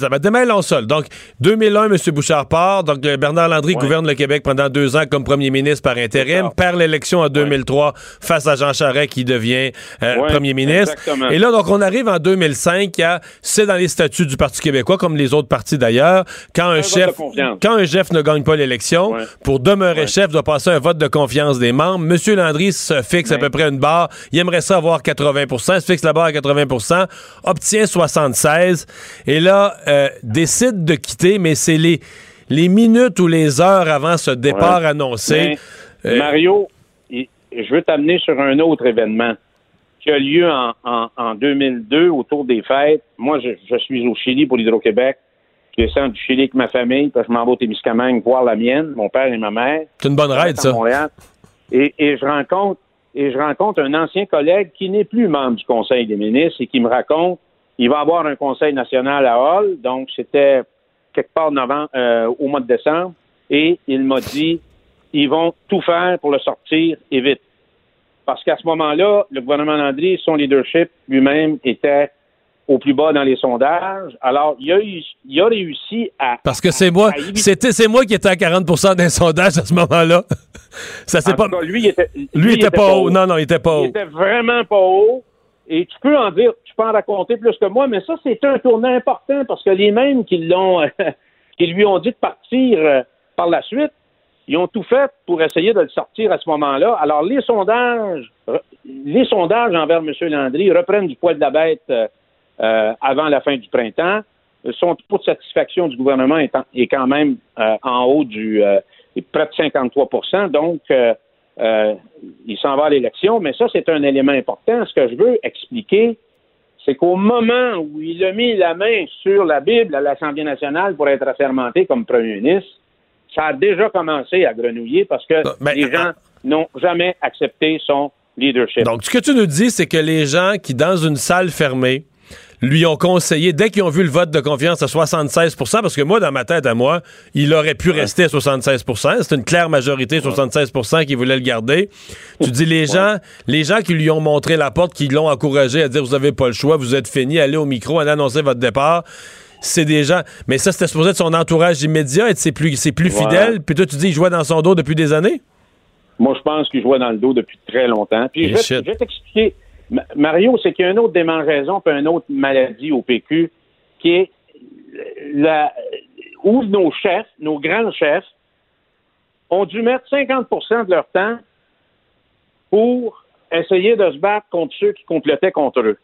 Ça va démêler en sol. Donc, 2001, M. Bouchard part. Donc, euh, Bernard Landry gouverne le Québec pendant deux ans comme premier ministre par intérim, perd l'élection en 2003 face à Jean Charest qui devient euh, Ouais, premier ministre. exactement. Et là, donc, on arrive en 2005. il y a- C'est dans les statuts du Parti québécois, comme les autres partis d'ailleurs. Quand un, chef, quand un chef ne gagne pas l'élection, pour demeurer chef, doit passer un vote de confiance des membres. M. Landry se fixe à peu près une barre. Il aimerait ça avoir 80% se fixe la barre à 80% obtient 76 et là, euh, décide de quitter, mais c'est les, les minutes ou les heures avant ce départ Ouais. annoncé. Mais, Euh, Mario, je veux t'amener sur un autre événement qui a lieu en, en- en 2002 autour des fêtes. Moi, je, je suis au Chili pour l'Hydro-Québec. Je descends du Chili avec ma famille, puis je m'en vais au Témiscamingue voir la mienne, mon père et ma mère. C'est une bonne ride, à ça. Montréal. Et, et je rencontre et je rencontre un ancien collègue qui n'est plus membre du Conseil des ministres et qui me raconte il va avoir un Conseil national à Hall, donc c'était quelque part novembre, euh, au mois de décembre, et il m'a dit ils vont tout faire pour le sortir et vite. Parce qu'à ce moment-là, le gouvernement Landry, son leadership lui-même était au plus bas dans les sondages. Alors, il a, eu- il a réussi à Parce que c'est moi, c'était c'est moi qui étais à 40% d'un sondage à ce moment-là. Ça pas cas, lui, il était, lui, il était pas haut. Non non, il était pas Il haut. était vraiment pas haut. Et tu peux en dire, tu peux en raconter plus que moi, mais ça, c'est un tournant important parce que les mêmes qui l'ont, qui lui ont dit de partir euh, par la suite, ils ont tout fait pour essayer de le sortir à ce moment-là. Alors, les sondages, les sondages envers M. Landry reprennent du poil de la bête euh, euh, avant la fin du printemps. Son taux de satisfaction du gouvernement est, est quand même euh, en haut du près de 53% Donc, euh, il s'en va à l'élection, mais ça, c'est un élément important. Ce que je veux expliquer, c'est qu'au moment où il a mis la main sur la Bible à l'Assemblée nationale pour être assermenté comme premier ministre, ça a déjà commencé à grenouiller parce que les gens n'ont jamais accepté son leadership. Donc, ce que tu nous dis, c'est que les gens qui, dans une salle fermée, lui ont conseillé, dès qu'ils ont vu le vote de confiance à 76% parce que moi, dans ma tête à moi, il aurait pu rester à 76% C'est une claire majorité, 76% qui voulait le garder. Tu dis, les gens les gens qui lui ont montré la porte, qui l'ont encouragé à dire, vous avez pas le choix, vous êtes fini, allez au micro, allez annoncer votre départ, c'est des gens... Mais ça, c'était supposé être son entourage immédiat, être ses plus, ses plus Voilà. fidèles. Puis toi, tu dis, il jouait dans son dos depuis des années? Moi, je pense qu'il jouait dans le dos depuis très longtemps. Puis Et je vais, shit. je vais t'expliquer. Ma- Mario, c'est qu'il y a une autre démangeaison puis une autre maladie au PQ qui est où nos chefs, nos grands chefs, ont dû mettre 50% de leur temps pour essayer de se battre contre ceux qui complotaient contre eux.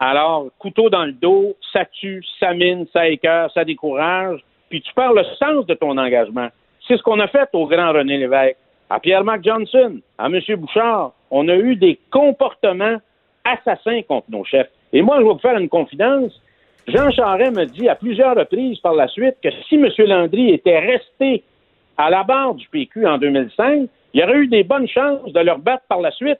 Alors, couteau dans le dos, ça tue, ça mine, ça écœure, ça décourage, puis tu perds le sens de ton engagement. C'est ce qu'on a fait au grand René Lévesque, à Pierre-Marc Johnson, à M. Bouchard. On a eu des comportements assassins contre nos chefs. Et moi, je vais vous faire une confidence. Jean Charest me dit à plusieurs reprises par la suite que si M. Landry était resté à la barre du PQ en 2005, il y aurait eu des bonnes chances de leur battre par la suite.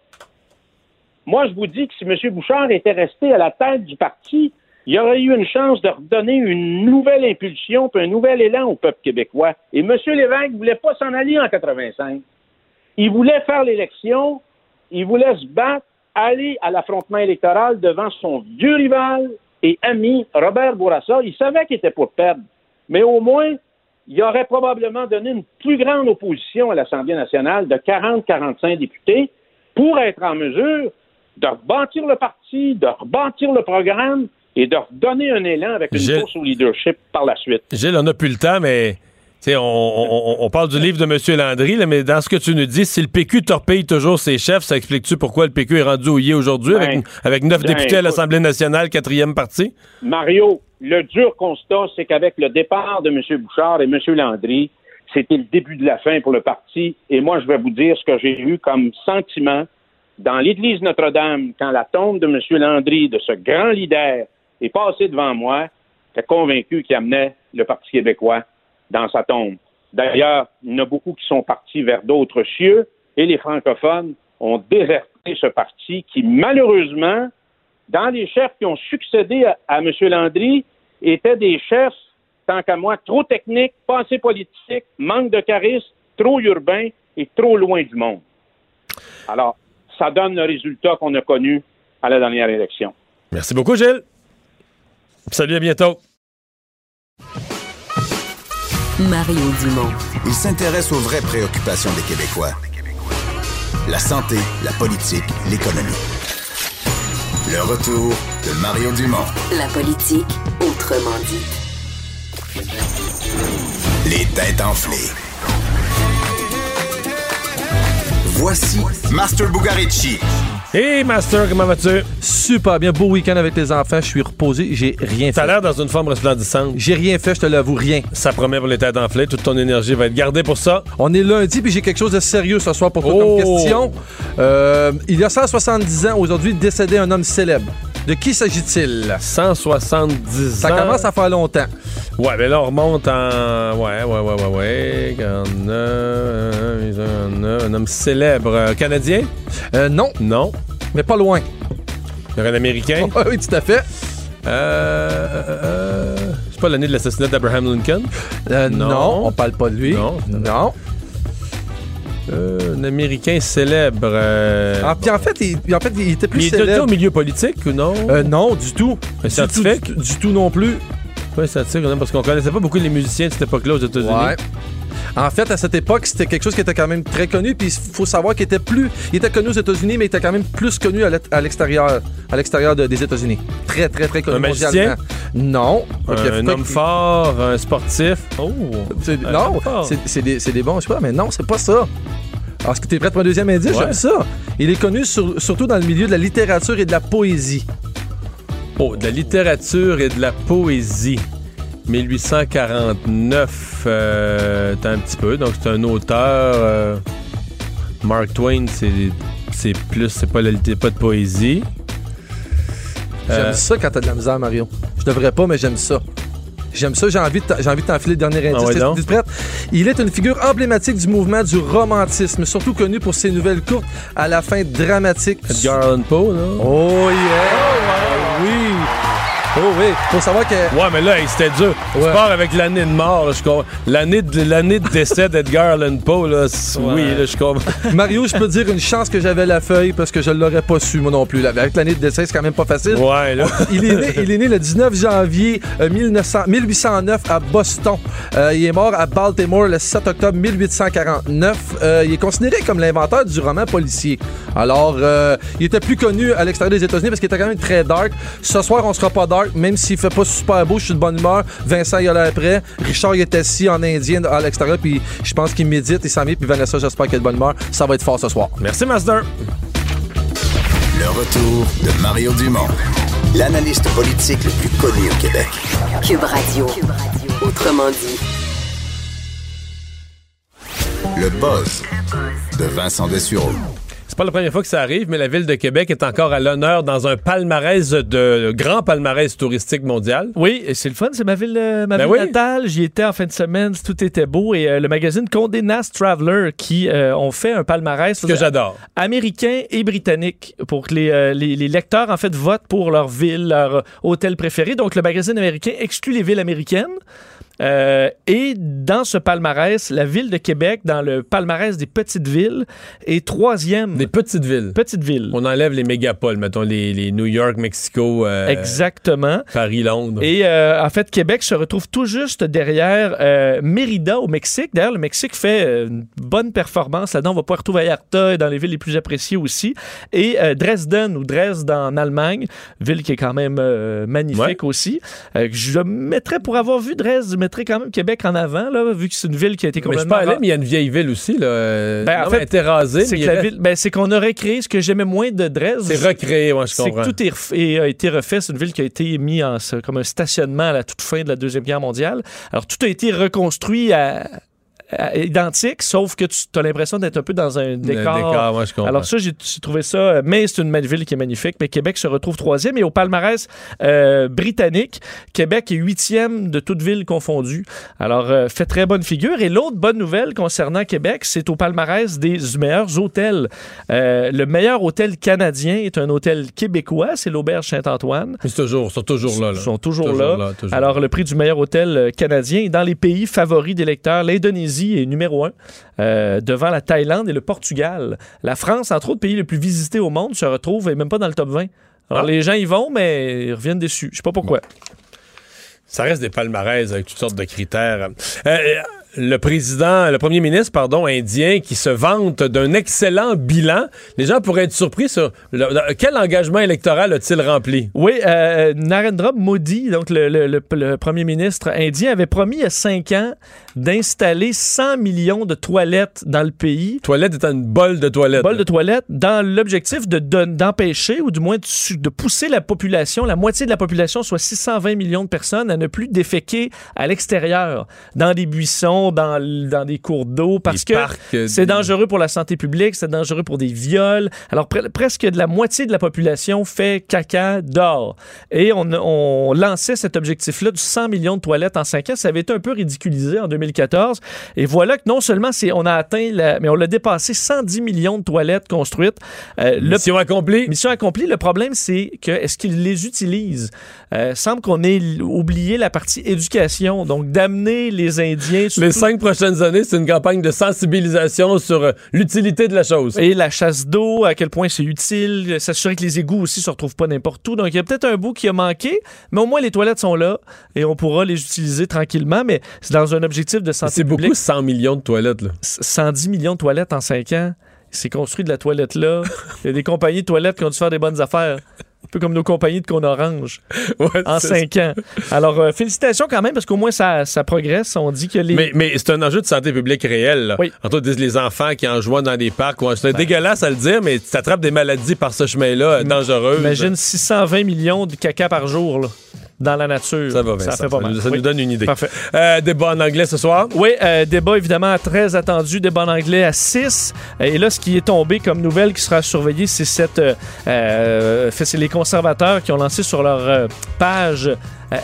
Moi, je vous dis que si M. Bouchard était resté à la tête du parti, il y aurait eu une chance de redonner une nouvelle impulsion puis un nouvel élan au peuple québécois. Et M. Lévesque ne voulait pas s'en aller en 85. Il voulait faire l'élection, il voulait se battre, aller à l'affrontement électoral devant son vieux rival et ami Robert Bourassa. Il savait qu'il était pour perdre. Mais au moins, il aurait probablement donné une plus grande opposition à l'Assemblée nationale de 40-45 députés pour être en mesure de rebâtir le parti, de rebâtir le programme et de redonner un élan avec une Gilles- course au leadership par la suite. Gilles, on n'a plus le temps, mais on, on- on parle du livre de M. Landry, là, mais dans ce que tu nous dis, si le PQ torpille toujours ses chefs, ça explique-tu pourquoi le PQ est rendu est aujourd'hui Ben, avec, neuf ben, députés à l'Assemblée nationale, quatrième parti? Mario, le dur constat, c'est qu'avec le départ de M. Bouchard et M. Landry, c'était le début de la fin pour le parti. Et moi, je vais vous dire ce que j'ai eu comme sentiment dans l'église Notre-Dame quand la tombe de M. Landry, de ce grand leader, est passée devant moi. J'étais convaincu qu'il amenait le Parti québécois dans sa tombe. D'ailleurs, il y en a beaucoup qui sont partis vers d'autres cieux et les francophones ont déserté ce parti qui, malheureusement, dans les chefs qui ont succédé à, M. Landry, étaient des chefs, tant qu'à moi, trop techniques, pas assez politiques, manque de charisme, trop urbains et trop loin du monde. Alors, ça donne le résultat qu'on a connu à la dernière élection. Merci beaucoup, Gilles. Salut, à bientôt. Mario Dumont. Il s'intéresse aux vraies préoccupations des Québécois. La santé, la politique, l'économie. Le retour de Mario Dumont. La politique autrement dit. Les têtes enflées. Voici Master Bugarici. Hey, Master, comment vas-tu? Super bien, beau week-end avec les enfants, je suis reposé, j'ai rien T'as fait. l'air dans une forme resplendissante. J'ai rien fait, je te l'avoue, rien. Ça promet pour les têtes enflées. Toute ton énergie va être gardée pour ça. On est lundi, puis j'ai quelque chose de sérieux ce soir pour toi Oh! comme question. Euh, il y a 170 ans, aujourd'hui, décédé un homme célèbre. De qui s'agit-il? 170 Ça ans. commence à faire longtemps. Ouais, mais là, on remonte en. Ouais, ouais, ouais, ouais, ouais. 49, 49, un homme célèbre. Euh, Canadien? Euh, non, Non. mais pas loin. Un américain? oui, tout à fait. Euh, euh, euh, c'est pas l'année de l'assassinat d'Abraham Lincoln? Euh, Non. non. on parle pas de lui. Non. Non. Euh, un américain célèbre. euh, Ah, puis en fait, il, en fait, il était plus il était célèbre. au milieu politique ou non? Euh, non, du tout. Un Du scientifique? tout, Du, du tout non plus. Non, parce qu'on connaissait pas beaucoup les musiciens de cette époque-là aux États-Unis. Ouais. En fait, à cette époque, c'était quelque chose qui était quand même très connu. Puis il faut savoir qu'il était plus. Il était connu aux États-Unis, mais il était quand même plus connu à l'e- à l'extérieur, à l'extérieur de- des États-Unis. Très, très, très connu. Un magicien? Non. Un, homme fort, un sportif. Oh! C'est- Un non, c'est- des, des bons choix, mais non, c'est pas ça. Alors, est-ce que tu es prêt pour un deuxième indice? Ouais. J'aime ça. Il est connu sur- surtout dans le milieu de la littérature et de la poésie. Oh, de la littérature et de la poésie. 1849, euh, t'as un petit peu. Donc, c'est un auteur. euh, Mark Twain, c'est, c'est plus, c'est pas, la, litté- pas de poésie. J'aime Euh, ça quand t'as de la misère, Mario. Je devrais pas, mais j'aime ça. J'aime ça, j'ai envie de t'enfiler le dernier indice. Ah ouais, prête? Il est une figure emblématique du mouvement du romantisme, surtout connu pour ses nouvelles courtes à la fin dramatique. Edgar Allan Poe, là. Oh yeah! Oui! Oh oui! Faut savoir que Ouais, mais là, c'était dur. Tu Ouais. pars avec l'année de mort. là, je comprends. L'année de, l'année de décès d'Edgar Allan Poe, là, oui, là, je comprends. Mario, je peux dire une chance que j'avais la feuille parce que je l'aurais pas su, moi non plus. là. Avec l'année de décès, c'est quand même pas facile. Ouais, là. Il est, né, il est né le 19 janvier euh, 1900 1809 à Boston. Euh, il est mort à Baltimore le 7 octobre 1849. Euh, il est considéré comme l'inventeur du roman policier. Alors, euh, il était plus connu à l'extérieur des États-Unis parce qu'il était quand même très dark. Ce soir, on sera pas dark, même s'il fait pas super beau, je suis de bonne humeur. Vincent, il a l'air prêt. Richard, il est assis en indien à l'extérieur, puis je pense qu'il médite, il s'en vient, puis Vanessa, j'espère qu'elle est de bonne humeur. Ça va être fort ce soir. Merci, Master. Le retour de Mario Dumont, l'analyste politique le plus connu au Québec. Cube Radio. Autrement dit. Le buzz de Vincent Dessureau. C'est pas la première fois que ça arrive, mais la ville de Québec est encore à l'honneur dans un palmarès de grand palmarès touristique mondial. Oui, c'est le fun, c'est ma ville, euh, ma Ben ville oui. natale. J'y étais en fin de semaine, tout était beau. Et euh, le magazine Condé Nast Traveler qui euh, ont fait un palmarès que j'adore. américain et britannique pour que les, euh, les, les lecteurs en fait votent pour leur ville, leur hôtel préféré. Donc le magazine américain exclut les villes américaines Euh, et dans ce palmarès, la ville de Québec, dans le palmarès des petites villes, est troisième. Des petites villes. Petites villes. On enlève les mégapoles, mettons les, les New York, Mexico, euh, Exactement. Paris, Londres. Et euh, en fait, Québec se retrouve tout juste derrière Mérida au Mexique. D'ailleurs, le Mexique fait une bonne performance là-dedans. On va pouvoir retrouver Vallarta et dans les villes les plus appréciées aussi. Et Dresden ou Dresde en Allemagne, ville qui est quand même magnifique aussi. Je mettrais pour avoir vu Dresde, mettrais quand même Québec en avant, là, vu que c'est une ville qui a été mais je complètement... allé, mais il y a une vieille ville aussi. Là. Ben, en non, fait, elle a été rasée. c'est mais que il la reste- ville, ben, c'est qu'on a recréé ce que j'aimais moins de Dresde. C'est recréé, moi, je C'est comprends. que tout est ref- et a été refait. C'est une ville qui a été mise en, comme un stationnement à la toute fin de la Deuxième Guerre mondiale. Alors, tout a été reconstruit à- identique, sauf que tu as l'impression d'être un peu dans un décor. décor, ouais, je. Alors ça, j'ai trouvé ça, euh, mais c'est une ville qui est magnifique, mais Québec se retrouve troisième. Et au palmarès euh, britannique, Québec est huitième de toutes villes confondues. Alors, euh, fait très bonne figure. Et l'autre bonne nouvelle concernant Québec, c'est au palmarès des meilleurs hôtels. Euh, le meilleur hôtel canadien est un hôtel québécois, c'est l'Auberge Saint-Antoine. Ils sont toujours, sont toujours là. Ils sont toujours, Toujours là. là, toujours Alors, le prix du meilleur hôtel euh, canadien est dans les pays favoris des lecteurs. L'Indonésie est numéro un, euh, devant la Thaïlande et le Portugal. La France, entre autres pays les plus visités au monde, se retrouve et même pas dans le top 20. Alors, Ah. les gens y vont, mais ils reviennent déçus. Je sais pas pourquoi. Ça reste des palmarès avec toutes sortes de critères. Euh, le président, le premier ministre, pardon, indien, qui se vante d'un excellent bilan. Les gens pourraient être surpris sur le- quel engagement électoral a-t-il rempli? Oui, euh, Narendra Modi, donc le, le- premier ministre indien, avait promis il y a cinq ans d'installer 100 millions de toilettes dans le pays. Toilette étant une bolle de toilette. Bol de toilettes, dans l'objectif de- de- d'empêcher ou du moins de, de pousser la population, la moitié de la population, soit 620 millions de personnes, à ne plus déféquer à l'extérieur, dans des buissons, dans, dans des cours d'eau, parce Des que euh, c'est dangereux pour la santé publique, c'est dangereux pour des viols. Alors pre- presque de la moitié de la population fait caca dehors. Et on, on lançait cet objectif-là du 100 millions de toilettes en 5 ans. Ça avait été un peu ridiculisé en 2014. Et voilà que non seulement on a atteint, la, mais on l'a dépassé 110 millions de toilettes construites. Euh, le- Mission accomplie. Mission accomplie. Le problème, c'est que est-ce qu'ils les utilisent? Euh, semble qu'on ait oublié la partie éducation, donc d'amener les Indiens... Les cinq prochaines années, c'est une campagne de sensibilisation sur euh, l'utilité de la chose. Et la chasse d'eau, à quel point c'est utile, s'assurer que les égouts aussi se retrouvent pas n'importe où. Donc, il y a peut-être un bout qui a manqué, mais au moins les toilettes sont là et on pourra les utiliser tranquillement, mais c'est dans un objectif de santé C'est beaucoup publique. 100 millions de toilettes. Là. 110 millions de toilettes en 5 ans. C'est construit de la toilette là. Il y a des compagnies de toilettes qui ont dû faire des bonnes affaires. Peu comme nos compagnies de cône orange Ouais, en 5 ans. Alors, euh, félicitations quand même, parce qu'au moins ça, ça progresse. On dit que les. Mais, mais c'est un enjeu de santé publique réel. Là. Oui. Ben. Autres, disent les enfants qui en jouent dans des parcs. ouais, c'est dégueulasse à le dire, mais tu attrapes des maladies par ce chemin-là, euh, dangereuses. Imagine 620 millions de caca par jour là, dans la nature. Ça va, Vincent. Ça fait pas Ça mal. nous- ça Oui. nous donne une idée. Parfait. Euh, débat en anglais ce soir? Oui, euh, débat évidemment très attendu, débat en anglais à 6. Et là, ce qui est tombé comme nouvelle qui sera surveillée, c'est cette, euh, euh, c'est les conservateurs qui ont lancé sur leur euh, page euh,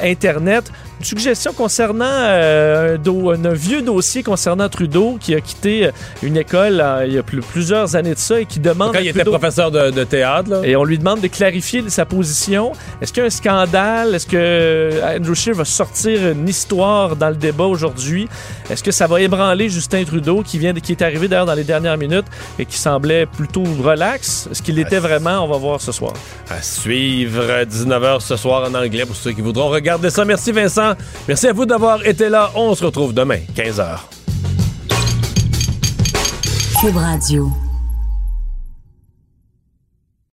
Internet une suggestion concernant euh, un, do- un vieux dossier concernant Trudeau qui a quitté euh, une école euh, il y a plus- plusieurs années de ça et qui demande Quand il était professeur de, de théâtre, là. et on lui demande de clarifier sa position. Est-ce qu'il y a un scandale? Est-ce que Andrew Scheer va sortir une histoire dans le débat aujourd'hui? Est-ce que ça va ébranler Justin Trudeau qui vient de- qui est arrivé d'ailleurs dans les dernières minutes et qui semblait plutôt relax? Est-ce qu'il était vraiment? On va voir ce soir. À suivre 19h ce soir en anglais pour ceux qui voudront regarder ça. Merci Vincent. Merci à vous d'avoir été là. On se retrouve demain, 15h. Cube Radio.